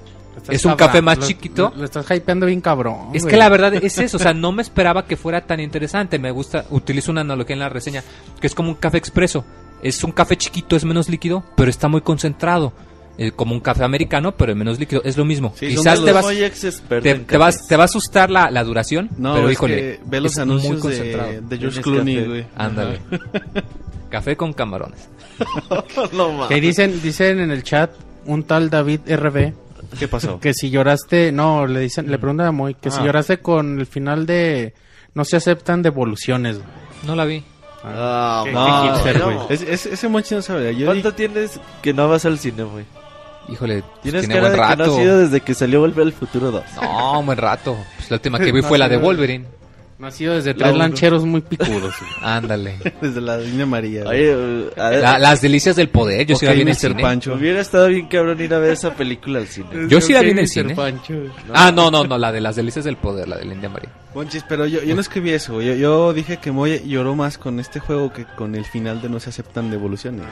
C: Es un
D: cabrón,
C: café más
D: lo-
C: chiquito.
D: Lo, lo estás hypeando bien cabrón.
C: Es
D: güey.
C: que la verdad es [laughs] eso, o sea, no me esperaba que fuera tan interesante. Me gusta, utilizo una analogía en la reseña, que es como un café expreso. Es un café chiquito, es menos líquido, pero está muy concentrado. Eh, como un café americano, pero menos líquido. Es lo mismo.
A: Sí,
C: Quizás te vas, te,
E: en
C: te vas, te va a asustar la, la duración,
A: No,
C: pero
A: es
C: híjole,
A: ve los
C: es muy
A: anuncios
C: concentrado.
A: de, de George
E: En
A: Clooney, güey.
C: Ándale. [laughs] Café con camarones. [laughs]
E: no mames.
D: Que dicen, dicen en el chat un tal David RB
A: ¿Qué pasó?
D: que si lloraste, no, le dicen, le preguntan a Moy que si
A: Ah.
D: lloraste con el final de no se aceptan devoluciones. güey.
C: No la vi.
E: Ah,
D: Qué-
E: no,
D: qué hipster,
E: no.
D: güey.
A: Es- es- ese monchi no sabe. Yo
E: ¿Cuánto tienes que no vas al cine, güey?
C: Híjole,
E: Tienes
C: tiene
E: cara
C: buen
E: de que no
C: rato.
E: has ido desde que salió Volver al Futuro 2.
C: No, buen rato. Pues la última [laughs] que vi
D: No,
C: fue la de Wolverine.
D: No ha sido desde
A: La
D: tres
A: uno.
D: lancheros muy picudos. [laughs]
C: Ándale. [laughs]
A: desde la línea María.
E: Oye,
C: La- las delicias del poder, yo sí la vi en el cine.
A: Pancho.
E: hubiera estado bien cabrón ir a ver esa película al cine.
C: Yo sí la vi en el
D: Mr.
C: cine.
D: Pancho.
C: Ah, no, no, no, la de las delicias del poder, la de la India María.
A: Monchis, pero yo, yo no escribí eso. Yo, yo dije que Moy lloró más con este juego que con el final de No se aceptan devoluciones.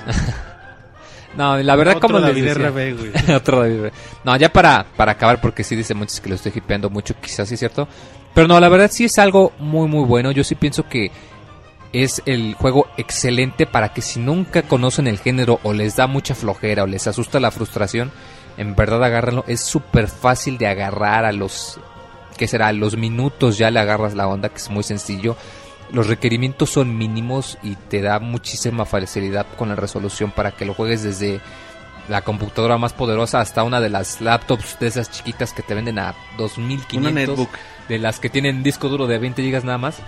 C: No, la verdad,
D: Otro
C: como les
D: David
C: decía-
D: RB, güey. [laughs]
C: Otro David. No, ya para, para acabar, porque sí dice muchos que lo estoy hipeando mucho, quizás sí es cierto. Pero no, la verdad sí es algo muy, muy bueno. Yo sí pienso que es el juego excelente para que si nunca conocen el género o les da mucha flojera o les asusta la frustración, en verdad agárrenlo. Es súper fácil de agarrar a los, ¿qué será? A los minutos ya le agarras la onda, que es muy sencillo. Los requerimientos son mínimos y te da muchísima facilidad con la resolución para que lo juegues desde la computadora más poderosa hasta una de las laptops de esas chiquitas que te venden a 2500
A: Una netbook.
C: de las que tienen disco duro de 20 gigas nada más.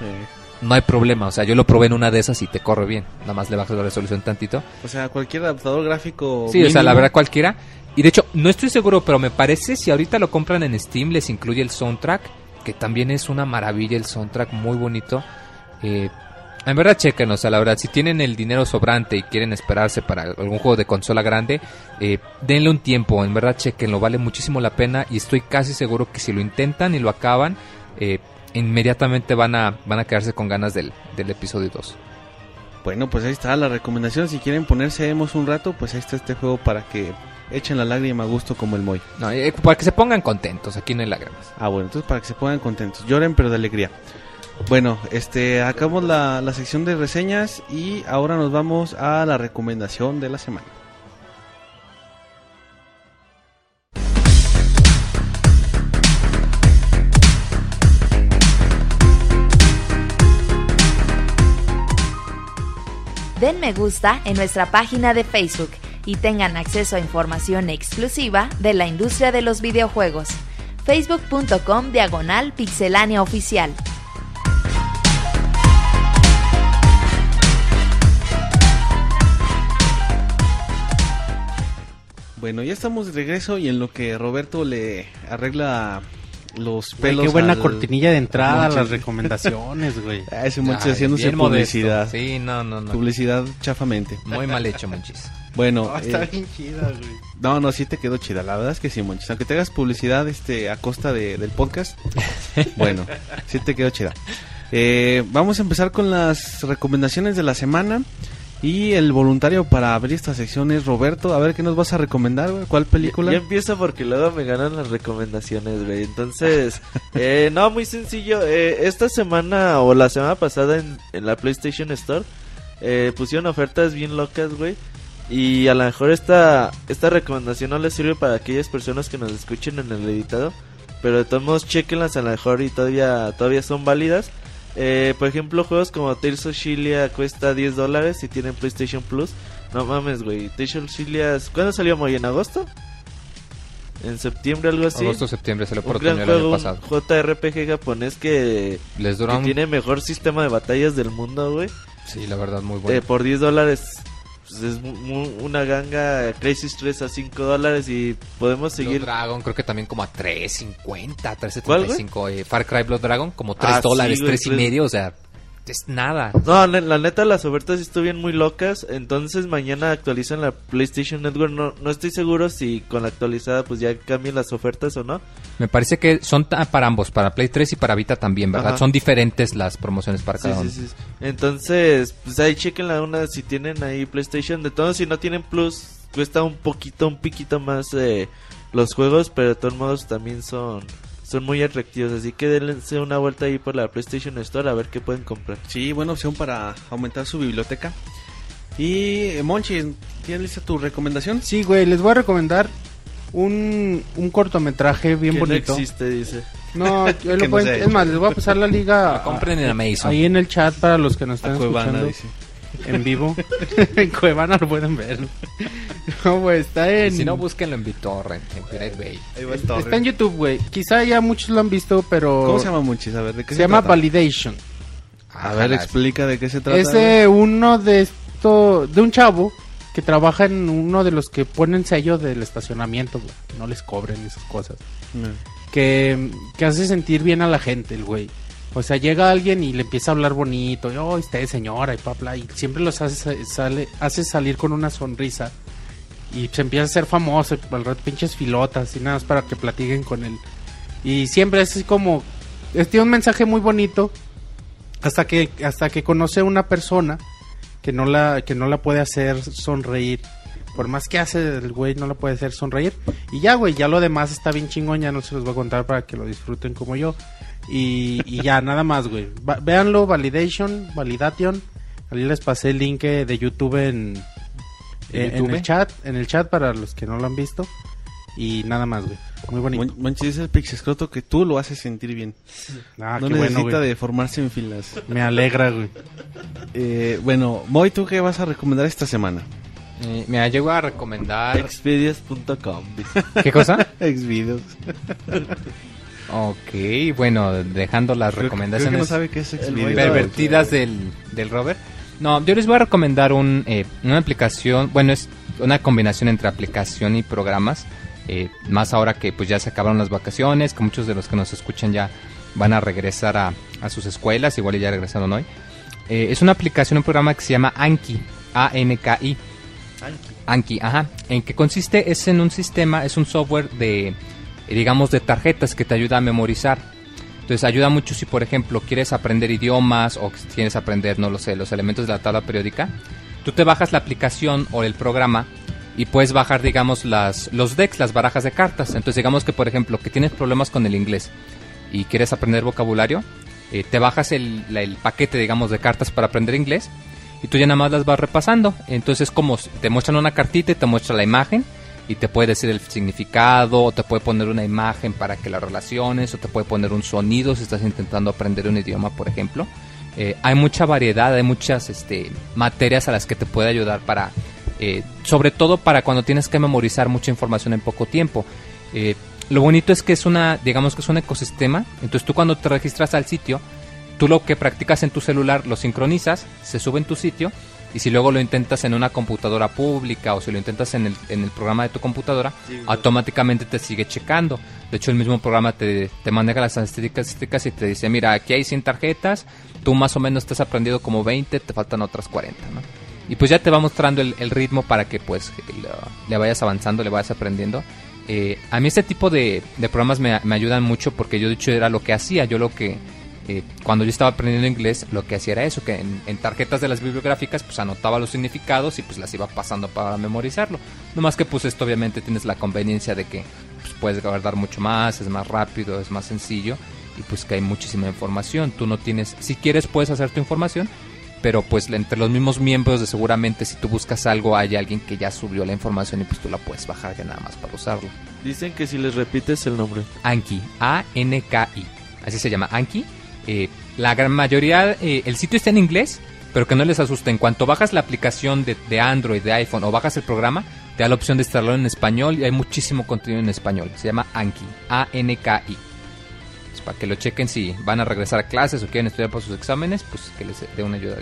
C: No hay problema o sea yo lo probé en una de esas y te corre bien. Nada más le bajas la resolución tantito.
A: O sea, cualquier adaptador gráfico.
C: sí o sea la verdad cualquiera. Y de hecho no estoy seguro pero me parece si ahorita lo compran en Steam les incluye el soundtrack que también es una maravilla el soundtrack muy bonito Eh, en verdad, chequenos, a la verdad. Si tienen el dinero sobrante y quieren esperarse para algún juego de consola grande, eh, denle un tiempo. En verdad, chequenlo, vale muchísimo la pena. Y estoy casi seguro que si lo intentan y lo acaban, eh, inmediatamente van a, van a quedarse con ganas del, del episodio 2.
A: Bueno, pues ahí está la recomendación. Si quieren ponerse emos un rato, pues ahí está este juego para que echen la lágrima a gusto como el Moy.
C: No, eh, para que se pongan contentos, aquí no hay lágrimas.
A: Ah, bueno, entonces para que se pongan contentos. Lloren, pero de alegría. Bueno, este, acabamos la, la sección de reseñas y ahora nos vamos a la recomendación de la semana.
B: Den me gusta en nuestra página de Facebook y tengan acceso a información exclusiva de la industria de los videojuegos. facebook.com diagonal pixelánea oficial.
A: Bueno, ya estamos de regreso y en lo que Roberto le arregla los
D: Güey,
A: pelos.
D: qué buena
A: al-
D: cortinilla de entrada las recomendaciones, güey. [laughs]
A: Ah, ese Monchis haciéndose
C: modesto.
A: publicidad.
C: Sí, no, no, no.
A: Publicidad chafamente.
C: Muy mal hecho, Monchis.
A: Bueno, [laughs]
D: Ah, está
A: eh,
D: bien chida, güey.
A: no, no, sí te quedó chida. La verdad es que sí, Monchis. Aunque te hagas publicidad este, a costa de- del podcast, [laughs] bueno, sí te quedó chida. Eh, vamos a empezar con las recomendaciones de la semana. Y el voluntario para abrir esta sección es Roberto. A ver, ¿qué nos vas a recomendar, güey? ¿Cuál película?
E: Ya empiezo porque luego me ganan las recomendaciones, güey. Entonces, [laughs] eh, no, muy sencillo. Eh, esta semana o la semana pasada en, en la PlayStation Store eh, pusieron ofertas bien locas, güey. Y a lo mejor esta, esta recomendación no les sirve para aquellas personas que nos escuchen en el editado. Pero de todos modos, chequenlas a lo mejor y todavía, todavía son válidas. Eh, por ejemplo, juegos como Tales of Chilia cuesta 10 dólares si tienen PlayStation Plus. No mames, güey. Tales of Chilia, ¿cuándo salió muy ¿En agosto? ¿En septiembre, algo así?
C: Agosto, septiembre, salió por
E: un gran
C: el año
E: juego,
C: pasado.
E: un JRPG japonés que,
C: Les
E: que
C: un...
E: tiene mejor sistema de batallas del mundo, güey.
C: Sí, la verdad, muy bueno.
E: Eh, por 10 dólares pues, es mu- mu- una ganga. Crisis 3 a 5 dólares y podemos
C: Blood
E: seguir.
C: Dragon creo que también como a 3.50,
E: ¿Cuál,
C: 3.75. Eh, Far Cry Blood Dragon como 3
E: Ah, sí,
C: dólares,
E: güey,
C: 3 y medio, o sea, es nada.
E: No, la neta, las ofertas estuvieron muy locas. Entonces, mañana actualizan la PlayStation Network. No, no estoy seguro si con la actualizada, pues ya cambian las ofertas o no.
C: Me parece que son para ambos, para Play 3 y para Vita también, ¿verdad?
E: Ajá.
C: Son diferentes las promociones para
E: Sí,
C: cada
E: sí,
C: uno.
E: sí, sí. Entonces, pues ahí chequen la una si tienen ahí PlayStation. De todos, si no tienen Plus, cuesta un poquito, un piquito más eh, los juegos, pero de todos modos también son son muy atractivos. Así que dense una vuelta ahí por la PlayStation Store a ver qué pueden comprar.
A: Sí, buena opción para aumentar su biblioteca. Y eh, Monchi, ¿tienes lista tu recomendación?
D: Sí, güey, les voy a recomendar un, un cortometraje bien
E: que
D: bonito.
E: no existe, dice.
D: No, [laughs] yo lo
A: Que no
D: pueden- es más, les voy a pasar la liga
C: La compren en Amazon.
D: ahí en el chat para los que nos están
A: A Cuevana,
D: escuchando
A: dice.
D: En vivo. [laughs] en Cuevana lo pueden ver. No, güey, está
C: Y
D: en
C: si no, búsquenlo en BitTorrent, en Pirate Bay.
D: Está en YouTube, güey. Quizá ya muchos lo han visto, pero
A: ¿Cómo se llama Monchis? A ver, ¿de qué
D: se llama
A: trata?
D: Validation.
A: A ver, explica de qué se trata.
D: Es de uno de esto, de un chavo que trabaja en uno de los que ponen sello del estacionamiento, güey. que No les cobren esas cosas.
A: Mm.
D: Que, que hace sentir bien a la gente, el güey. O sea, llega alguien y le empieza a hablar bonito, y, oh, usted señora, y bla, y siempre los hace, sale, hace salir con una sonrisa. Y se empieza a ser famoso, y al rato pinches filotas, y nada más para que platiquen con él. Y siempre es así como, tiene un mensaje muy bonito, hasta que, hasta que conoce a una persona que no la, que no la puede hacer sonreír. Por más que hace el güey, no la puede hacer sonreír. Y ya, güey, ya lo demás está bien chingón, ya no se los voy a contar para que lo disfruten como yo. Y, y ya, nada más, güey. Va- véanlo, Validation, Validation. Ahí les pasé el link eh, de YouTube en,
A: ¿En
D: en, en
A: YouTube?
D: el chat, en el chat para los que no lo han visto. Y nada más, güey. Muy bonito.
A: Mon- Monchis es el pixescroto que tú lo haces sentir bien.
D: Ah,
A: no
D: qué bueno,
A: necesita
D: güey.
A: de formarse en filas.
D: Me alegra, güey.
A: Eh, bueno, Moy, ¿tú qué vas a recomendar esta semana?
C: Eh, mira, llego a recomendar...
E: Dice.
C: ¿Qué cosa? [laughs]
A: Xvideos. [laughs]
C: ok, bueno, dejando las
A: Creo-
C: recomendaciones...
A: Creo que no sabe qué es
C: pervertidas del, del Robert. No, yo les voy a recomendar un, eh, una aplicación, bueno, es una combinación entre aplicación y programas, eh, más ahora que pues ya se acabaron las vacaciones, que muchos de los que nos escuchan ya van a regresar a, a sus escuelas, igual ya regresaron hoy. Eh, es una aplicación, un programa que se llama Anki, A-N-K-I.
E: Anki.
C: Anki, ajá. ¿En qué consiste? Es en un sistema, es un software de, digamos, de tarjetas que te ayuda a memorizar. Entonces ayuda mucho si, por ejemplo, quieres aprender idiomas o quieres aprender, no lo sé, los elementos de la tabla periódica. Tú te bajas la aplicación o el programa y puedes bajar, digamos, las, los decks, las barajas de cartas. Entonces, digamos que, por ejemplo, que tienes problemas con el inglés y quieres aprender vocabulario, eh, te bajas el, la- el paquete, digamos, de cartas para aprender inglés y tú ya nada más las vas repasando. Entonces, como te muestran una cartita y te muestra la imagen y te puede decir el significado, o te puede poner una imagen para que la relaciones, o te puede poner un sonido si estás intentando aprender un idioma, por ejemplo. Eh, hay mucha variedad, hay muchas este, materias a las que te puede ayudar para, eh, sobre todo para cuando tienes que memorizar mucha información en poco tiempo. Eh, lo bonito es que es una, digamos que es un ecosistema, entonces tú cuando te registras al sitio, tú lo que practicas en tu celular lo sincronizas, se sube en tu sitio y si luego lo intentas en una computadora pública o si lo intentas en el, en el programa de tu computadora,
E: Sí,
C: automáticamente te sigue checando. De hecho, el mismo programa te, te maneja las estadísticas y te dice, mira, aquí hay 100 tarjetas, tú más o menos te has aprendido como 20, te faltan otras 40, ¿no? Y pues ya te va mostrando el, el ritmo para que pues lo- le vayas avanzando, le vayas aprendiendo. Eh, a mí este tipo de, de programas me, me ayudan mucho porque yo de hecho era lo que hacía, yo lo que eh, cuando yo estaba aprendiendo inglés lo que hacía era eso, que en, en tarjetas de las bibliográficas pues anotaba los significados y pues las iba pasando para memorizarlo. No más que pues esto obviamente tienes la conveniencia de que pues, puedes guardar mucho más, es más rápido, es más sencillo y pues que hay muchísima información. Tú no tienes, si quieres puedes hacer tu información, pero pues entre los mismos miembros de seguramente si tú buscas algo hay alguien que ya subió la información y pues tú la puedes bajar ya nada más para usarlo.
E: Dicen que si les repites el nombre.
C: Anki, A-N-K-I. Así se llama, Anki. Eh, la gran mayoría, eh, el sitio está en inglés, pero que no les asuste. En cuanto bajas la aplicación de, de Android, de iPhone o bajas el programa, te da la opción de instalarlo en español y hay muchísimo contenido en español. Se llama Anki, A-N-K-I. Pues para que lo chequen si van a regresar a clases o quieren estudiar para sus exámenes, pues que les dé una ayuda.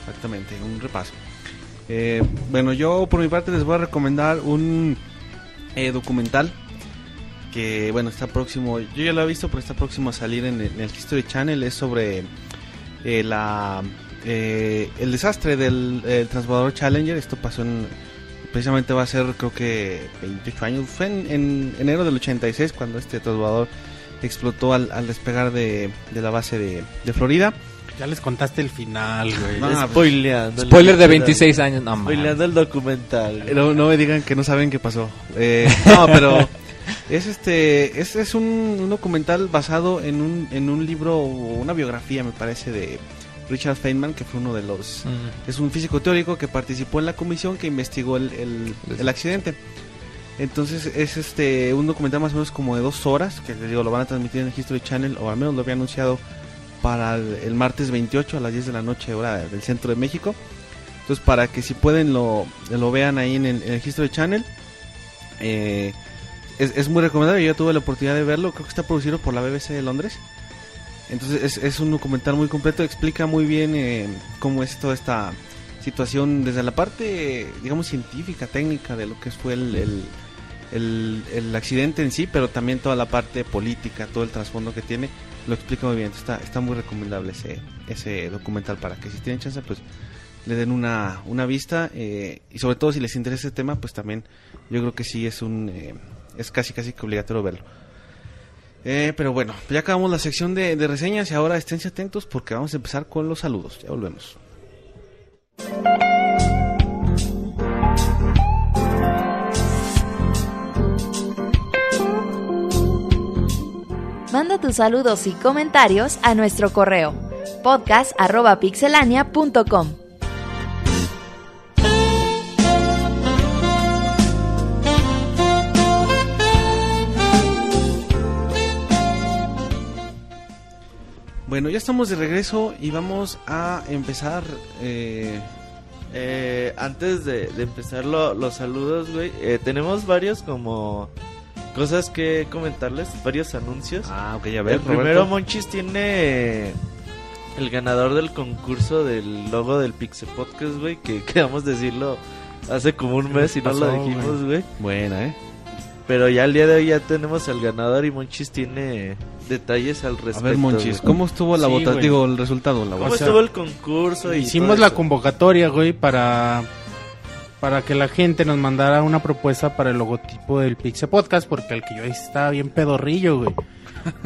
A: Exactamente, un repaso. Eh, bueno, yo por mi parte les voy a recomendar un eh, documental que, bueno, está próximo, yo ya lo he visto, pero está próximo a salir en el, en el History Channel. Es sobre eh, la eh, el desastre del transbordador Challenger. Esto pasó en, precisamente va a ser, creo que 28 años. Fue en, en enero del 86 cuando este transbordador explotó al, al despegar de, de la base de, de Florida.
D: Ya les contaste el final, güey.
A: No, pues,
E: Spoileando. el-
C: Spoiler de 26 años, no.
E: Spoileando el documental.
A: no me digan que no saben qué pasó. Eh, [laughs] no, pero es este es, es un, un documental basado en un, en un libro o una biografía, me parece, de Richard Feynman, que fue uno de los... Es un físico teórico que participó en la comisión que investigó el, el- el accidente. Entonces es este un documental más o menos como de dos horas, que les digo, lo van a transmitir en el History Channel, o al menos lo había anunciado para el, el martes 28 a las 10 de la noche, hora del centro de México. Entonces para que si pueden lo, lo vean ahí en el, en el History Channel. Eh, es, es muy recomendable, yo tuve la oportunidad de verlo, creo que está producido por la BBC de Londres. Entonces es, es un documental muy completo, explica muy bien eh, cómo es toda esta situación desde la parte, digamos, científica, técnica de lo que fue el, el, el- el accidente en sí, pero también toda la parte política, todo el trasfondo que tiene, lo explica muy bien. Está, está muy recomendable ese, ese documental para que si tienen chance, pues le den una, una vista eh, y sobre todo si les interesa ese tema, pues también yo creo que sí es un eh, es casi casi que obligatorio verlo. Eh, pero bueno, ya acabamos la sección de, de reseñas y ahora esténse atentos porque vamos a empezar con los saludos. Ya volvemos.
B: Manda tus saludos y comentarios a nuestro correo podcast@pixelania.com.
A: Bueno, ya estamos de regreso y vamos a empezar. eh,
E: Eh, antes de, de empezar lo- los saludos, güey, eh, tenemos varios como cosas que comentarles, varios anuncios.
A: Ah, ok, a ver,
E: el primero, Monchis tiene el ganador del concurso del logo del Pixel Podcast, güey, que queríamos decirlo hace como un mes y no lo dijimos, güey.
A: Buena, ¿eh?
E: Pero ya al día de hoy ya tenemos al ganador y Monchis tiene detalles al
A: A
E: respecto.
A: ver, Monchis,
E: güey.
A: ¿cómo estuvo la
D: Sí,
A: votación? Digo, el resultado, la
E: ¿Cómo
A: votación.
E: estuvo el concurso? Y
D: Hicimos la
E: eso?
D: convocatoria, güey, para para que la gente nos mandara una propuesta para el logotipo del Pixel Podcast, porque el que yo hice estaba bien pedorrillo, güey.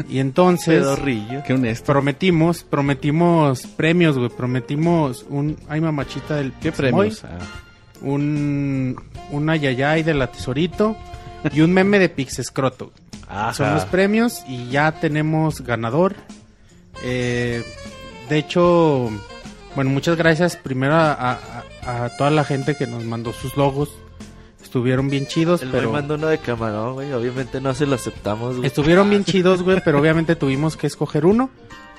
D: Y [laughs] entonces
E: Pedorrillo.
A: Qué honesto.
D: prometimos, prometimos premios, güey, prometimos un ay mamachita del
A: ¿Qué premios? Ah,
D: un una yayay de la Tesorito y un meme de Pixescroto.
A: ajá.
D: Son los premios y ya tenemos ganador. Eh, de hecho, bueno, muchas gracias primero a, a- a toda la gente que nos mandó sus logos. Estuvieron bien chidos,
E: El
D: pero
E: mandó uno de camarón, güey. Obviamente no se lo aceptamos, güey.
D: estuvieron bien [laughs] chidos, güey, pero obviamente tuvimos que escoger uno.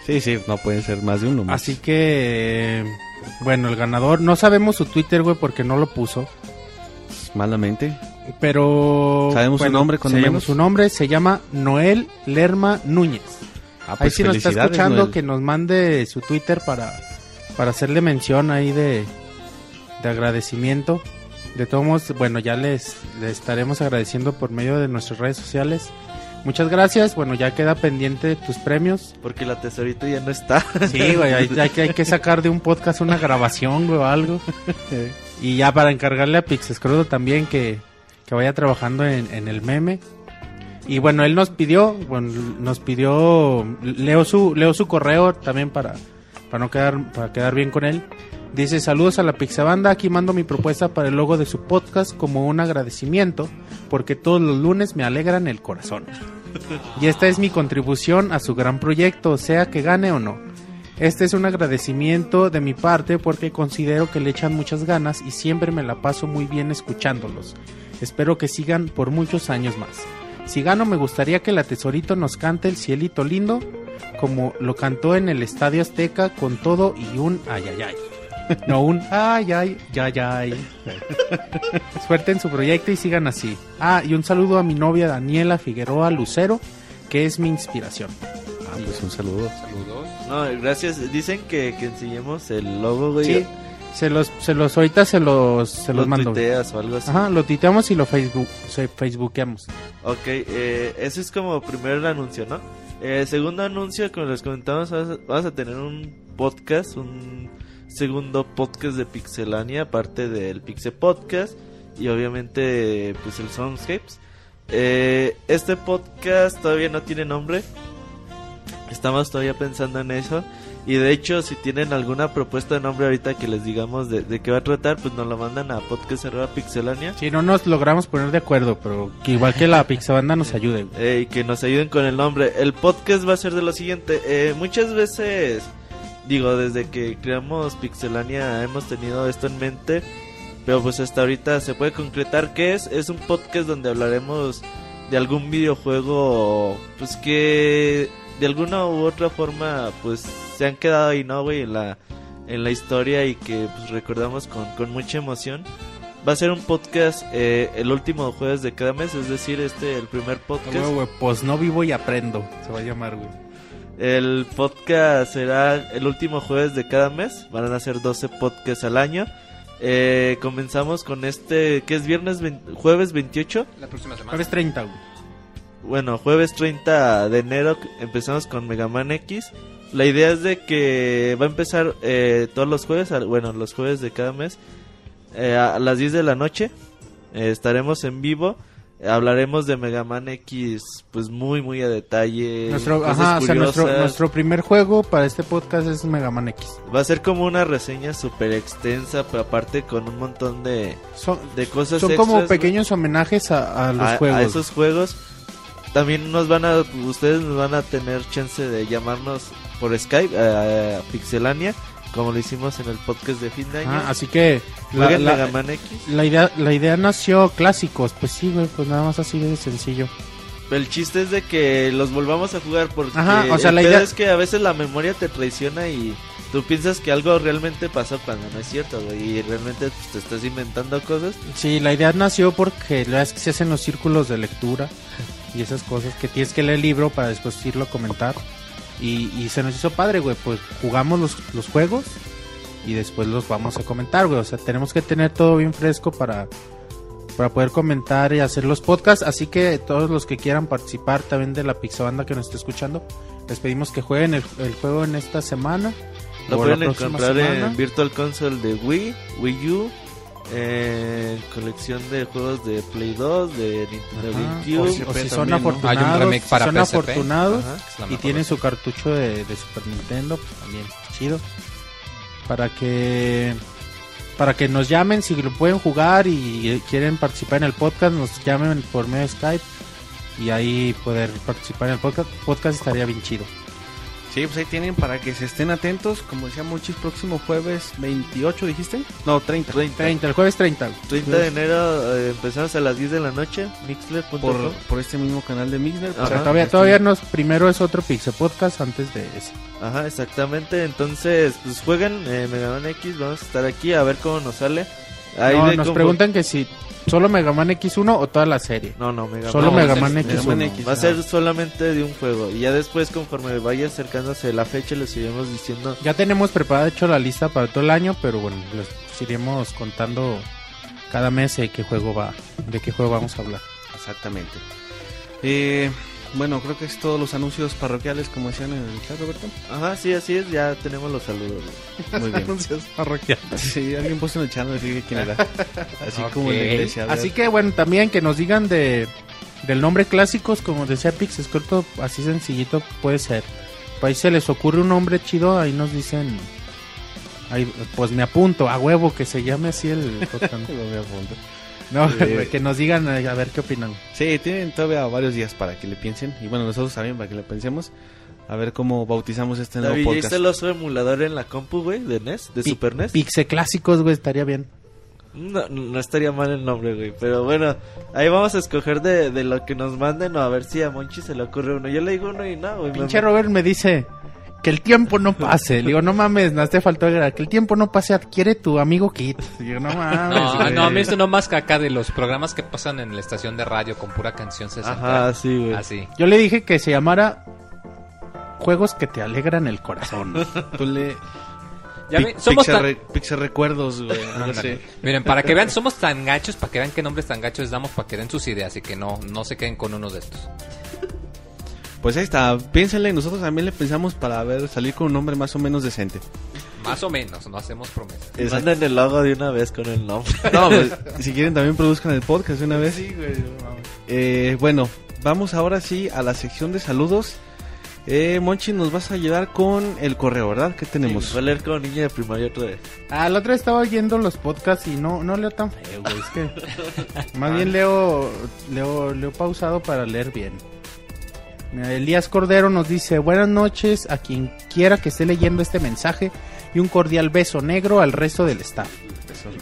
A: Sí, sí, no pueden ser más de uno.
D: Así que, bueno, el ganador, no sabemos su Twitter, güey, porque no lo puso.
A: Malamente.
D: Pero.
A: ¿Sabemos su
D: bueno,
A: nombre, cuando
D: sabemos
A: menos?
D: su nombre, se llama Noel Lerma Núñez.
A: Ah,
D: Ahí si nos está escuchando,
A: Noel.
D: que nos mande su Twitter para, para hacerle mención ahí de, de agradecimiento. De todos modos, bueno, ya les, les estaremos agradeciendo por medio de nuestras redes sociales. Muchas gracias. Bueno, ya queda pendiente tus premios.
E: Porque la tesorita ya no está.
D: Sí, güey, hay, hay que- hay que sacar de un podcast una grabación, güey, o algo. [laughs] Y ya para encargarle a Pixescroto también que, que vaya trabajando en, en el meme. Y bueno, él nos pidió, bueno, nos pidió, leo su, leo su correo también para, para no quedar, para quedar bien con él. Dice, saludos a la Pixabanda, aquí mando mi propuesta para el logo de su podcast como un agradecimiento, porque todos los lunes me alegran el corazón. Y esta es mi contribución a su gran proyecto, sea que gane o no. Este es un agradecimiento de mi parte porque considero que le echan muchas ganas y siempre me la paso muy bien escuchándolos. Espero que sigan por muchos años más. Si gano me gustaría que la tesorito nos cante el cielito lindo como lo cantó en el Estadio Azteca con todo y un ayayay. [laughs] No un ay ay ay ay. [laughs] Suerte en su proyecto y sigan así. Ah, y un saludo a mi novia Daniela Figueroa Lucero, que es mi inspiración.
A: Ah, pues un saludo.
C: Saludos.
E: No, gracias. Dicen que, que enseñemos el logo, güey.
D: Sí, se los, se los, ahorita se los, se los
E: lo
D: mando.
E: tuiteas o algo así.
D: Ajá, lo tuiteamos y lo Facebook, se facebookeamos.
E: Ok, eh, ese es como primer el anuncio, ¿no? Eh, segundo anuncio, como les comentamos, vas a, vas a tener un podcast, un segundo podcast de Pixelania, aparte del Pixel Podcast y obviamente pues el Soundscapes. Eh, este podcast todavía no tiene nombre, estamos todavía pensando en eso. Y de hecho, si tienen alguna propuesta de nombre ahorita que les digamos de, de qué va a tratar, pues nos lo mandan a podcast.pixelania.
D: Si no nos logramos poner de acuerdo, pero que igual que la [laughs] Pixabanda nos ayude.
E: eh, y que nos ayuden con el nombre. El podcast va a ser de lo siguiente. eh, muchas veces, digo, desde que creamos Pixelania hemos tenido esto en mente. Pero pues hasta ahorita se puede concretar qué es. Es un podcast donde hablaremos de algún videojuego, pues que de alguna u otra forma, pues se han quedado ahí, ¿no, güey? En la, en la historia y que pues recordamos con, con mucha emoción. Va a ser un podcast eh, el último jueves de cada mes, es decir, este, el primer podcast.
D: Güey, güey, pues no vivo y aprendo, se va a llamar, güey.
E: El podcast será el último jueves de cada mes. Van a ser 12 podcasts al año. Eh, comenzamos con este, que es viernes, vein- jueves 28.
C: La próxima semana.
D: Jueves 30, güey.
E: Bueno, jueves 30 de enero empezamos con Mega Man X. La idea es de que va a empezar eh, todos los jueves, bueno, los jueves de cada mes, eh, a las 10 de la noche. Eh, estaremos en vivo. Hablaremos de Mega Man X, pues muy, muy a detalle.
D: Nuestro, ajá, o sea, nuestro, nuestro primer juego para este podcast es Mega Man X.
E: Va a ser como una reseña súper extensa, pero aparte con un montón de,
D: Son,
E: de cosas
D: son
E: extras,
D: como pequeños homenajes a, a los
E: a,
D: juegos.
E: a esos juegos. También nos van a, ustedes nos van a tener chance de llamarnos por Skype a, a Pixelania, como lo hicimos en el podcast de fin de año.
D: Ajá, así que la,
E: Jueguen
D: la-
E: Mega Man X.
D: la idea, la idea nació clásicos, pues sí, güey, pues nada más así de sencillo.
E: El chiste es de que los volvamos a jugar porque
D: Ajá, o sea,
E: el
D: la idea-
E: es que a veces la memoria te traiciona y tú piensas que algo realmente pasó cuando no es cierto, güey, y realmente pues, te estás inventando cosas.
D: Sí, la idea nació porque es que se hacen los círculos de lectura y esas cosas que tienes que leer el libro para después irlo a comentar. Y, y se nos hizo padre, güey, pues jugamos los, los juegos y después los vamos a comentar, güey. O sea, tenemos que tener todo bien fresco para, para poder comentar y hacer los podcasts. Así que todos los que quieran participar también de la Pixabanda que nos esté escuchando, les pedimos que jueguen el, el juego en esta semana.
E: Lo pueden encontrar
D: semana.
E: en Virtual Console de Wii, Wii U, en colección de juegos de Play 2, de Nintendo GameCube.
D: o si, o si son
A: también, ¿no?
D: afortunados,
C: Hay un remake
D: si
C: para
D: son
C: PSP.
D: afortunados
E: Ajá.
D: Y tienen su cartucho de, de Super Nintendo, pues también chido. Para que para que nos llamen si lo pueden jugar y eh, quieren participar en el podcast, nos llamen por medio de Skype y ahí poder participar en el podcast. Podcast estaría bien chido.
A: Sí, pues ahí tienen para que se estén atentos. Como decía Monchis, próximo jueves 28, ¿dijiste? No, 30.
D: 30, el jueves 30.
E: 30 de enero eh, empezamos a las 10 de la noche, mixler.com.
A: Por, por este mismo canal de Mixner.
D: O sea,
E: Ajá.
D: todavía, todavía nos, primero es otro Pixel Podcast antes de ese.
E: Ajá, exactamente. Entonces, pues jueguen eh, Mega Man X. Vamos a estar aquí a ver cómo nos sale. Ahí
D: No, nos preguntan que si solo Mega Man X1 o toda la serie.
E: No, no, Mega
D: Solo
E: Man.
D: Mega Man
A: Mega
D: X1.
A: Man X.
E: Va a ser solamente de un juego. Y ya después, conforme vaya acercándose la fecha, les iremos diciendo.
D: Ya tenemos preparada hecho la lista para todo el año, pero bueno, les iremos contando cada mes de qué juego va, de qué juego vamos a hablar.
A: Exactamente. Eh, bueno, creo que es todos los anuncios parroquiales, como decían en el chat, Roberto.
E: Ajá, sí, así es. Ya tenemos los saludos.
A: Muy bien. [laughs]
D: Anuncios parroquiales. [laughs]
A: Sí, alguien puso en el chat, no sé quién era. Así como en la iglesia.
D: Así que bueno, también que nos digan de del nombre clásicos, como decía Pix, escorto, así sencillito puede ser. Pues ahí se les ocurre un nombre chido, ahí nos dicen, ahí, pues me apunto, a huevo que se llame así el [laughs] podcast. No,
A: Eh.
D: que nos digan eh, a ver qué opinan.
A: Sí, tienen todavía varios días para que le piensen. Y bueno, nosotros también para que le pensemos. A ver cómo bautizamos este nuevo
E: David, ¿ya
A: podcast.
E: hiciste el oso emulador en la compu, güey? ¿De NES? ¿De
D: Pi-
E: Super NES?
D: Pixe clásicos, güey, estaría bien.
E: No, no estaría mal el nombre, güey. Pero bueno, ahí vamos a escoger de, de lo que nos manden o a ver si a Monchi se le ocurre uno. Yo le digo uno y no, güey.
D: Pinche
E: me-
D: Robert me dice que el tiempo no pase. Le digo, no mames, no te faltó agregar. Que el tiempo no pase, adquiere tu amigo Kit. Digo, no mames.
C: No,
D: güey.
C: no, a mí esto no más que acá de los programas que pasan en la estación de radio con pura canción 60.
E: Ajá, sí, güey.
C: Así.
D: Yo le dije que se llamara Juegos que te alegran el corazón.
A: Tú le...
C: Ya
A: Pi-
C: ven, somos
A: Pixel,
C: tan-
A: re- Pixel Recuerdos, güey.
C: Miren, para que vean, somos tan gachos, para que vean qué nombres tan gachos les damos, para que den sus ideas y que no, no se queden con uno de estos.
A: Pues ahí está. Piénsenle, nosotros también le pensamos para ver salir con un nombre más o menos decente.
C: Más o menos, no hacemos promesas.
E: Manden el logo de una vez con el nombre. [laughs]
A: No, pues, si quieren también produzcan el podcast de una vez. Eh, bueno, vamos ahora sí a la sección de saludos. Eh, Monchi, nos vas a ayudar con el correo, ¿verdad? ¿Qué tenemos?
E: Voy a leer como niña de primaria otra vez.
D: Ah, la otra vez estaba oyendo los podcasts y no, no leo tan feo, güey. Es que [laughs] más bien leo, leo, leo pausado para leer bien. Elías Cordero nos dice, buenas noches a quien quiera que esté leyendo este mensaje y un cordial beso negro al resto del staff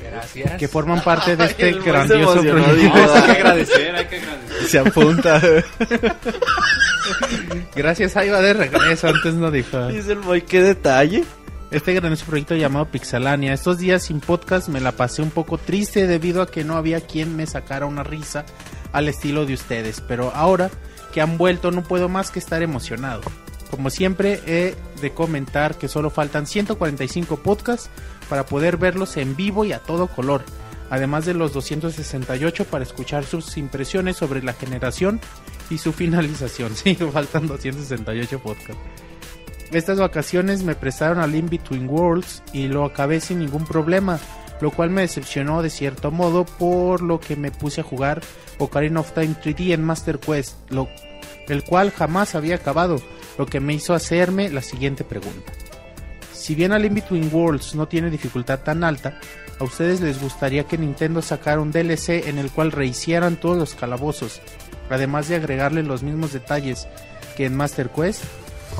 C: Gracias.
D: que forman parte de [laughs] este grandioso proyecto.
C: hay que agradecer, hay que [laughs] agradecer.
A: Se apunta. [laughs]
D: Gracias, ahí va de regreso, antes no dijo.
E: Dice el boy, qué detalle.
D: Este grandioso proyecto llamado Pixelania. Estos días sin podcast me la pasé un poco triste debido a que no había quien me sacara una risa al estilo de ustedes. Pero ahora que han vuelto no puedo más que estar emocionado. Como siempre he de comentar que solo faltan 145 podcasts para poder verlos en vivo y a todo color. Además de los 268 para escuchar sus impresiones sobre la generación y su finalización. [laughs] Sí, faltan 268 podcasts. Estas vacaciones me prestaron al In Between Worlds y lo acabé sin ningún problema, lo cual me decepcionó de cierto modo por lo que me puse a jugar Ocarina of Time 3D en Master Quest, lo, el cual jamás había acabado, lo que me hizo hacerme la siguiente pregunta. Si bien al In Between Worlds no tiene dificultad tan alta, ¿a ustedes les gustaría que Nintendo sacara un DLC en el cual rehicieran todos los calabozos, además de agregarle los mismos detalles que en Master Quest?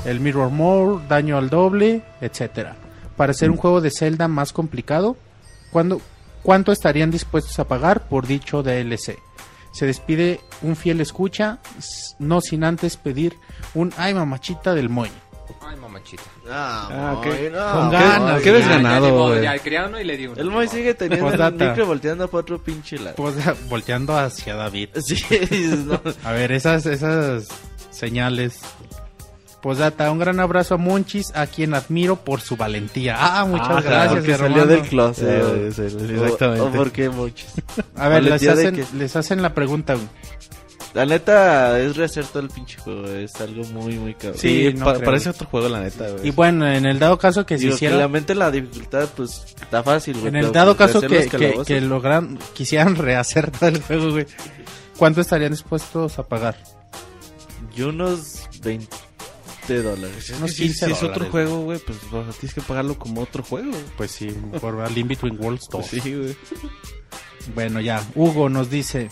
D: el Mirror More, daño al doble, etcétera. Para hacer un juego de Zelda más complicado, ¿cuándo- ¿cuánto estarían dispuestos a pagar por dicho DLC? Se despide un fiel escucha, no sin antes pedir un ay mamachita del Moy.
C: Ay, mamachita.
E: Ah,
A: Ah, qué-
E: no,
D: con
E: Moy.
D: ganas,
A: ¿Qué desganado,
C: ya, ni modo,
A: güey.
C: ya, quería uno y le di uno.
E: El Moy sigue teniendo el
D: Postdata.
E: micro volteando para otro pinche lado.
D: Pues, [laughs] volteando hacia David.
E: Sí, [laughs] no.
D: A ver, esas, esas señales Posdata, un gran abrazo a Monchis, a quien admiro por su valentía. Ah, muchas
A: Ah,
D: gracias,
E: Porque salió del closet.
A: Eh,
E: güey.
A: sí, sí,
E: O-
A: exactamente.
E: O, por qué muchos.
D: A ver, les
E: ¿Valentía de
D: hacen,
E: qué?
D: les hacen la pregunta, güey.
E: La neta es rehacer todo el pinche juego. Es algo muy, muy cabrón.
A: Sí,
D: no
A: pa-
D: creo.
A: parece otro juego, la neta, güey.
D: Y bueno, en el dado caso que se
E: Digo,
D: hiciera...
E: que la mente la dificultad, pues, está fácil, güey.
D: En el dado
E: pues,
D: caso que, que, que logran, quisieran rehacer [laughs] todo el juego, güey. ¿Cuánto estarían dispuestos a pagar?
E: Y unos 20 dólares.
A: Es que
D: unos
A: si,
D: 15
A: si es otro juego, güey, pues o sea, tienes que pagarlo como otro juego.
D: Pues sí, por al In Between Worlds 2.
A: Pues sí, güey.
D: Bueno, ya. Hugo nos dice: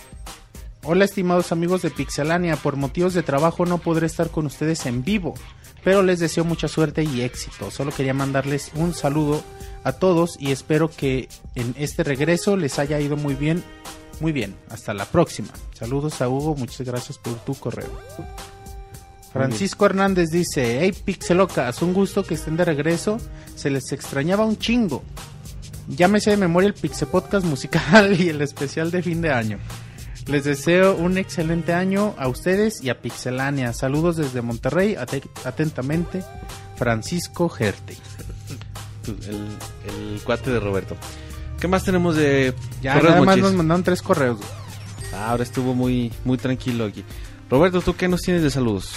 D: Hola, estimados amigos de Pixelania. Por motivos de trabajo no podré estar con ustedes en vivo, pero les deseo mucha suerte y éxito. Solo quería mandarles un saludo a todos y espero que en este regreso les haya ido muy bien. Muy bien, hasta la próxima. Saludos a Hugo, muchas gracias por tu correo. Francisco Hernández dice, hey Pixelocas, un gusto que estén de regreso, se les extrañaba un chingo. Llámese de memoria el Pixel Podcast musical [laughs] y el especial de fin de año. Les deseo un excelente año a ustedes y a Pixelania. Saludos desde Monterrey, Ate- atentamente, Francisco Gerte. [laughs]
A: El, el cuate de Roberto. ¿Qué más tenemos de
D: Ya nada más nos mandaron tres correos.
A: Ah, ahora estuvo muy, muy tranquilo aquí. Roberto, ¿tú qué nos tienes de saludos?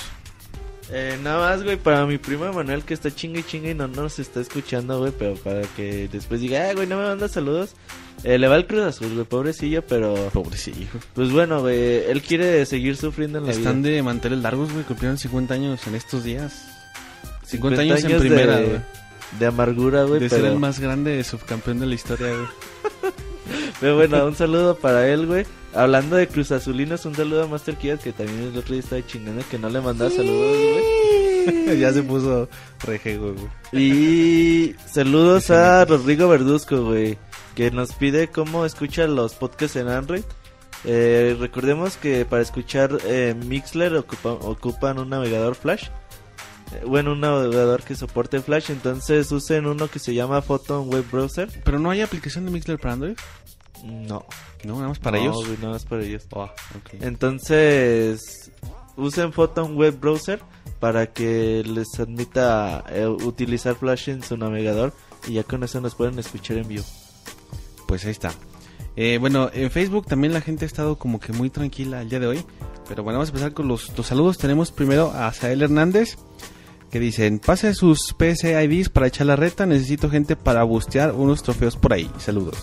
E: Eh, nada más, güey, para mi primo Manuel que está chingue y chingue y no nos está escuchando, güey, pero para que después diga, ah, güey, no me manda saludos. Eh, le va el Cruz Azul, güey, pobrecillo, pero...
A: Pobrecillo.
E: Pues bueno, güey, él quiere seguir sufriendo en la
A: Están
E: vida.
A: de manteles largos, güey. Cumplieron 50 años en estos días. 50,
E: 50
A: años, en
E: años
A: primera,
E: de-
A: güey.
E: De amargura, güey,
A: De ser el más grande subcampeón de la historia, güey. [laughs]
E: Pero bueno, un saludo para él, güey. Hablando de Cruz Azulinos, un saludo a Master Kias, que también el otro día estaba chingando que no le mandaba saludos, güey. [laughs]
A: ya se puso rejego, güey.
E: Y saludos a Rodrigo Verduzco, güey, que nos pide cómo escucha los podcasts en Android. Eh, recordemos que para escuchar eh, Mixler ocupa- ocupan un navegador Flash. Eh, bueno, un navegador que soporte Flash, entonces usen uno que se llama Photon Web Browser.
A: Pero no hay aplicación de Mixler para Android.
E: No,
A: No, nada más para
E: no,
A: ellos.
E: güey, nada más para ellos.
A: Ah.
E: Entonces, usen Photon Web Browser para que les admita eh, utilizar Flash en su navegador y ya con eso nos pueden escuchar en vivo.
A: Pues ahí está. Eh, bueno, en Facebook también la gente ha estado como que muy tranquila el día de hoy. Pero bueno, vamos a empezar con los, los saludos. Tenemos primero a Sael Hernández. Que dicen, pase sus PC IDs para echar la reta. Necesito gente para bustear unos trofeos por ahí. Saludos.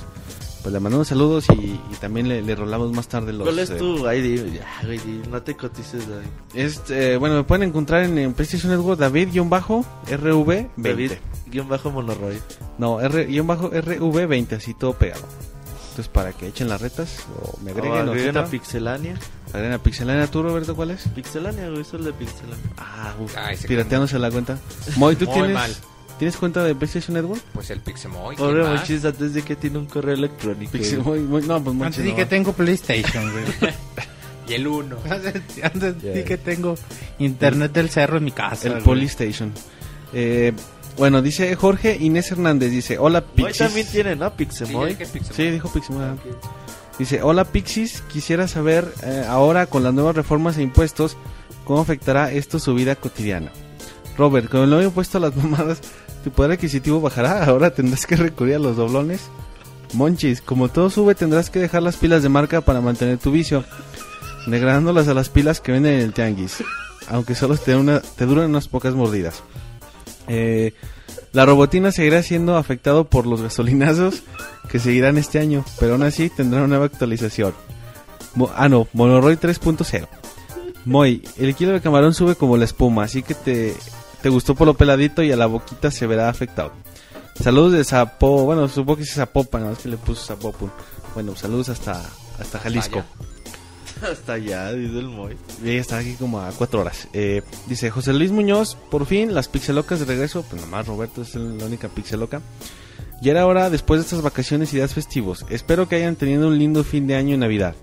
A: Pues le mandamos saludos y, y también le, le rolamos más tarde los...
E: ¿Cuál es
A: eh,
E: tu ID? Ya, no te cotices, David.
A: es, eh, bueno, me pueden encontrar en, en PlayStation Network David-RV20.
E: David, guion bajo monoroid.
A: No, R-RV20, así todo pegado. Entonces, para que echen las retas o me agreguen,
E: O
A: o
E: agreguen a. Pixelania.
A: Agreguen a Pixelania. ¿Tú, Roberto, cuál es?
E: Pixelania, güey, eso es de Pixelania.
A: Ah, uf,
C: Ay,
A: pirateándose la cuenta. Moy, ¿tú
C: Muy
A: tienes,
C: mal.
A: Tienes cuenta de PlayStation Network?
C: Pues el Pixemoy.
E: Pobre. Monchis, antes de que tiene un correo electrónico.
A: Muy- no, pues
D: Antes
A: no.
D: que tengo PlayStation, güey. [laughs]
C: Y el 1. [laughs]
D: Antes di
E: Ya.
D: que tengo internet del cerro en mi casa.
A: El
D: güey.
A: Polystation. Eh, bueno, dice Jorge Inés Hernández, dice, hola
E: Moy
A: Pixies.
E: también tiene, ¿no? Pixemoy.
A: Sí, dijo Pixemoy. Dice, hola Pixies, quisiera saber eh, ahora con las nuevas reformas e impuestos, ¿cómo afectará esto su vida cotidiana? Robert, con el nuevo impuesto a las [laughs] mamadas, ¿tu poder adquisitivo bajará? [laughs] ¿Ahora tendrás que recurrir a los doblones? Monchis, como todo sube, tendrás que dejar las pilas de marca para mantener tu vicio, degradándolas a las pilas que venden en el tianguis, aunque solo te, una, te duran unas pocas mordidas. Eh, la robotina seguirá siendo afectado por los gasolinazos que seguirán este año, pero aún así tendrá una nueva actualización. Ah, no, Monoroid 3.0. Moy, el kilo de camarón sube como la espuma, así que te, te gustó por lo peladito y a la boquita se verá afectado. Saludos de Zapo, bueno, supongo que es Zapopan, no es que le puso Zapopan. Bueno, saludos hasta, hasta Jalisco.
E: Hasta allá, [laughs] dice el Moy.
A: Y está aquí como a cuatro horas. Eh, dice José Luis Muñoz, por fin las pixelocas de regreso. Pues nomás Roberto es la única pixeloca. Ya era hora después de estas vacaciones y días festivos. Espero que hayan tenido un lindo fin de año y Navidad.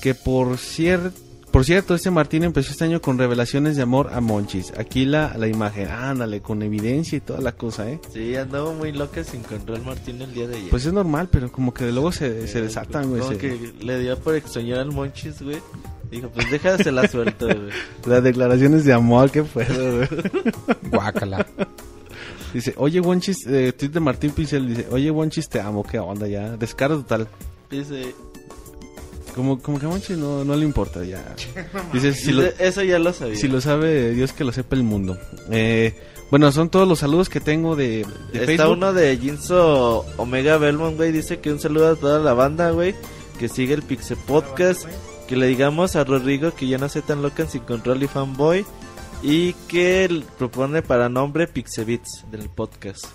A: Que por cierto, por cierto, este Martín empezó este año con revelaciones de amor a Monchis. Aquí la, la imagen, ándale, con evidencia y toda la cosa, ¿eh?
E: Sí, andaba muy loca sin encontrar al Martín el día de ayer.
A: Pues es normal, pero como que de luego se, se desatan, güey.
E: Como
A: se-
E: que le dio por extrañar al Monchis, güey. Dijo, pues déjasela suelto, güey. [laughs]
A: Las declaraciones de amor que puedo, güey. [laughs]
C: Guácala.
A: Dice, oye, Wonchis, eh, tweet de Martín Pincel, dice, oye, Wonchis, te amo, qué onda ya. Descaro total.
E: Dice,
A: Como, como que a no, no le importa ya. [laughs] Dice, si lo,
E: eso ya lo sabía.
A: si lo sabe Dios que lo sepa el mundo. Eh, bueno, son todos los saludos que tengo de, de
E: Está
A: Facebook.
E: uno de Jinso Omega Belmont, güey. Dice que un saludo a toda la banda, güey. Que sigue el Pixe Podcast. Que le digamos a Rodrigo que ya no se tan loca sin control y fanboy. Y que él propone para nombre Pixebits del podcast.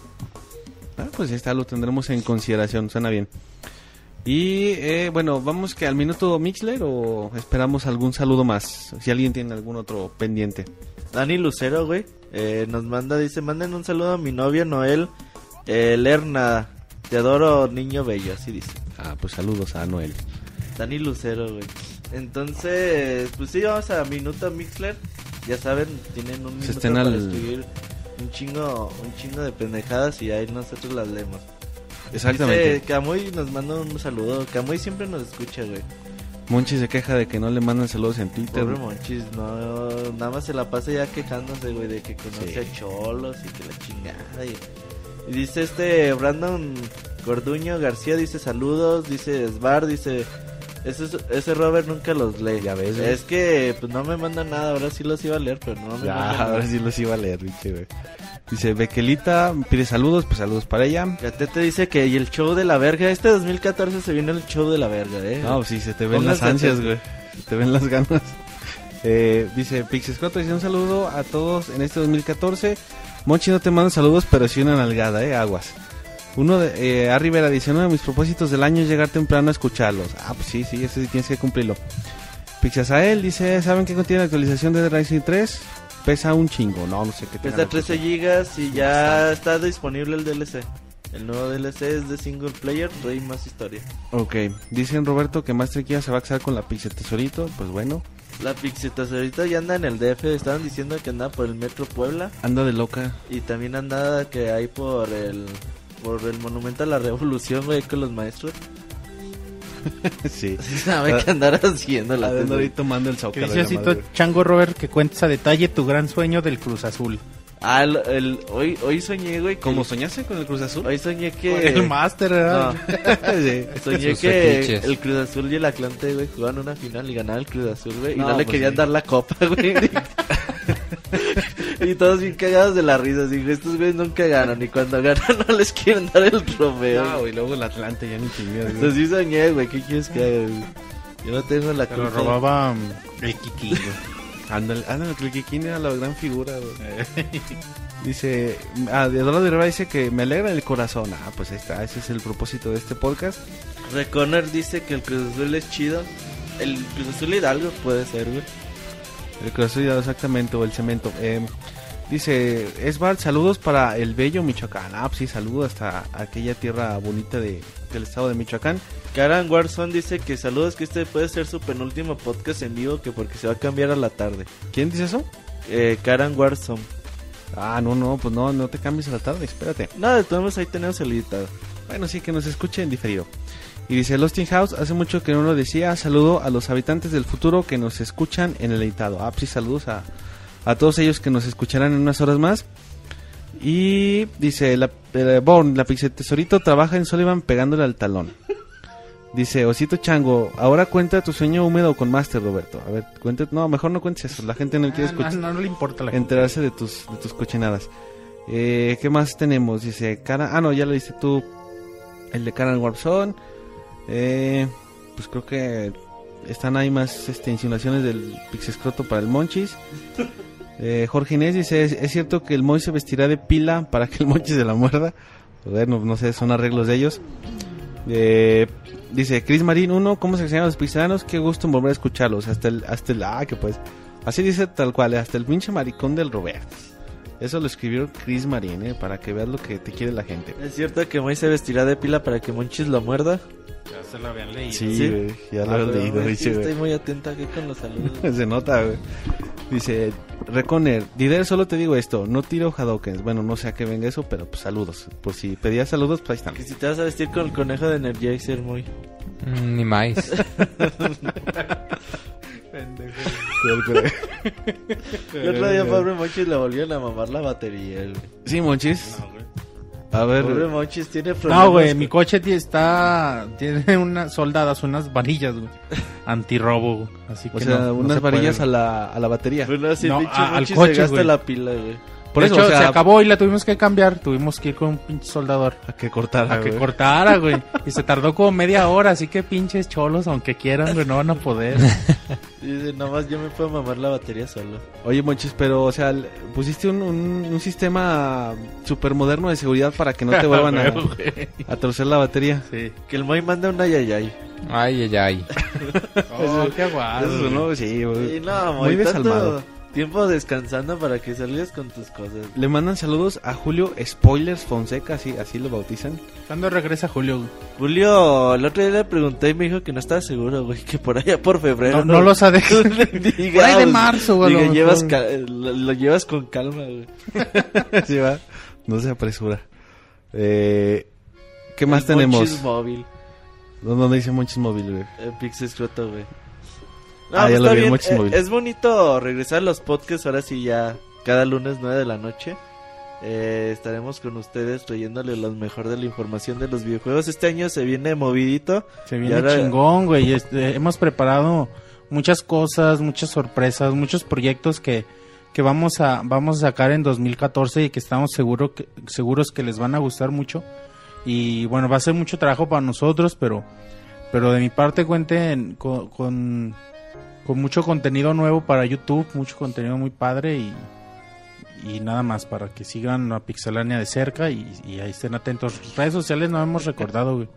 A: Ah, pues ya está, lo tendremos en consideración, suena bien. Y eh, bueno, vamos que al minuto Mixler o esperamos algún saludo más, si alguien tiene algún otro pendiente.
E: Dani Lucero, güey. eh, nos manda, dice, manden un saludo a mi novia Noel eh, Lerna. Te adoro, niño bello, así dice.
A: Ah, pues saludos a Noel.
E: Dani Lucero, güey. Entonces, pues sí, vamos a Minuto Mixler. Ya saben, tienen un minuto para
A: al-
E: escribir un chingo, un chingo de pendejadas y ahí nosotros las leemos.
A: Exactamente.
E: Dice, Camuy nos manda un saludo. Camuy siempre nos escucha, güey.
A: Monchi se queja de que no le mandan saludos en Twitter.
E: Pobre Monchis, no, nada más se la pasa ya quejándose, güey, de que conoce
A: Sí.
E: a Cholos y que la chingada. Y, y dice este Brandon Gorduño García, dice saludos, dice Sbar, dice... Ese, ese Robert nunca los lee.
A: Ya ves, güey.
E: Es que pues no me manda nada, ahora sí los iba a leer, pero no me
A: Ya,
E: manda nada.
A: ahora sí los iba a leer, pinche, güey. Dice Bequelita, pide saludos, pues saludos para ella.
E: Gatete dice que y el show de la verga, este 2014 se viene el show de la verga, eh.
A: No, sí, se te ven las ansias, güey. Se te ven las ganas. [laughs] Eh, dice Pixescoto, dice un saludo a todos en este 2014. Monchi no te manda saludos, pero sí una nalgada, eh, aguas. Uno de, eh, A. Rivera dice, uno de mis propósitos del año es llegar temprano a escucharlos. Ah, pues sí, sí, ese sí tienes que cumplirlo. Pixasael dice, ¿saben qué contiene la actualización de The Rising 3? Pesa un chingo, no, no sé qué
E: Pesa
A: la
E: 13
A: cosa.
E: gigas y ya está disponible el DLC. El nuevo DLC es de single player, Rey más historia.
A: Ok, dicen Roberto que Master Kia se va a casar con la Pixel Tesorito, pues bueno,
E: La ahorita ya anda en el DF, estaban diciendo que anda por el Metro Puebla
A: anda de loca.
E: y también anda que hay por el por el Monumento a la Revolución, güey, con los maestros. [laughs] [laughs]
A: sí.
E: Sabe qué andar haciendo la
A: Anda ahí tomando el
D: Que
A: zócalo.
D: chango Robert que cuentes a detalle tu gran sueño del Cruz Azul.
E: Ah, el, el- hoy hoy soñé, güey, que-
A: ¿Cómo soñaste con el Cruz Azul?
E: Hoy soñé
D: Con
E: que
D: el máster, ¿verdad? [laughs]
A: Sí.
E: Soñé
C: Sus
E: que
C: fetiches.
E: el Cruz Azul y el Atlante, güey, jugaban una final y ganaba el Cruz Azul, güey. Y
A: No,
E: no, le
A: pues
E: querían
A: sí.
E: dar la copa, güey. Y todos bien cagados de la risa. Digo, estos güeyes nunca ganan. Y cuando ganan no les quieren dar el trofeo.
A: No, güey, luego el Atlante ya ni chingada.
E: Entonces sí soñé, güey. ¿Qué quieres que haga, güey? Yo no tengo la
D: Te lo
E: culpa.
D: robaba mm, el Kiki. güey. [laughs]
A: Ándale, ándale, que el Kikín era la gran figura, güey. [laughs] Dice, ah, de Eduardo de Rivera dice que me alegra el corazón. Ah, pues ahí está, ese es el propósito de este podcast.
E: Reconer dice que el Cruz Azul es chido. El Cruz Azul Hidalgo puede ser, güey.
A: El Azul, exactamente, o el cemento. Eh, dice, Esbal, saludos para el bello Michoacán. Ah, pues sí, saludos hasta aquella tierra bonita de, del estado de Michoacán.
E: Karan Warson dice que saludos, que este puede ser su penúltimo podcast en vivo, que porque se va a cambiar a la tarde.
A: ¿Quién dice eso?
E: Eh, Karan Warson.
A: Ah, no, no, pues no, no te cambies a la tarde, espérate.
E: No, de todos ahí tenemos el editado.
A: Bueno, sí, que nos escuchen diferido. Y dice Losting House, hace mucho que no lo decía, saludo a los habitantes del futuro que nos escuchan en el editado. Ah, pues sí, saludos a, a todos ellos que nos escucharán en unas horas más. Y dice, la, eh, Born, la Pixel Tesorito trabaja en Sullivan pegándole al talón. Dice, Osito Chango, ahora cuenta tu sueño húmedo con Master, Roberto. A ver, cuenta, no, mejor no cuentes eso, la gente no quiere
D: Ah, no,
A: escuchar
D: no, no le importa la gente.
A: enterarse de tus, de tus cochinadas. Eh, ¿Qué más tenemos? Dice, cara, ah, no, ya lo dice tú. El de Karen Warpson. Eh, pues creo que están ahí más este, insinuaciones del Pixescroto para el Monchis. Eh, Jorge Inés dice, ¿es, cierto que el Moy se vestirá de pila para que el Monchis se la muerda? Bueno, no sé, son arreglos de ellos. Eh, dice Chris Marín 1, ¿cómo se llaman los pixelanos? Qué gusto en volver a escucharlos. Hasta el, hasta el, ah, que pues. Así dice tal cual, hasta el pinche maricón del Roberto. Eso lo escribió Chris Marín, eh, para que veas lo que te quiere la gente.
E: ¿Es cierto que Moy se vestirá de pila para que Monchis lo muerda?
D: Ya se lo habían leído.
A: Sí,
E: ¿Sí?
A: ya lo
E: Ah, pero,
A: leído,
E: sí,
A: dice,
E: estoy muy atenta aquí con los saludos. [laughs]
A: Se nota, güey. Dice, Reconer, Dider, solo te digo esto, no tiro Hadokens. Bueno, no sé a qué venga eso, pero pues saludos. Por si pedías saludos, pues ahí están.
E: que si te vas a vestir con el conejo de Energizer, Moy.
C: Mm, Ni más. [laughs] [laughs]
E: El otro día pobre Monchis le volvieron a mamar la batería, güey.
A: Sí, Monchis. A ver,
E: Pobre Monchis tiene problemas.
D: No, güey, mi coche está tiene unas soldadas, unas varillas, güey. [laughs] Antirrobo, güey. Así que
A: o sea,
D: no- no
A: unas
D: se puede,
A: varillas
D: güey.
A: a la, a la batería.
E: Bueno, si
D: No,
E: pinche
D: a- al coche,
E: se gasta
D: güey.
E: la pila, güey.
A: Por
D: de
A: eso,
D: hecho,
A: o sea,
D: se acabó y la tuvimos que cambiar. Tuvimos que ir con un pinche soldador
A: A que cortara,
D: a que
A: güey.
D: cortara, güey. [laughs] Y se tardó como media hora, así que pinches cholos, aunque quieran, güey, no van a poder. [laughs]
E: Dice, nomás yo me puedo mamar la batería solo.
A: Oye, Monchis, pero, o sea, pusiste un, un, un sistema super moderno de seguridad para que no te [laughs] vuelvan a, a torcer la batería.
D: Sí.
E: Que el Moy manda una yayay.
C: Ay, ay, ay.
D: Oh, qué.
A: Eso,
D: güey.
A: ¿no? Sí, güey.
E: No,
A: Muy
E: tanto
A: desalmado.
E: Tiempo descansando para que salgas con tus cosas.
A: Le mandan saludos a Julio Spoilers Fonseca, así, así lo bautizan.
D: ¿Cuándo regresa Julio?
E: Julio, el otro día le pregunté y me dijo que no estaba seguro, güey, que por allá por febrero.
D: No, no los ha dejado. Por ahí de marzo, güey,
E: diga,
D: lo
E: llevas lo, lo llevas con calma, güey. [laughs]
A: sí, va. No se apresura. Eh, ¿Qué más
E: El
A: tenemos?
E: Monchis móvil,
A: ¿Dónde dice Monchis Móvil, güey?
E: el Pix Escroto, güey. No,
A: Ah,
E: pues
A: ya lo vi,
E: bien. Eh, es bonito regresar a los podcasts ahora sí ya cada lunes 9 de la noche. Eh, estaremos con ustedes trayéndole lo mejor de la información de los videojuegos. Este año se viene movidito.
D: Se viene
E: ahora-
D: chingón, güey. Este, hemos preparado muchas cosas, muchas sorpresas, muchos proyectos que, que vamos a vamos a sacar en 2014 y que estamos seguro que, seguros que les van a gustar mucho. Y bueno, va a ser mucho trabajo para nosotros, pero pero de mi parte cuenten con, con, con mucho contenido nuevo para YouTube, mucho contenido muy padre y, y nada más para que sigan a Pixelania de cerca y, y ahí estén atentos. Redes sociales no hemos recordado, güey.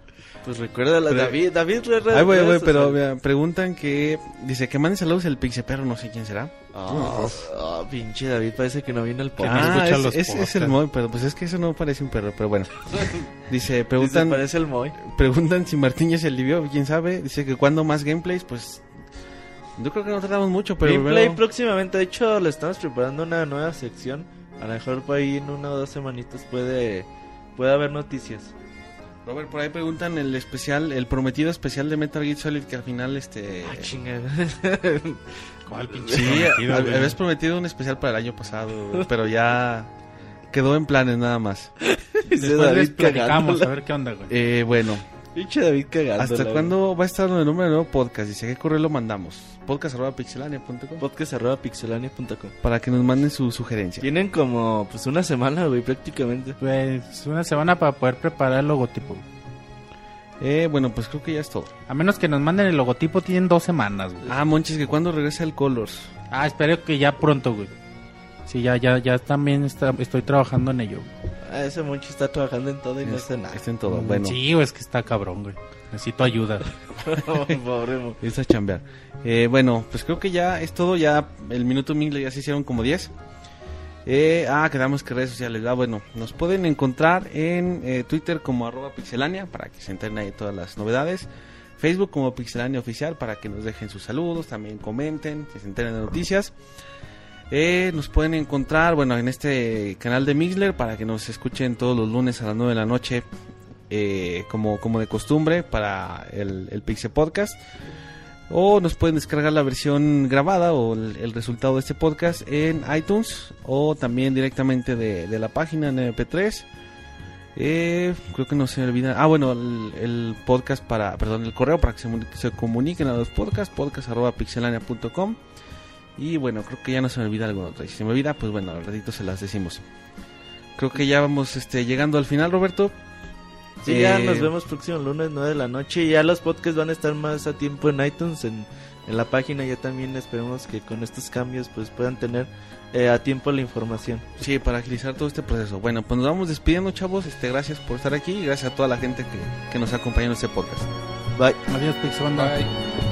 E: Pues recuerda la
A: Pero-
E: David, David re- re-
A: Ay, güey, pero mira, preguntan que... Dice que manden saludos el Pixie Perro, no sé quién será.
E: Ah, ah, pinche David, parece que no viene el
D: no
E: podcast.
A: Ah, es,
D: los
A: es- es el. Moy, pero pues es que eso no parece un perro, pero bueno. [laughs] Dice,
E: Dice,
A: preguntan,
E: parece el Moy.
A: preguntan si Martín ya se alivió, quién sabe. Dice que cuando más gameplays, pues... Yo creo que no tratamos mucho, pero...
E: Gameplay próximamente, de hecho, le estamos preparando una nueva sección. A lo mejor por ahí en una o dos semanitas puede, puede haber noticias.
A: Robert, por ahí preguntan el especial, el prometido especial de Metal Gear Solid que al final, este...
E: Ah, chinga. [laughs]
D: ¿Cuál pinche
A: Sí, habías prometido un especial para el año pasado, pero ya quedó en planes nada más. [laughs]
D: Después
E: David
D: les platicamos,
E: cagándola.
D: a ver qué onda, güey.
A: Eh, bueno,
E: Pinche David cagándola,
A: ¿hasta cuándo va a estar el número de nuevo podcast? Dice, ¿qué correo lo mandamos? podcast.pixelania.com
E: Podcast arroba pixelania.com.
A: para que nos manden su sugerencia.
E: Tienen como pues una semana, güey, prácticamente.
D: Pues una semana para poder preparar el logotipo.
A: Eh, bueno, pues creo que ya es todo.
D: A menos que nos manden el logotipo, tienen dos semanas, güey.
A: Ah, Monchis, que cuando regresa el Colors.
D: Ah, espero que ya pronto, güey. Sí, ya, ya, ya también está, estoy trabajando en ello.
E: Ah, ese Monchi está trabajando en todo y no hace nada.
A: Está en todo. Bueno,
D: Sí, güey, es que está cabrón, güey. Necesito ayuda. [laughs]
A: Empieza a chambear. Eh, bueno, pues creo que ya es todo. Ya el minuto Mingle ya se hicieron como 10. Eh, ah, quedamos que redes sociales. Ah, bueno, nos pueden encontrar en eh, Twitter como arroba pixelania para que se enteren ahí todas las novedades. Facebook como pixelania oficial para que nos dejen sus saludos, también comenten, que se enteren de noticias. Eh, nos pueden encontrar, bueno, en este canal de Mixler para que nos escuchen todos los lunes a las 9 de la noche, eh, como, como de costumbre, para el, el Pixel Podcast. O nos pueden descargar la versión grabada o el, resultado de este podcast en iTunes o también directamente de, la página en MP3. Eh, creo que no se me olvida. Ah, bueno, el, podcast para, perdón, el correo para que se comuniquen a los podcasts, podcast.pixelania.com. Y bueno, creo que ya no se me olvida alguna otra. Y si se me olvida, pues bueno, al ratito se las decimos. Creo que ya vamos este, llegando al final, Roberto.
E: Sí, ya
A: Eh,
E: nos vemos próximo lunes 9 de la noche. Y ya los podcasts van a estar más a tiempo en iTunes, en, en la página. Ya también esperemos que con estos cambios pues puedan tener eh, a tiempo la información.
A: Sí, para agilizar todo este proceso. Bueno, pues nos vamos despidiendo, chavos. Este, gracias por estar aquí y gracias a toda la gente que, que nos acompaña en este podcast.
E: Bye.
D: Adiós, Pixel Banda.
C: Bye.